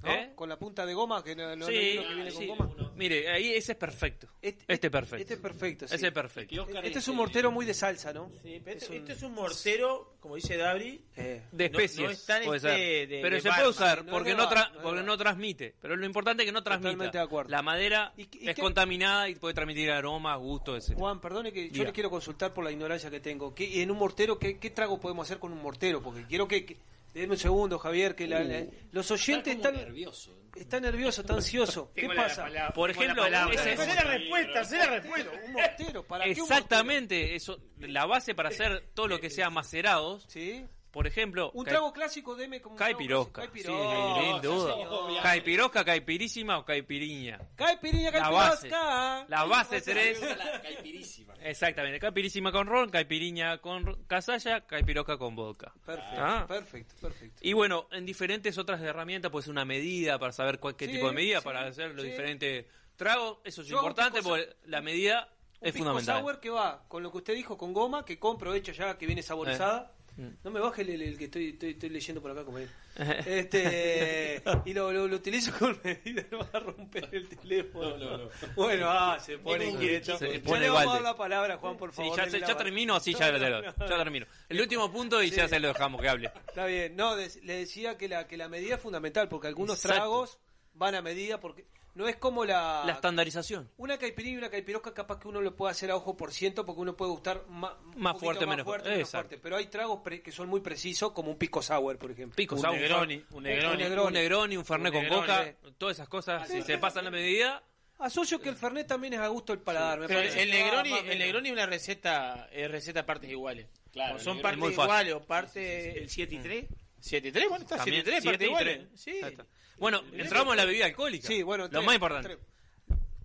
¿No? ¿Eh? Con la punta de goma, que no, no Sí, no es lo que viene sí. con goma. Mire, ahí ese es perfecto. Este, es perfecto. Este es perfecto, sí. Ese es perfecto. Este es un mortero muy de salsa, ¿no? Sí, pero este, este es un mortero, como dice Dabri, de no- especies. No, es tan puede este ser. de- pero de se barba. puede usar porque, de no, barba, tra- no es de porque barba. no transmite. Pero lo importante es que no de acuerdo. La madera y es qué- contaminada y puede transmitir aromas, gustos, etc. Juan, perdone que yo Diga. le quiero consultar por la ignorancia que tengo. ¿Qué, en un mortero, ¿qué, qué trago podemos hacer con un mortero? Porque quiero que... que déjeme un segundo, Javier, que la- la- los oyentes están... nervioso. Está nervioso, está ansioso. ¿Qué Tengo la pasa? palabra- Por tengo ejemplo, palabra. ese- la respuesta, la respuesta. Un mortero, ¿para qué un Exactamente, eso, la base para hacer todo lo que sea macerados. Sí. Por ejemplo, Un trago clásico, deme como un caipirosca. Caipirosca, sin duda. Caipirosca, caipirísima o caipiriña. Caipiriña, La base. caipirosca. La base tres. Caipirísima. Exactamente, caipirísima con ron, caipiriña con casalla, caipirosca con vodka. Perfecto, Ah. perfecto, perfecto. Y bueno, en diferentes otras herramientas, pues una medida para saber cuál, qué Sí, tipo de medida sí, para hacer los sí. diferentes tragos. Eso es Yo importante porque la medida Un es pisco fundamental. sour que va con lo que usted dijo, con goma, que compro hecho ya, que viene saborizada. Mm. No me baje el, el- el que estoy, estoy, estoy leyendo por acá, compañero. <laughs> Este, y lo, lo, lo utilizo con medida, no va a romper el teléfono. No, no, no. Bueno, ah, se pone inquieto. Se Ya pone le vamos a dar la palabra, Juan, por Sí, favor. ya, dele se- la ya termino, así ya, ya- no, <laughs> ya termino. El último punto y Sí. ya se lo dejamos que hable. Está bien, no, des- le decía que la, que la medida es fundamental, porque algunos Exacto. tragos van a medida, porque no es como la... La estandarización. Una caipirinha y una caipirosca capaz que uno lo puede hacer a ojo por ciento porque uno puede gustar un Más poquito fuerte, más menos fuerte, fuerte. menos fuerte. Pero hay tragos pre- que son muy precisos, como un pico sour, por ejemplo. Pico Un sour, Negroni, un Negroni. un Negroni, un Fernet Un con Negroni. coca, todas esas cosas, si se pasan la medida, Asocio que el Fernet también es a gusto el paladar. me Pero parece. el Negroni, Ah, más o el. Negroni es una receta, es receta a partes iguales. Claro, el son Negroni partes es iguales o partes... El 7 y 3. 7 y 3, bueno, está 7 también y 3, siete partes y iguales. Sí. Está. Bueno, entramos en la bebida alcohólica. Sí, bueno, lo tres, más importante. tres.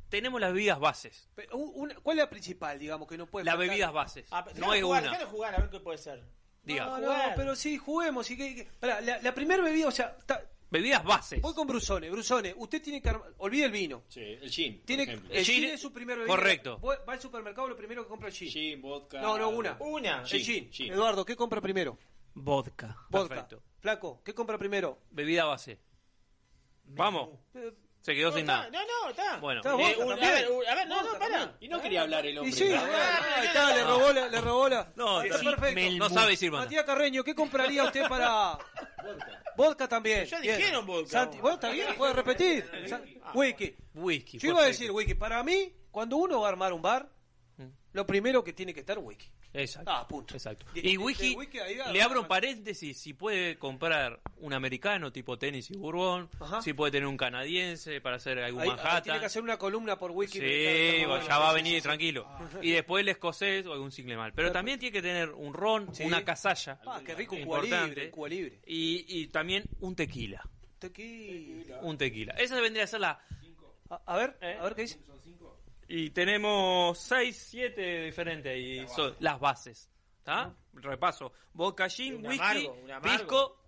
Tenemos las bebidas bases. Pero, un- una- ¿Cuál es la principal, digamos, que no puede Las faltar? bebidas bases. Ah, no hay jugar, una. jugar, a ver qué puede ser. Diga. No, no, Jugar. pero sí, juguemos. Y que, que- pará, la, la primera bebida, o sea, ta- Bebidas bases. voy con Brusone. Brusone, usted tiene que armar, olvide el vino. Sí, el gin. Tiene, el gin- gin es su primer bebida. correcto. Voy- Va al supermercado, lo primero que compra es gin. Gin, vodka. No, no, una. Una. El gin. Eduardo, ¿qué compra primero? Vodka. Vodka. Perfecto. Flaco, ¿qué compra primero? Bebida base. Vamos. Se quedó No, sin está, nada. no, no, está. Bueno. Está Eh, vodka un- a ver, un- a ver, no, Vodka no, para. Y no quería hablar el Y hombre. sí, ¿no? ahí está, le robó la, le robó la. No, está sí, perfecto. No sabe decir. Matías Carreño, ¿qué compraría usted para vodka también? Ya Bien. dijeron vodka. Santi, bueno, está bien, puede repetir. Whisky. Whisky. Yo iba a decir whisky. Para mí, cuando uno va a armar un bar, lo primero que tiene que estar whisky. Exacto. Ah, punto. Exacto. Y ahí le abro un paréntesis, si puede comprar un americano tipo tenis y bourbon, Ajá. si puede tener un canadiense para hacer algún Ahí- ahí Manhattan. tiene que hacer una columna por whisky. Sí, ya va a venir tranquilo. Y después el escocés o algún single mal. Pero también tiene que tener un ron, Sí. una casalla. Ah, qué rico, un Cuba libre, un Cuba libre. Y, y también un tequila. Tequila. Un tequila. Esa vendría a ser la. A, a ver, ¿Eh? a ver qué dice. Y tenemos 6, 7 diferentes y son las bases. ¿Está? Repaso. Vodka, gin, Un whisky, amargo, pisco.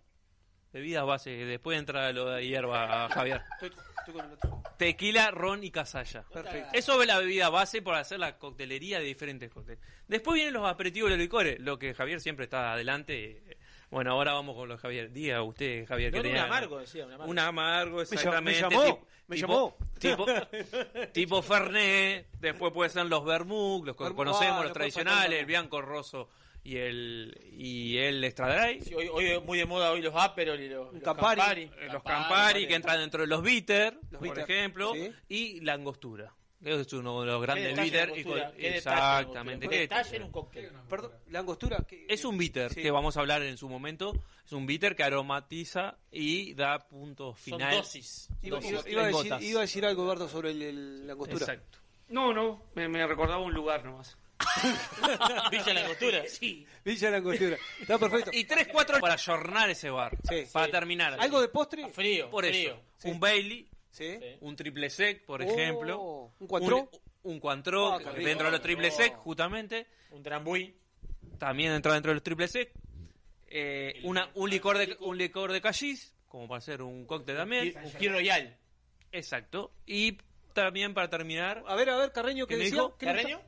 Bebidas bases. Después entra lo de hierba, <laughs> Javier. Estoy, estoy con el otro. Tequila, ron y casalla. Perfecto. Eso es la bebida base para hacer la coctelería de diferentes cócteles. Después vienen los aperitivos de los licores, lo que Javier siempre está adelante. Bueno, ahora vamos con los Javier. Diga usted, Javier, No, que no, un amargo, decía, un amargo. Un amargo, Me llam- me exactamente. llamó, tipo- me tipo- llamó. Tipo, <laughs> tipo Fernet, después puede ser los Vermouth, los que Vermouth, conocemos, ah, los tradicionales, el Bianco Rosso y el y el Extra Dry. Sí, hoy, hoy es muy de moda hoy los Aperol y los, los Campari. Campari. Eh, los Campari, que entran dentro de los bitter, Los por bitter, ejemplo, sí. y la angostura. Que Es uno de los grandes detalle bitter. la y angostura, con- qué detalle la exactamente. qué detalle en un cóctel. Perdón, la angostura. que- Es un bitter Sí. que vamos a hablar en su momento. Es un bitter que aromatiza y da punto Son final. dosis. Iba, dosis. iba- en iba a decir, gotas. iba a decir algo, Eduardo, sobre el- el- la angostura. Exacto. No, no, me, me recordaba un lugar nomás. <laughs> Villa la angostura. Sí. Villa la angostura. Está perfecto. Y 3, 4 para ayornar ese bar. Sí. Para Sí. terminar. ¿Algo de postre? Frío, Por frío. eso. Un Bailey, Sí. un triple sec, por Oh, ejemplo. ¿Un cuatro? Un, un Ah, qué rico. dentro de los triple sec, justamente. Un trambuí. También entra dentro de los triple sec. Eh, una, un licor de un licor de callis, como para hacer un cóctel también. Un Kir Royal. Exacto. Y también para terminar, A ver, a ver, Carreño, ¿qué ¿Qué me decía? dijo? ¿Qué le ¿Carreño?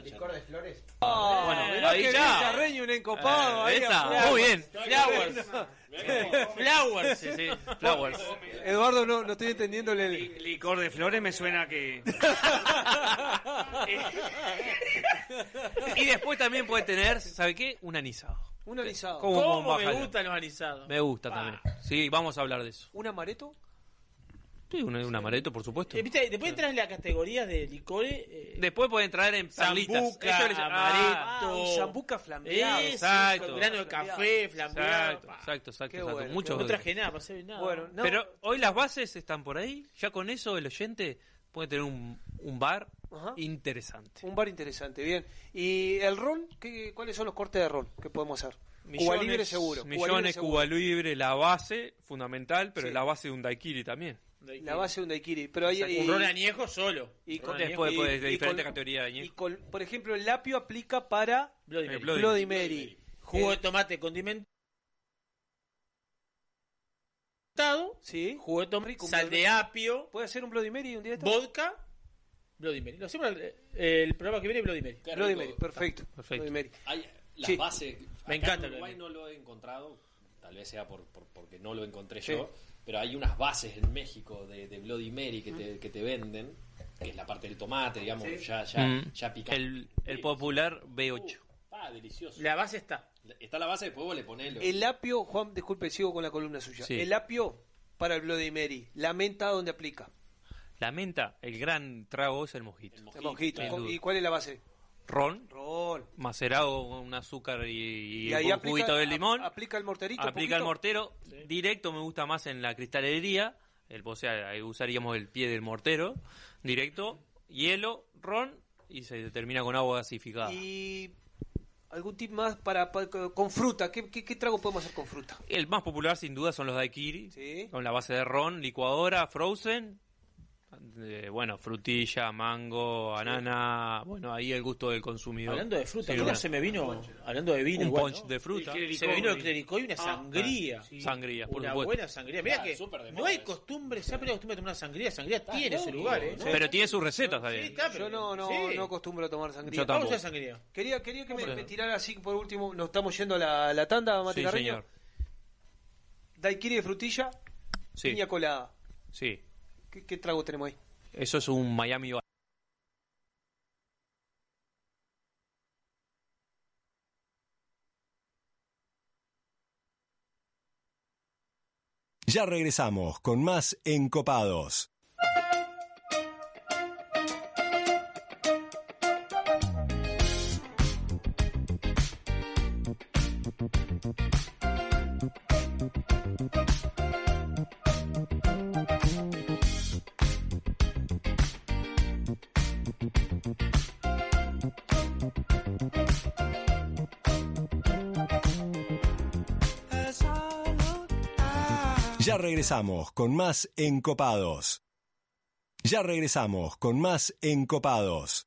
Gusta? Licor de flores. Ah, Bueno, mirá ahí que ya. un encopado. Eh, ahí esa, muy bien. Flowers. <laughs> Flowers. Sí, sí, Flowers. Eduardo, no, no estoy entendiéndole el... Li- Licor de flores me suena que. <laughs> Y después también puede tener, ¿sabe qué? Un anisado. Un anisado. ¿Cómo ¿Cómo me gustan los anisados? Me gusta también. Sí, vamos a hablar de eso. ¿Un amareto? Sí, un, un amaretto, por supuesto. Eh, ¿viste? Después entras en la categoría de licores. eh, Después pueden traer en perlitas. Zambuca, les- amaretto. Ah, un zambuca flambeado. Eso, exacto. con grano de café, flambeado. Exacto, exacto, exacto. Qué exacto. bueno, Muchos- No traje nada, pasé nada. Bueno, no. Pero hoy las bases están por ahí. Ya con eso el oyente puede tener un, un bar Ajá. interesante. Un bar interesante, bien. ¿Y el ron? ¿Qué, ¿Cuáles son los cortes de ron que podemos hacer? Cuba Millones, Libre seguro. Cuba Libre Millones, seguro. Cuba Libre, la base, fundamental, pero Sí. la base de un daiquiri también. La base de un daiquiri. Pero hay, Un ron añejo solo. y Un con- Después, añejo. pues, de y diferentes con- categorías de y añejo. con- por ejemplo, el lapio aplica para Bloody Eh, Mary. Bloody Bloody Mary. Jugo de Eh, tomate condimentado. Sí. Jugo de tomate, Rico, un sal de apio, ¿Puede ser un Bloody Mary un directo? vodka, Bloody Mary. Lo hacemos el, el programa que viene, Bloody Mary. Bloody. Mary, perfecto. Perfecto. Bloody Mary. Hay las Sí. bases. Me acá encanta En Uruguay no lo he encontrado, tal vez sea por, por- porque no lo encontré Sí. yo, pero hay unas bases en México de, de Bloody Mary que te, que te venden, que es la parte del tomate, digamos, ya, ya, Mm. ya picante. El, el popular B8. Ah, delicioso. La base está. Está la base, después vos le ponés lo- El apio, Juan, disculpe, sigo con la columna suya. Sí. El apio para el Bloody Mary. La menta, ¿dónde aplica? La menta, el gran trago es el mojito. El mojito. sin ¿Con- duda. ¿Y cuál es la base? Ron, Ron. macerado con un azúcar y, y Y ahí un aplica, juguito de limón. a- aplica el morterito. aplica el mortero. Directo me gusta más en la cristalería. El, o sea, ahí usaríamos el pie del mortero. Directo, hielo, ron y se termina con agua gasificada. Y algún tip más para, para- con fruta. ¿Qué, qué, qué trago podemos hacer con fruta? El más popular sin duda son los daiquiri. Sí. Con la base de ron, licuadora, frozen. Eh, bueno, frutilla, mango, banana. Bueno, ahí el gusto del consumidor. Hablando de fruta, ¿cómo duda. se me vino? Hablando de vino, Un igual, punch ¿no? de fruta. El Se me vino el clericó y una sangría. Sangría, por Una supuesto. buena sangría. Mira Ah, que de no hay costumbre, se ha perdido la costumbre de tomar una sangría. Sangría tiene su lugar, ¿eh? Pero tiene sus recetas Sí, también. está, pero- Yo no, no, sí. no acostumbro a tomar sangría. Yo tampoco. Sangría. Quería, quería que me, tirara así por último. Nos estamos yendo a la, la tanda, Mate Sí, Carreño. señor. Daiquiri de frutilla, Sí, piña colada. sí. ¿Qué, qué trago tenemos ahí? Eso es un Miami Vice. Ya regresamos con más Encopados. Ya regresamos con más Encopados. Ya regresamos con más Encopados.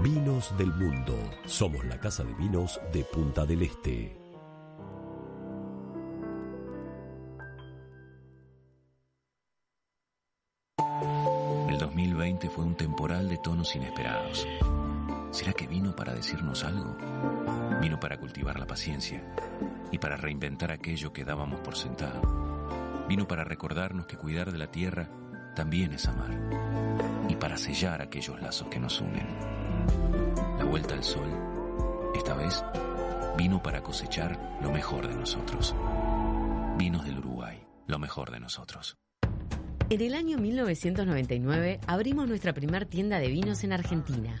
Vinos del Mundo. Somos la casa de vinos de Punta del Este. El 2020 fue un temporal de tonos inesperados. ¿Será que vino para decirnos algo? Vino para cultivar la paciencia y para reinventar aquello que dábamos por sentado. Vino para recordarnos que cuidar de la tierra también es amar y para sellar aquellos lazos que nos unen. La vuelta al sol, esta vez, vino para cosechar lo mejor de nosotros. Vinos del Uruguay, lo mejor de nosotros. En el año 1999 abrimos nuestra primera tienda de vinos en Argentina.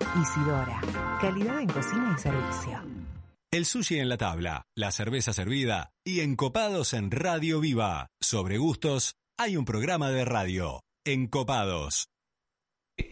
Isidora, calidad en cocina y servicio. El sushi en la tabla, la cerveza servida y encopados en Radio Viva. Sobre gustos, hay un programa de radio. Encopados.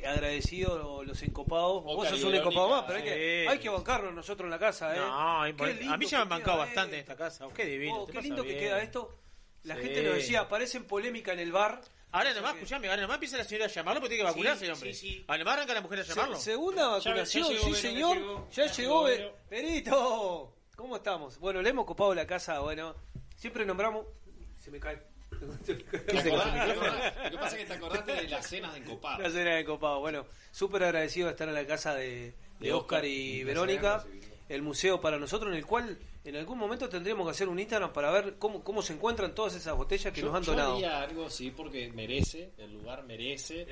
Agradecido los encopados. Vos sos un encopado más, pero hay que, hay que bancarnos nosotros en la casa, ¿eh? No, a mí ya me han bancado queda, bastante ¿eh? en esta casa. Qué divino. Oh, qué lindo que bien. queda esto. La Sí. gente nos decía, aparece en polémica en el bar. Ahora nomás, escuchame, ahora nomás empieza la señora a llamarlo porque tiene que vacunarse, Sí, hombre. sí, sí. Ahora nomás arranca la mujer a llamarlo. Se- segunda vacunación, Ya- ya llegó, sí ya señor. llegó. Ya, llegó, Perito. ¿Cómo estamos? Bueno, le hemos copado la casa, bueno. Siempre nombramos... Se me cae. <laughs> ¿Te. Lo que pasa es que te acordaste de las cenas de encopado. La cena de copado. Bueno, súper agradecido de estar en la casa de, de De Oscar Oscar. y Verónica. El museo para nosotros, en el cual en algún momento tendríamos que hacer un Instagram para ver cómo, cómo se encuentran todas esas botellas que Yo- nos han yo donado. haría algo, sí, porque merece, el lugar merece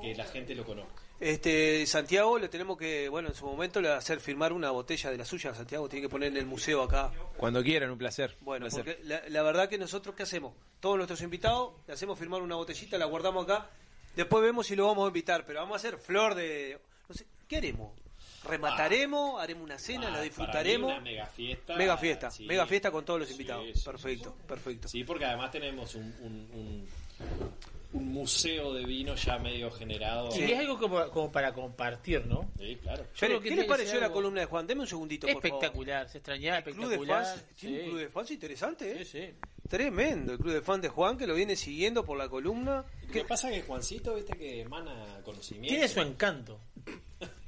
que la gente lo conozca. Este Santiago le tenemos que, bueno, en su momento le va a hacer firmar una botella de la suya. Santiago tiene que poner en el museo acá. Cuando quieran, un placer. Bueno, Un placer. porque la, la verdad que nosotros, ¿qué hacemos? Todos nuestros invitados, le hacemos firmar una botellita, la guardamos acá. Después vemos si lo vamos a invitar, pero vamos a hacer flor de... No sé, ¿qué haremos? ¿Remataremos? ¿Haremos una cena? ¿La Ah, disfrutaremos? para mí una mega fiesta. Mega fiesta, sí. mega fiesta con todos los Sí, invitados. sí, perfecto, perfecto. Sí, porque además tenemos un, un, un- un museo de vino ya medio generado. Y es algo como, como para compartir, ¿no? Sí, claro. Yo Espere, creo que ¿Qué tiene le que pareció la columna de Juan? Deme un segundito, por favor. Espectacular, se extrañaba, Club de espectacular. fans, tiene un club de fans interesante, ¿eh? Sí, sí. Tremendo, el club de fans de Juan que lo viene siguiendo por la columna. Lo que pasa es que Juancito, viste que emana conocimiento. Tiene su encanto. <laughs>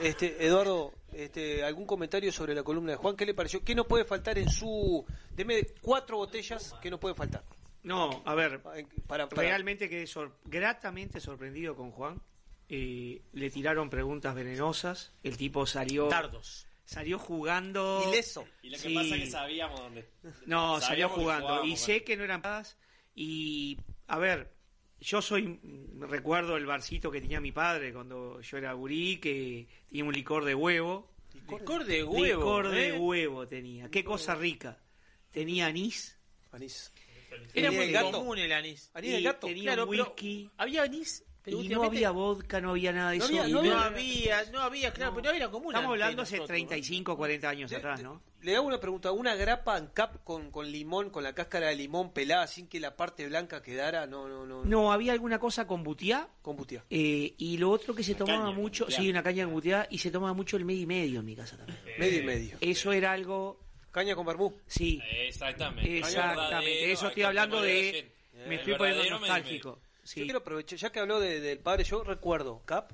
Este, Eduardo, este, algún comentario sobre la columna de Juan. ¿Qué le pareció? ¿Qué no puede faltar en su... Deme cuatro botellas que no pueden faltar. No, a ver, para, para- realmente quedé sor- gratamente sorprendido con Juan. Eh, le tiraron preguntas venenosas. El tipo salió. Dardos. Salió jugando. Ileso. Y lo que Sí. pasa es que sabíamos dónde. No, salió Sabíamos jugando. Y sé que no eran paz. Y, a ver, yo soy. Recuerdo el barcito que tenía mi padre cuando yo era gurí, que tenía un licor de huevo. Licor de huevo. Licor de ¿eh? huevo tenía. Qué cosa rica. Tenía anís. Anís. Era muy gato. común el anís. Anís de Y gato. Tenía Claro, whisky. Había anís, pero y no había vodka, no había nada de No eso. había, no había, no había, claro, pero no era común. Estamos hablando hace nosotros, 35, 40 años atrás, ¿no? Le hago una pregunta. ¿Una grapa en cap con, con limón, con la cáscara de limón pelada sin que la parte blanca quedara? No, no, no. No, había alguna cosa con butiá. Con butiá. eh, y lo otro que se tomaba caña mucho, sí, una caña con butiá, y se tomaba mucho el medio y medio en mi casa también. Medio y medio. Eso era algo... Caña con vermú. Sí. Exactamente. Exactamente. Eso estoy hablando de... Me estoy poniendo verdadero nostálgico. Yo quiero aprovechar, ya que habló de- del padre, yo recuerdo, Cap,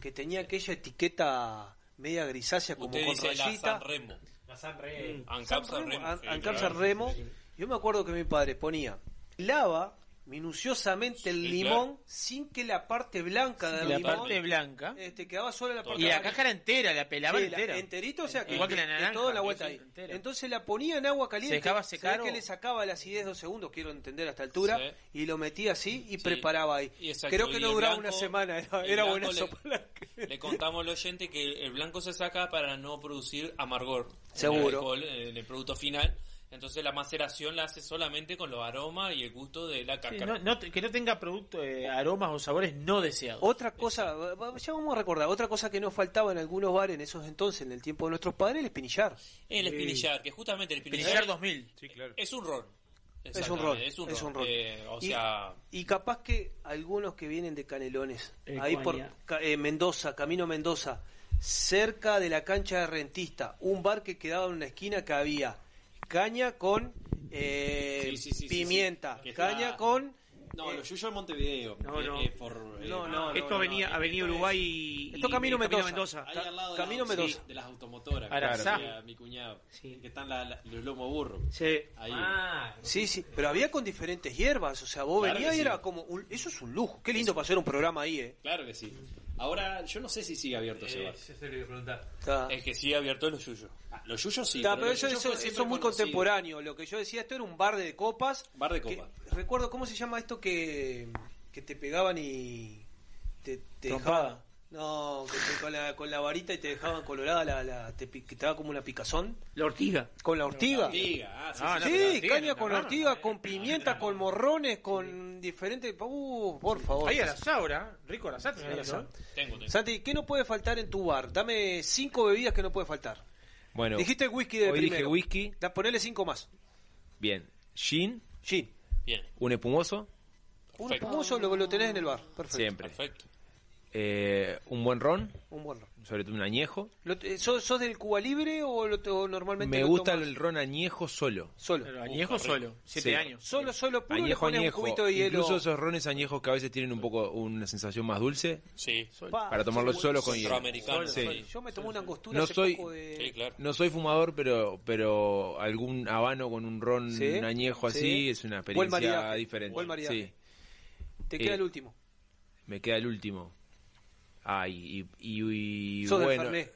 que tenía aquella etiqueta media grisácea como Usted con dice la rayita. San Remo. La San Remo. Ancap San Remo, Remo. An- sí, Ancap claro. San Remo. Yo me acuerdo que mi padre ponía lava minuciosamente el Sí, limón sin que la parte blanca del la limón parte blanca. este, quedaba solo la parte Y la era entera, la pelaban Sí, la- entera. enterito, o sea, que, Igual que la naranja. todo en la vuelta ahí. entera. Entonces la ponía en agua caliente. ¿Se dejaba secar que le sacaba la acidez dos segundos, quiero entender a esta altura, Sí. y lo metía así y preparaba ahí. Exacto, Creo que no duraba blanco- una semana, era, era buena le- sopa. Le contamos al oyente que el, el blanco se saca para no producir amargor. en Seguro. el alcohol, en el producto final. Entonces la maceración la hace solamente con los aromas y el gusto de la Sí, cáscara. no- no te- que no tenga producto, eh, aromas o sabores no deseados. Otra cosa, ya vamos a recordar, otra cosa que nos faltaba en algunos bares en esos entonces, en el tiempo de nuestros padres, el espinillar. El espinillar, que justamente el espinillar, Espinillar 2000. Sí, claro. es un ron. Es un rol. Es un es ron. un rol. Eh, o y, sea, y capaz que algunos que vienen de Canelones, Eh, ahí por eh, Mendoza, Camino Mendoza, cerca de la cancha de Rentista, un bar que quedaba en una esquina que había caña con eh, Sí, sí, sí, sí, pimienta, caña con... No, lo Yuyo en Montevideo. No, eh, no. eh, por, eh, No, no, Esto no, avenida, no, Avenida esto es- Uruguay y, Esto y Camino Mendoza. Ahí al lado de, Camino la, Mendoza. sí, de las automotoras. Que decía mi cuñado. Que están la- la- los lomos burros. Sí. Ahí. Sí, sí, pero había con diferentes hierbas, o sea, vos Claro venías y sí. era como... un- eso es un lujo, qué lindo para hacer un programa ahí, ¿eh? Claro que sí. Ahora, yo no sé si sigue abierto ese bar. Está. es que sí abierto los suyos. Ah, Los yuyos sí. Está, pero pero eso, yuyos eso- eso es muy contemporáneo. Lo que yo decía, esto era un bar de copas. Bar de copas. recuerdo, ¿cómo se llama esto que, que te pegaban y te, te dejaban? No, que te- con, la, con la varita y te dejaban colorada, la, la, te, pi- que te daba como una picazón. La ortiga. Con la ortiga. Ortiga, ah, sí, Ah, sí, no, Sí, pero la ortiga caña con no. ortiga, con pimienta, con morrones, con diferentes... Uh, por favor. Ahí a la saura, rico la saura. Ahí asado. Tengo, tengo. Santi, ¿qué no puede faltar en tu bar? Dame cinco bebidas que no puede faltar. Bueno, Dijiste whisky de hoy dije primero. whisky. Da, ponele cinco más. Bien. Gin, Gin. Bien, un espumoso, Un espumoso lo, lo tenés en el bar. Perfecto. siempre. perfecto. Eh, un buen ron, Un buen ron. sobre todo un añejo. Lo- ¿Sos, sos del Cuba Libre o, lo, o normalmente Me lo gusta tomas el ron añejo solo. solo? Pero añejo Uf, solo, siete Sí. años. Solo, solo puro Añejo, añejo. un cubito de hielo. Incluso esos rones añejos que a veces tienen un poco una sensación más dulce. Sí. Pa, Para tomarlo sí, solo con hielo. Sí. Yo me tomé una angostura No hace soy- poco de... Sí, claro. No soy fumador, pero pero algún habano con un ron Sí, añejo así sí. es una Buen experiencia maridaje, diferente. buen. Te queda eh, el último. Me queda el último. Ay, y, y, y Sos bueno. Fernet.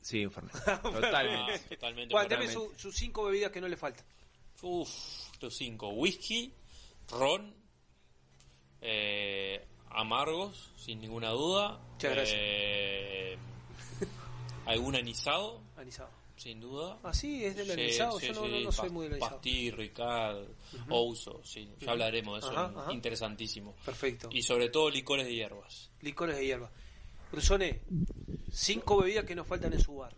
Sí, Fernet. <laughs> Ah, Totalmente. <laughs> deme totalmente. su- sus cinco bebidas que no le faltan. Uf, los cinco. Whisky, ron, eh, amargos, sin ninguna duda. Muchas gracias. Eh, <laughs> algún anisado, Anisado. sin duda. Ah, sí, es del Sí, anisado. sí, Yo no, sí, no, no soy muy del anisado. Pastir, Ricard, Ouso, sí, ya hablaremos de eso, Ajá, ajá. interesantísimo. Perfecto. Y sobre todo licores de hierbas. Licores de hierba. Brusone, cinco bebidas que nos faltan en su bar.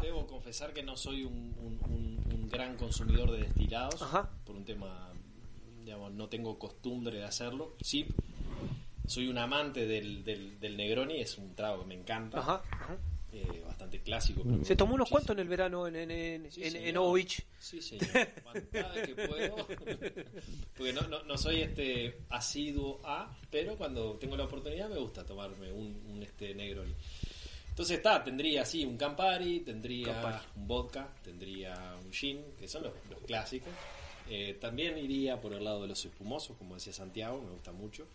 Yo debo confesar que no soy un, un- un- un gran consumidor de destilados. Ajá. Por un tema, digamos, no tengo costumbre de hacerlo. Sí, soy un amante del, del, del Negroni, es un trago que me encanta. Ajá, ajá. Eh, bastante clásico. pero se tomó unos muchísimo. cuantos en el verano en, en, en, Sí, en, señor. en Ovo Beach. Sí, señor. Cada vez que puedo. <laughs> Porque no, no, no soy este asiduo a, pero cuando tengo la oportunidad me gusta tomarme un, un este Negroni. Entonces está, tendría así un Campari, tendría Campari. un vodka, tendría un gin, que son los, los clásicos. Eh, también iría por el lado de los espumosos, como decía Santiago, me gusta mucho.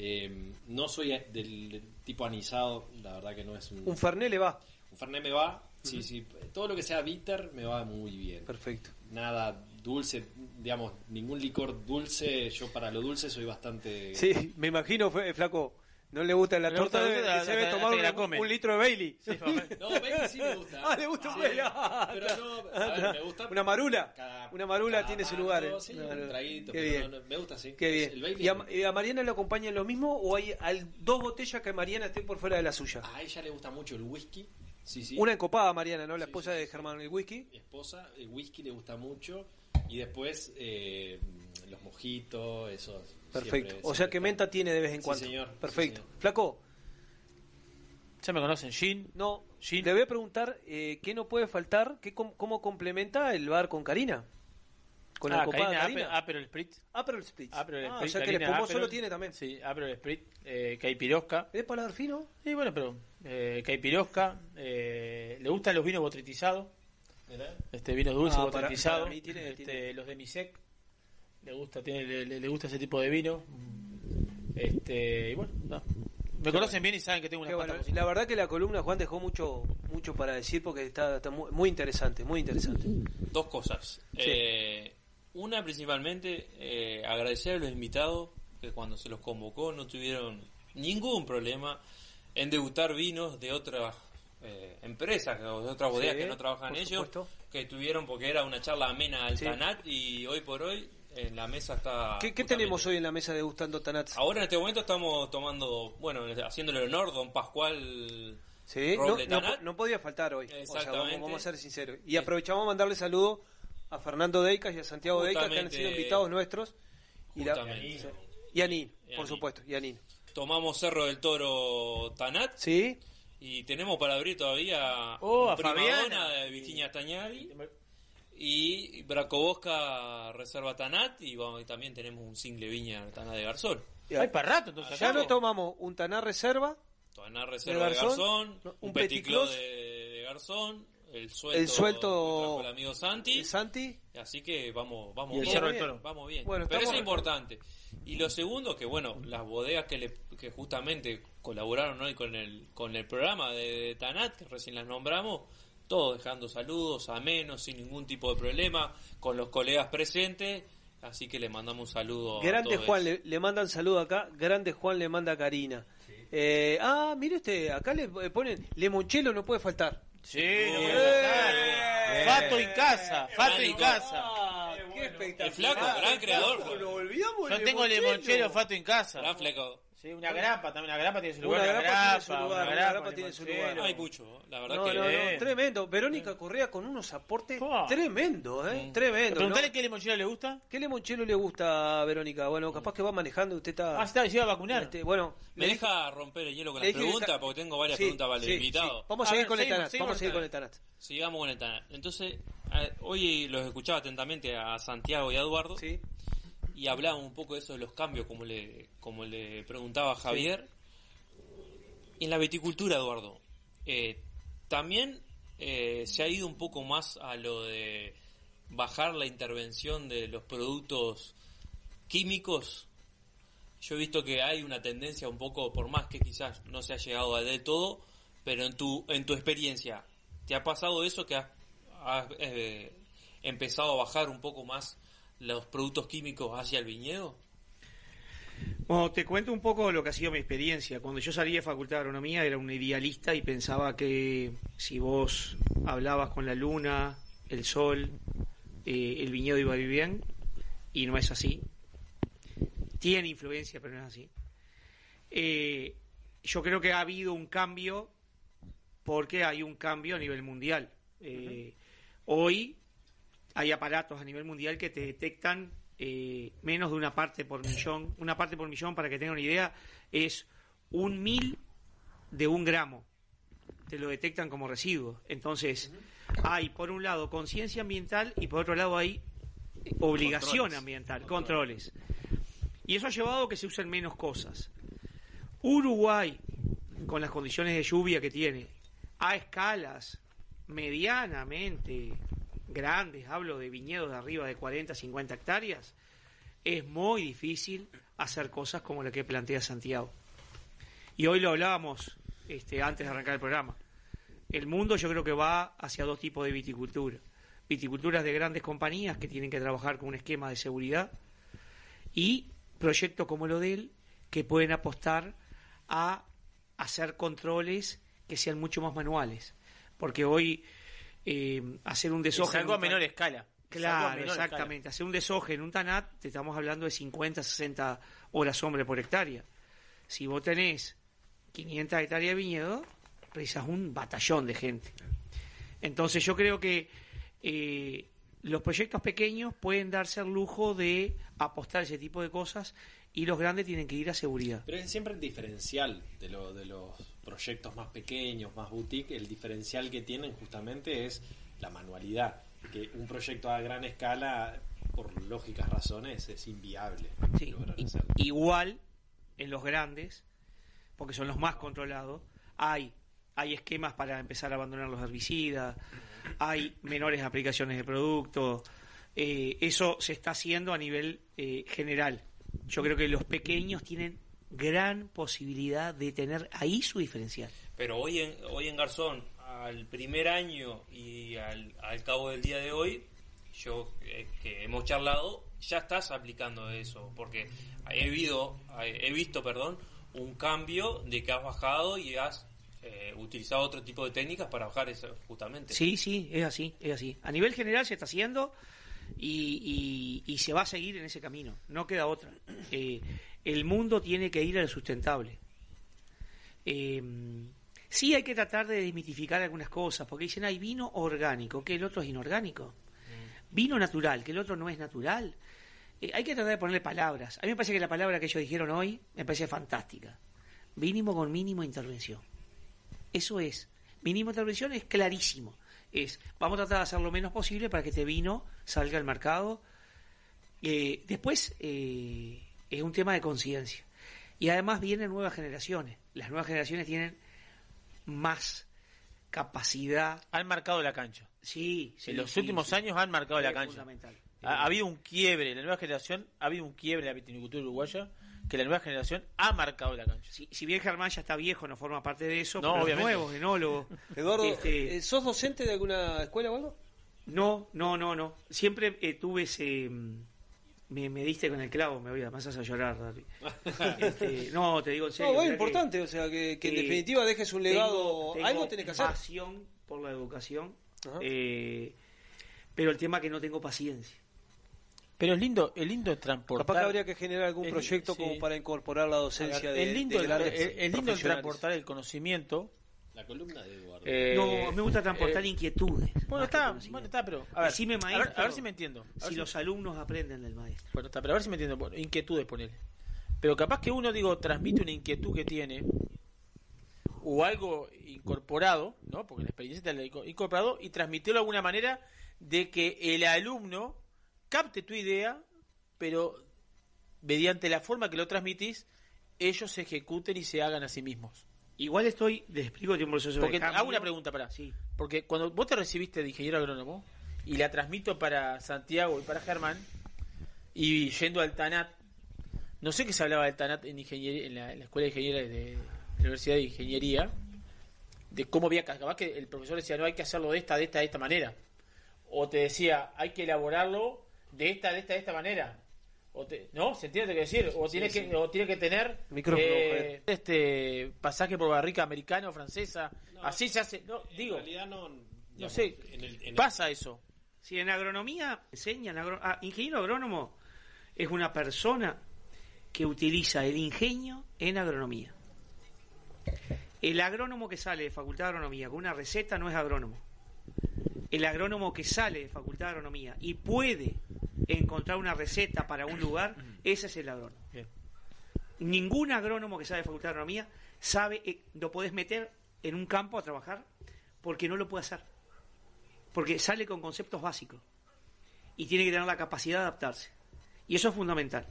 Eh, no soy del, tipo anisado, la verdad que no es un... Un Fernet le va. Un Fernet me va, sí, sí. Todo lo que sea bitter me va muy bien. Perfecto. Nada dulce, digamos, ningún licor dulce. Yo para lo dulce soy bastante... Sí, me imagino, flaco. No le gusta la gusta torta, la debe- torta, se debe tomar la un, un litro de Bailey. <laughs> No, Bailey sí me gusta. <laughs> Ah, le gusta un Sí, Bailey. pero no, a ver, me gusta Una marula. cada- una marula tiene su lugar. eh. sí, Una un traguito, Qué pero bien. no, no, me gusta así. Qué bien. El Bailey- ¿Y a, y a Mariana le acompaña lo mismo o hay al- dos botellas que Mariana esté por fuera de la suya? A ella le gusta mucho el whisky. Sí, sí. Una encopada Mariana, ¿no? La esposa de Germán, el whisky. Mi esposa, el whisky le gusta mucho. Y después eh, los mojitos, eso. Perfecto. siempre- o sea que menta tiene de vez en Sí, cuando. señor. Perfecto. Sí, Flaco. Ya me conocen, Gin. No, le voy a preguntar eh, qué no puede faltar, qué, com- cómo complementa el bar con Karina. Con la ah, copada Karina, Karina. Ape- Aperol Spritz. Aperol Spritz. Aperol Ah, Spritz, o sea que el Karina espumoso lo tiene también. Sí, Aperol Spritz, eh, Caipirosca. ¿Es paladar fino? Sí, bueno, pero eh, Caipirosca. Eh, le gustan los vinos botritizados. Este vino dulce Ah, para- botritizado. para mí tiene- este, tiene- Los de Misec. Le gusta, tiene, le, le- gusta ese tipo de vino. Este, y bueno, no. Me conocen bien y saben que tengo una bueno. La verdad que la columna Juan dejó mucho mucho para decir porque está, está muy, muy interesante, muy interesante. Dos cosas. Eh, una principalmente, eh, agradecer a los invitados que cuando se los convocó no tuvieron ningún problema en degustar vinos de otras eh, empresas o de otras bodegas Sí, que no trabajan ellos, supuesto. que tuvieron porque era una charla amena al Sí. Tanat y hoy por hoy en la mesa está... ¿Qué, qué tenemos hoy en la mesa degustando Tanats? Ahora en este momento estamos tomando, bueno, haciéndole honor, don Pascual Sí, no, no, podía faltar hoy. O sea, vamos, vamos a ser sinceros. Y aprovechamos a mandarle saludo a Fernando Deicas y a Santiago Deicas, que han sido invitados nuestros. Y, la- y a Nin, por supuesto, y a Nin. Tomamos Cerro del Toro Tanat. Sí. Y tenemos para abrir todavía Oh, a Fabiana. de Virginia Tañari y Bracobosca Reserva Tanat y, bueno, y también tenemos un single viña Tanat de Garzón. Hay para rato, entonces. Ya acá. no tomamos un Taná Reserva, Tanat Reserva de Garzón, Garzón, no, un, un Petit Petit Clos Clos, de, de Garzón, el suelto, el suelto el amigo Santi. Santi. Así que vamos, vamos Y el bien. Vamos bien. Bueno, Pero eso es estamos- importante. Y lo segundo, que bueno, las bodegas que, le, que justamente colaboraron hoy con el, con el programa de, de Tanat, que recién las nombramos, todos dejando saludos, amenos, sin ningún tipo de problema, con los colegas presentes. Así que le mandamos un saludo. a Grande todos Juan, le, le mandan saludo acá. Grande Juan le manda a Karina. Eh, ah, mire usted, acá le eh, ponen Lemonchelo no puede faltar. Sí, no puede faltar. Fato en casa, Fato en casa. Qué espectacular. El flaco, gran creador. Lo olvidamos. Yo tengo limonchelo Fato en casa. Gran flaco. Sí, una grapa, también una grapa tiene su Una lugar. grapa tiene su lugar, una una grapa, grapa tiene su limonchelo. lugar. Hay mucho, la verdad No, que. no, no, Eh. tremendo. Verónica Correa con unos aportes Fua. tremendos, ¿eh? Mm. Tremendo. Preguntale ¿no? qué limonchelo le gusta. ¿Qué limonchelo le gusta a Verónica? Bueno, capaz que va manejando, usted está... Ah, está, se iba a vacunar. Este, bueno, Me le deja romper el hielo con las preguntas está- porque tengo varias Sí, preguntas para el sí, invitado. sí. Vamos a seguir ver, con el Tanat. Vamos a seguir con el Tanat. Sigamos con el Tanat. Entonces, eh, hoy los escuchaba atentamente a Santiago y a Eduardo. Sí. Y hablábamos un poco de eso de los cambios, como le, como le preguntaba Javier. En la viticultura, Eduardo, eh, también eh, se ha ido un poco más a lo de bajar la intervención de los productos químicos. Yo he visto que hay una tendencia un poco, por más que quizás no se ha llegado a de todo, pero en tu, en tu experiencia, ¿te ha pasado eso que has, has, eh, empezado a bajar un poco más los productos químicos hacia el viñedo? Bueno, te cuento un poco lo que ha sido mi experiencia. Cuando yo salí de Facultad de Agronomía era un idealista y pensaba que si vos hablabas con la luna, el sol, eh, el viñedo iba a ir bien. Y no es así. Tiene influencia, pero no es así. Eh, yo creo que ha habido un cambio porque hay un cambio a nivel mundial. Eh, Hoy hay aparatos a nivel mundial que te detectan eh, menos de una parte por millón. Una parte por millón, para que tengan una idea, es un mil de un gramo. Te lo detectan como residuo. Entonces, hay por un lado conciencia ambiental y por otro lado hay obligación Controles. ambiental, controles. Y eso ha llevado a que se usen menos cosas. Uruguay con las condiciones de lluvia que tiene, a escalas medianamente grandes, hablo de viñedos de arriba de 40, 50 hectáreas, es muy difícil hacer cosas como la que plantea Santiago. Y hoy lo hablábamos este, antes de arrancar el programa. El mundo yo creo que va hacia dos tipos de viticultura. Viticulturas de grandes compañías que tienen que trabajar con un esquema de seguridad y proyectos como lo de él que pueden apostar a hacer controles que sean mucho más manuales. Porque hoy eh, hacer un desoje... Es en algo a menor escala. Claro, menor exactamente. Hacer un desoje en un TANAT, te estamos hablando de 50, 60 horas hombre por hectárea. Si vos tenés 500 hectáreas de viñedo, precisas un batallón de gente. Entonces yo creo que eh, los proyectos pequeños pueden darse el lujo de apostar ese tipo de cosas y los grandes tienen que ir a seguridad. Pero es siempre el diferencial de, lo, de los proyectos más pequeños, más boutique, el diferencial que tienen justamente es la manualidad. Que un proyecto a gran escala, por lógicas razones, es inviable. hacerlo. Igual en los grandes, porque son los más controlados, hay, hay esquemas para empezar a abandonar los herbicidas, hay menores aplicaciones de productos, eh, eso se está haciendo a nivel eh, general. Yo creo que los pequeños tienen gran posibilidad de tener ahí su diferencial. Pero hoy en, hoy en Garzón, al primer año y al, al cabo del día de hoy, yo eh, que hemos charlado, ya estás aplicando eso, porque he, habido, he visto perdón, un cambio de que has bajado y has eh, utilizado otro tipo de técnicas para bajar eso justamente. Sí, sí, es así, es así. A nivel general se está haciendo y, y- y se va a seguir en ese camino, no queda otra. Eh, el mundo tiene que ir al sustentable. Eh, sí hay que tratar de desmitificar algunas cosas, porque dicen, hay vino orgánico, que el otro es inorgánico. Vino natural, que el otro no es natural. Eh, hay que tratar de ponerle palabras. A mí me parece que la palabra que ellos dijeron hoy me parece fantástica. Mínimo con mínimo intervención. Eso es. Mínimo intervención es clarísimo. Es, vamos a tratar de hacer lo menos posible para que este vino salga al mercado. Eh, después, eh, es un tema de conciencia. Y además vienen nuevas generaciones. Las nuevas generaciones tienen más capacidad. Han marcado la cancha. Sí, sí, en los sí, últimos sí. años han marcado la cancha. fundamental. Ha, ha habido un quiebre en la nueva generación, ha habido un quiebre en la vitinicultura uruguaya, que la nueva generación ha marcado la cancha. Si, si bien Germán ya está viejo, no forma parte de eso, No, pero los obviamente. nuevos, enólogos. <laughs> Eduardo, este, eh, ¿sos docente de alguna escuela o algo? No, no, no, no. Siempre eh, tuve ese... mm, Me, me diste con el clavo, me voy a, me haces a llorar. <laughs> Este, no, te digo en serio. No, que, importante, o sea, que, que en eh, definitiva dejes un legado, tengo- tengo algo tenés que hacer. pasión por la educación, eh, pero el tema es que no tengo paciencia. Pero es lindo, es lindo transportar. Capaz que habría que generar algún Es- proyecto sí. como para incorporar la docencia de, es lindo, de el- es- es lindo el profesionales. transportar el conocimiento. La columna de Eduardo. Eh, no, me gusta transportar eh, inquietudes. Bueno, está, bueno, está, pero. A ver, Decime, a ver- maestro, a ver si me entiendo. A ver Si si- los alumnos aprenden del maestro. Bueno, está, pero a ver si me entiendo. Bueno, inquietudes, ponele. Pero capaz que uno, digo, transmite una inquietud que tiene, o algo incorporado, ¿no? Porque la experiencia está incorporado, y transmitirlo de alguna manera de que el alumno capte tu idea, pero mediante la forma que lo transmitís, ellos se ejecuten y se hagan a sí mismos. Igual estoy, les explico que un proceso Porque de cambio. hago una pregunta para. Porque cuando vos te recibiste de ingeniero agrónomo y la transmito para Santiago y para Germán y yendo al TANAT, no sé qué se hablaba del TANAT en ingeniería en la, en la escuela de ingeniería de la Universidad de Ingeniería de cómo había que capaz que el profesor decía no hay que hacerlo de esta de esta de esta manera o te decía hay que elaborarlo de esta de esta de esta manera o te- no se entiende lo que decir o tiene sí. que o tiene que tener eh, este pasaje por barrica americana o francesa así se hace no digo realidad no, no sé en el- en el- pasa eso Si en agronomía enseñan, agro- ah, ingeniero agrónomo es una persona que utiliza el ingenio en agronomía. El agrónomo que sale de Facultad de Agronomía con una receta no es agrónomo. El agrónomo que sale de Facultad de Agronomía y puede encontrar una receta para un lugar, ese es el agrónomo. Ningún agrónomo que sale de Facultad de Agronomía sabe, eh, lo podés meter en un campo a trabajar porque no lo puede hacer. Porque sale con conceptos básicos y tiene que tener la capacidad de adaptarse. Y eso es fundamental.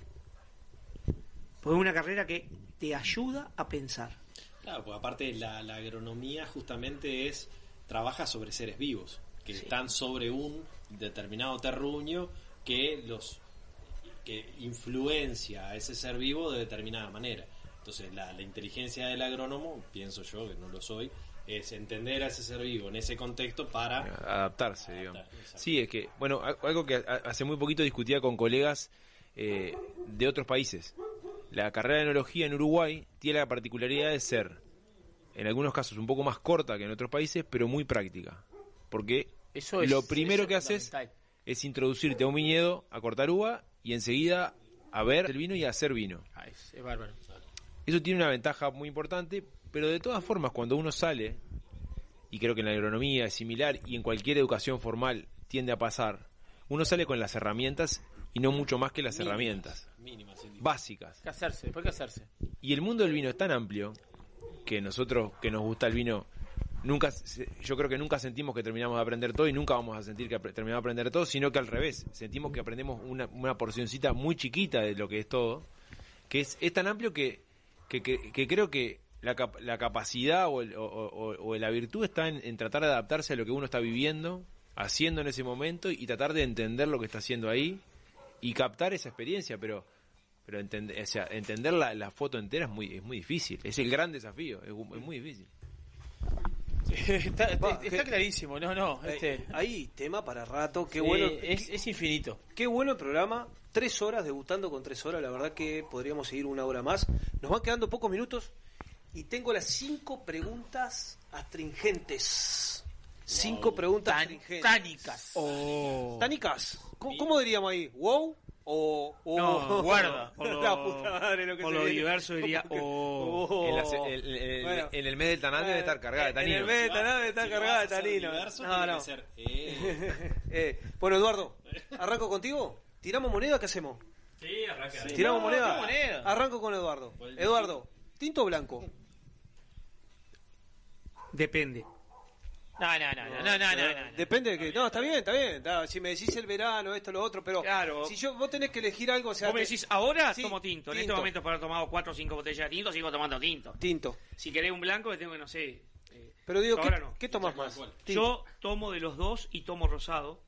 Porque es una carrera que te ayuda a pensar. Claro, porque aparte la, la agronomía justamente es trabaja sobre seres vivos que están sobre un determinado terruño que los que influencia a ese ser vivo de determinada manera. Entonces la, la inteligencia del agrónomo, pienso yo que no lo soy, es entender a ese ser vivo en ese contexto para adaptarse, digamos. Sí, es que, bueno, algo que hace muy poquito discutía con colegas eh, de otros países. La carrera de enología en Uruguay tiene la particularidad de ser, en algunos casos, un poco más corta que en otros países, pero muy práctica. Porque Eso es- lo primero eso que es haces es introducirte a un viñedo, a cortar uva y enseguida a ver el vino y a hacer vino. Ah, es, es bárbaro. Eso tiene una ventaja muy importante, pero de todas formas, cuando uno sale, y creo que en la agronomía es similar y en cualquier educación formal tiende a pasar, uno sale con las herramientas y no mucho más que las Mínimas, herramientas mínimas, básicas. Hacerse, después hacerse. Y el mundo del vino es tan amplio que nosotros que nos gusta el vino, nunca yo creo que nunca sentimos que terminamos de aprender todo y nunca vamos a sentir que terminamos de aprender todo, sino que al revés, sentimos que aprendemos una, una porcioncita muy chiquita de lo que es todo, que es, es tan amplio que, que, creo que la, cap- la capacidad o, el- o- la virtud está en, tratar de adaptarse a lo que uno está viviendo, haciendo en ese momento y tratar de entender lo que está haciendo ahí y captar esa experiencia, pero pero entender, sea, entender la, la foto entera es muy es muy difícil, es el gran desafío, es, es muy difícil. Está, está- Va, está que- clarísimo, no, no. Este, Ahí, tema para rato. Qué Sí, bueno. es- es infinito. Qué bueno el programa. Tres horas, debutando con tres horas. La verdad que podríamos seguir una hora más. Nos van quedando pocos minutos. Y tengo las cinco preguntas astringentes. Cinco preguntas astringentes. tánicas. Tánicas. ¿Cómo, cómo diríamos ahí? ¿Wow? O, o- No, guarda. Por lo, <laughs> La puta madre, lo que por se lo viene. diverso diría. <laughs> oh. Oh. En, el- el- Bueno. en el mes del Tanán debe estar cargada de En el tanino. mes de Tanán debe estar Si cargada de tanino. No, no. ser, eh. <laughs> Eh, bueno, Eduardo, arranco contigo. ¿Tiramos moneda? ¿Qué hacemos? Sí, arranca. ahí. ¿Tiramos No, moneda? ¿qué moneda? Arranco con Eduardo. Eduardo, ¿tinto o blanco? Depende. No, no, no, no, no, no, no, no. Depende de que. No, está bien, está bien. está- Si me decís el verano, esto, lo otro, pero. Claro. Si yo, vos tenés que elegir algo, o sea. Vos me decís, ahora Sí, tomo tinto. En este momento, para haber tomado 4 o 5 botellas de tinto, sigo tomando tinto. Tinto. Si querés un blanco, que tengo que, no sé. eh, Pero digo, ahora ¿qué, no. ¿qué tomas más? Yo tomo de los dos y tomo rosado.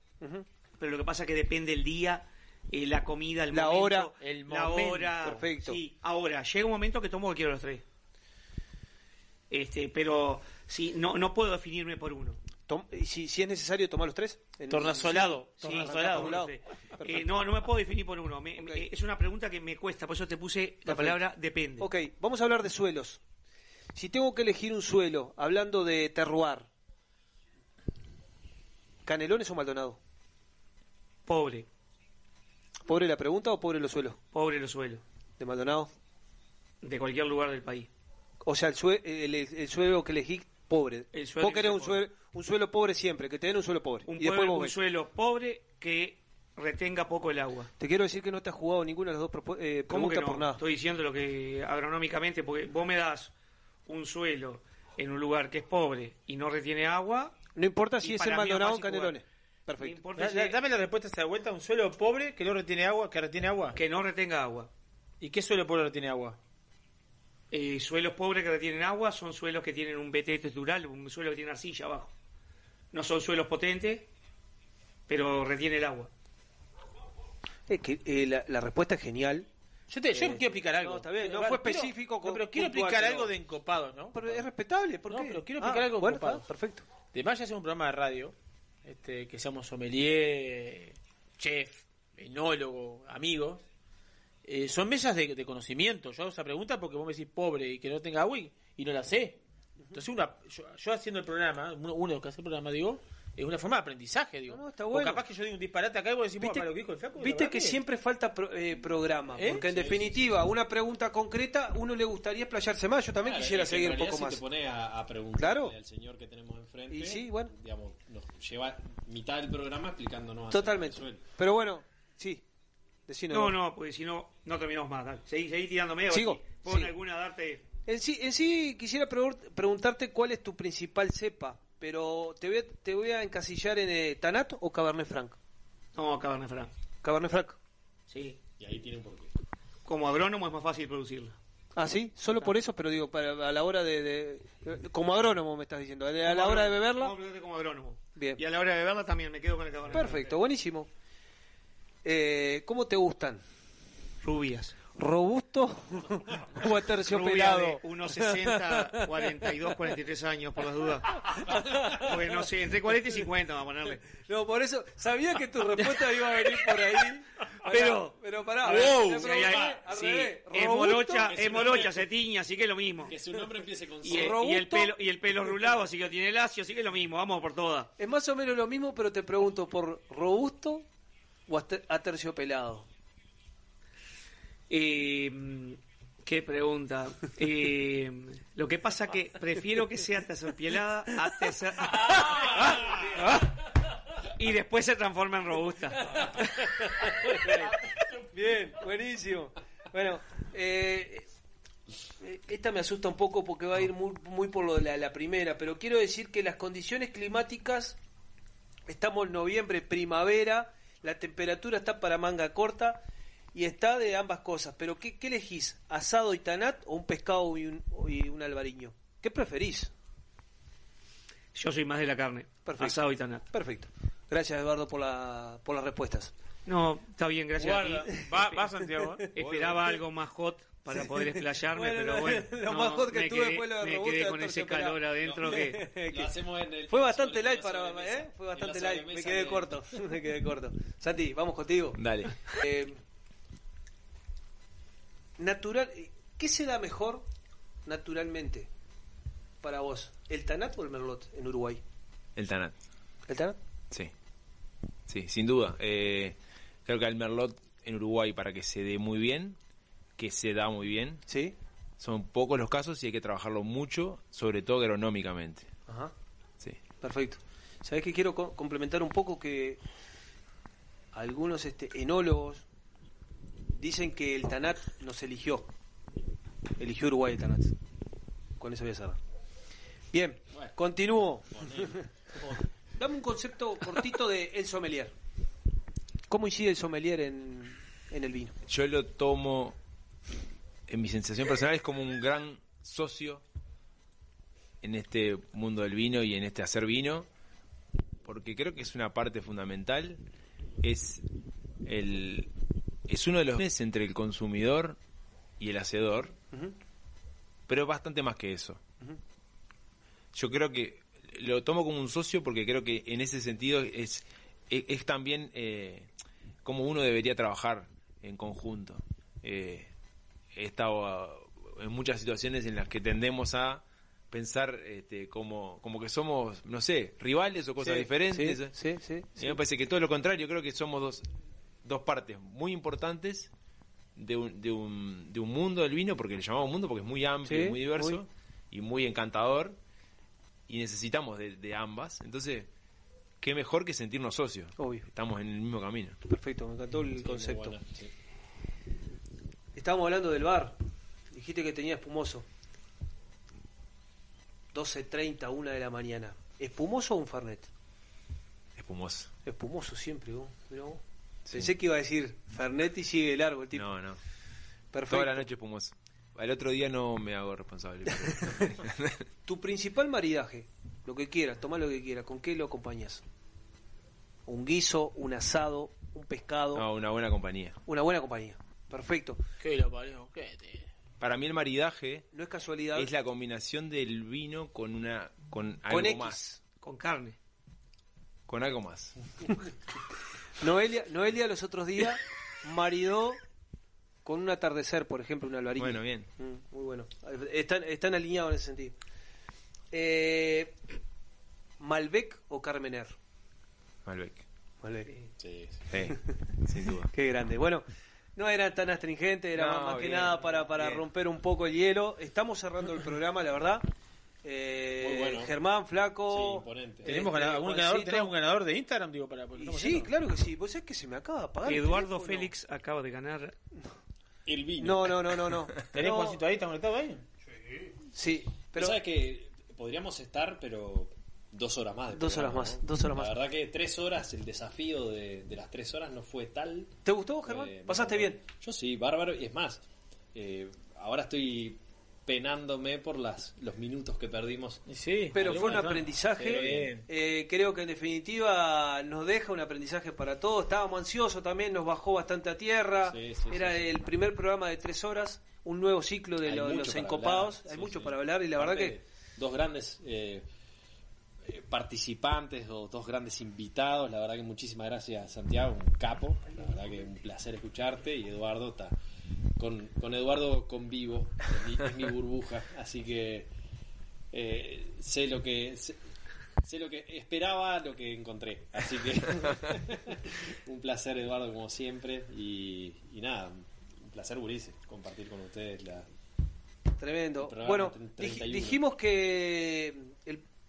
Pero lo que pasa es que depende el día, eh, la comida, el La momento, hora. El la momento. hora. Perfecto. Sí, ahora, llega un momento que tomo cualquiera de los tres. Este, pero sí, no, no puedo definirme por uno. Tom- y si, si es necesario tomar los tres. Tornasolado. Sí, tornasolado. Sí. Eh, no, no me puedo definir por uno. Me- es una pregunta que me cuesta, por eso te puse la palabra depende. Ok, vamos a hablar de suelos. Si tengo que elegir un suelo, hablando de terroir, ¿Canelones o Maldonado? Pobre, ¿Pobre la pregunta o pobre los suelos? pobre los suelos, ¿De Maldonado? de cualquier lugar del país. O sea, el, sue- el, el suelo que elegí, pobre. El suelo vos que querés un suelo, un suelo pobre siempre, que te den un suelo pobre. Un, y después pueblo- un suelo pobre que retenga poco el agua. Te quiero decir que no te has jugado ninguna de las dos eh, ¿Cómo preguntas que no? por nada. Estoy diciendo lo que agronómicamente, porque vos me das un suelo en un lugar que es pobre y no retiene agua. No importa si es es Maldonado o Canelones. Perfecto. importa Da- si- da- Dame la respuesta a esta vuelta. Un suelo pobre que no retiene agua, que retiene agua. que no retenga agua. ¿Y qué suelo pobre retiene agua? Eh, suelos pobres que retienen agua son suelos que tienen un BT textural, un suelo que tiene arcilla abajo. No son suelos potentes, pero retiene el agua. Es que eh, la, la respuesta es genial. Yo, te, yo Eh, quiero explicar algo. no, está bien, no Pero- fue específico no, con- pero quiero puntual, explicar pero- algo de encopados, ¿no? Pero es respetable, ¿por No, qué? pero quiero Ah, explicar algo de bueno, encopados. está, perfecto. De más ya hacer un programa de radio, este, que seamos sommelier, chef, enólogo, amigos. Eh, son mesas de, de conocimiento. Yo hago esa pregunta porque vos me decís pobre y que no tenga agua y, y no la sé. Entonces, una, yo, yo haciendo el programa, uno, uno que hace el programa, digo, es una forma de aprendizaje, digo. No, no, está O bueno. capaz que yo digo un disparate acá y vos decís, Viste- "Buah, para lo que dijo el flaco, la Viste que siempre falta pro- eh, programa, ¿Eh? porque en Sí, definitiva, una pregunta concreta, uno le gustaría explayarse más. Yo también Claro, quisiera seguir un poco si más. te pones a, a preguntarle Claro. al señor que tenemos enfrente, Y sí, bueno. digamos, nos lleva mitad del programa explicándonos Totalmente. Pero bueno, sí. No, no, porque si no, no terminamos más. Dale. Seguí, seguí tirándome. Sigo, si Pon sí. alguna darte. En sí, en sí quisiera pregun- preguntarte cuál es tu principal cepa, pero te voy a, te voy a encasillar en eh, Tanat o Cabernet Franc. No, Cabernet Franc. Cabernet Franc. Sí. Y ahí tiene un porqué. Como agrónomo es más fácil producirla. Ah, sí, solo por eso, pero digo, para, a la hora de, de- Como agrónomo me estás diciendo, a la hora de beberla. Completamente como agrónomo. Bien. Y a la hora de beberla también me quedo con el cabernet. Perfecto, buenísimo. Eh, ¿Cómo te gustan? Rubias. ¿Robusto <laughs> o aterciopelado? Rubia de 1,60, 42, 43 años, por las dudas. Porque no sé, entre 40 y 50 vamos a ponerle. No, por eso, sabía que tu respuesta iba a venir por ahí. Pero, pero pará, wow, pregunté hay- al sí, revés. es ¿Robusto? morocha, es morocha, se tiña, así que es lo mismo. Que su nombre empiece con Y, y el pelo, y el pelo rulado, así que tiene lacio, así que es lo mismo, vamos por todas. Es más o menos lo mismo, pero te pregunto, ¿por robusto o ater- aterciopelado? Eh, qué pregunta. Eh, lo que pasa que prefiero que sea terciopelada a tercer- y después se transforma en robusta. Bien, buenísimo. Bueno, eh, eh, esta me asusta un poco porque va a ir muy, muy por lo de la, la primera, pero quiero decir que las condiciones climáticas, estamos en noviembre, primavera, la temperatura está para manga corta y está de ambas cosas. Pero ¿qué, qué elegís? ¿Asado y tanat o un pescado y un, y un albariño? ¿Qué preferís? Yo soy más de la carne. Perfecto. Asado y tanat. Perfecto. Gracias, Eduardo, por, la, por las respuestas. No, está bien, gracias. Guarda. Va- va, Santiago. <laughs> Esperaba algo más hot para poder explayarme, <laughs> Bueno, pero bueno. <laughs> lo no, más hot que tuve fue lo de Me robusta quedé con ese calor adentro No. <laughs> que... Lo hacemos en el Fue bastante light para sobremesa. ¿eh? Fue bastante light, me quedé de- corto, me quedé corto. Santi, vamos contigo. Dale. Eh, natural, ¿qué se da mejor naturalmente para vos? ¿El Tanat o el Merlot en Uruguay? El Tanat. ¿El Tanat? Sí. Sí, sin duda. Eh, creo que el Merlot en Uruguay, para que se dé muy bien, que se da muy bien, ¿Sí? son pocos los casos y hay que trabajarlo mucho, sobre todo agronómicamente. Ajá. Sí. Perfecto. ¿Sabés que quiero co- complementar un poco que algunos este, enólogos dicen que el Tanat nos eligió. Eligió Uruguay el Tanat. Con eso voy a cerrar. Bien, continúo. <laughs> Dame un concepto cortito de el sommelier. ¿Cómo incide el sommelier en, en el vino? Yo lo tomo, en mi sensación personal, es como un gran socio en este mundo del vino y en este hacer vino, porque creo que es una parte fundamental, es el es uno de los entre el consumidor y el hacedor, Ujú. pero bastante más que eso. Yo creo que lo tomo como un socio porque creo que en ese sentido es, es, es también eh, como uno debería trabajar en conjunto. Eh, he estado ah, en muchas situaciones en las que tendemos a pensar este, como, como que somos, no sé, rivales o cosas Sí, diferentes. sí, sí, sí, Y sí. me parece que todo lo contrario, creo que somos dos, dos partes muy importantes de un, de, un, de un mundo del vino, porque le llamamos mundo porque es muy amplio, Sí, y muy diverso muy. y muy encantador, y necesitamos de, de ambas. Entonces, qué mejor que sentirnos socios. Obvio. Estamos en el mismo camino. Perfecto, me encantó el Sí, concepto. buena, sí. Estábamos hablando del bar. Dijiste que tenía espumoso. 12.30, 1 de la mañana. ¿Espumoso o un Fernet? Espumoso. Espumoso siempre, vos. Pensé que iba a decir Fernet y sigue largo el tipo. No, no. Perfecto. Toda la noche espumoso. El otro día no me hago responsable. pero- <laughs> Tu principal maridaje, lo que quieras, toma lo que quieras, ¿con qué lo acompañas? Un guiso, un asado, un pescado, no, una buena compañía. una buena compañía. Perfecto. ¿Qué lo parió? ¿Qué te- Para mí el maridaje No es casualidad. es la combinación del vino con una con algo Con X. más, Con carne. con algo más. <laughs> Noelia, Noelia los otros días maridó con un atardecer, por ejemplo, un alvarillo. Bueno, bien. Mm, muy bueno. Están, están alineados en ese sentido. Eh, ¿Malbec o Carmener? Malbec. Malbec. Sí, sí. Sí, <laughs> sin duda. Qué grande. Bueno, no era tan astringente, era No, más, más que nada para, para bien. romper un poco el hielo. Estamos cerrando el programa, la verdad. Eh, Muy bueno. Germán, Flaco. Sí, imponente. ¿Tenemos este, ganador- algún ganador? ¿Tenés un ganador de Instagram? Digo, para, Y sí, haciendo? claro que sí. Vos sabés que se me acaba de apagar. Eduardo. Félix acaba de ganar. El vino. No, no, no, no. no. <laughs> ¿Tenés No, Juancito ahí? ¿Está conectado ahí? Sí, Pero pero sabes que podríamos estar, pero dos horas más. Dos horas más, ¿no? dos horas más. La verdad que tres horas, el desafío de, de las tres horas no fue tal. ¿te gustó, Germán? Eh, me ¿Pasaste bien? Yo sí, bárbaro. Y es más, eh, ahora estoy penándome por las los minutos que perdimos. Sí, Pero fue un aprendizaje. eh, creo que en definitiva nos deja un aprendizaje para todos. Estábamos ansiosos también, nos bajó bastante a tierra. Sí, sí, Era sí, sí. el primer programa de tres horas, un nuevo ciclo de lo- los encopados. hablar, Hay sí, mucho sí. para hablar y la verdad que dos grandes participantes o dos grandes invitados. La verdad que muchísimas gracias, Santiago, un capo. La verdad que un placer escucharte. Y Eduardo está. Con, con Eduardo convivo, es mi, es mi burbuja. Así que eh, sé lo que. Sé, sé lo que esperaba, lo que encontré. Así que <laughs> un placer, Eduardo, como siempre. Y, y nada, un placer, Burice, compartir con ustedes la, Tremendo. Bueno, 31. dij- dijimos que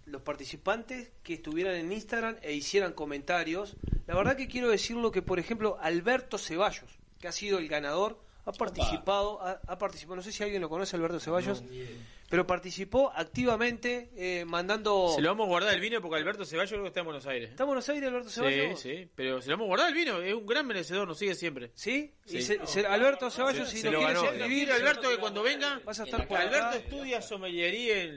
los participantes que estuvieran en Instagram e hicieran comentarios. La verdad que quiero decirlo que, por ejemplo, Alberto Ceballos, que ha sido el ganador, ha participado, ha, ha participado, no sé si alguien lo conoce, Alberto Ceballos, pero participó activamente eh, mandando... Se lo vamos a guardar el vino porque Alberto Ceballos creo que está en Buenos Aires. ¿Está en Buenos Aires Alberto Sí, Ceballos? sí, pero se lo vamos a guardar el vino, es un gran merecedor, nos sigue siempre. ¿Sí? Y se- se- Alberto Ceballos, si se no lo quieres escribir, Alberto que cuando venga, vas a estar por Alberto acá. estudia sommelería en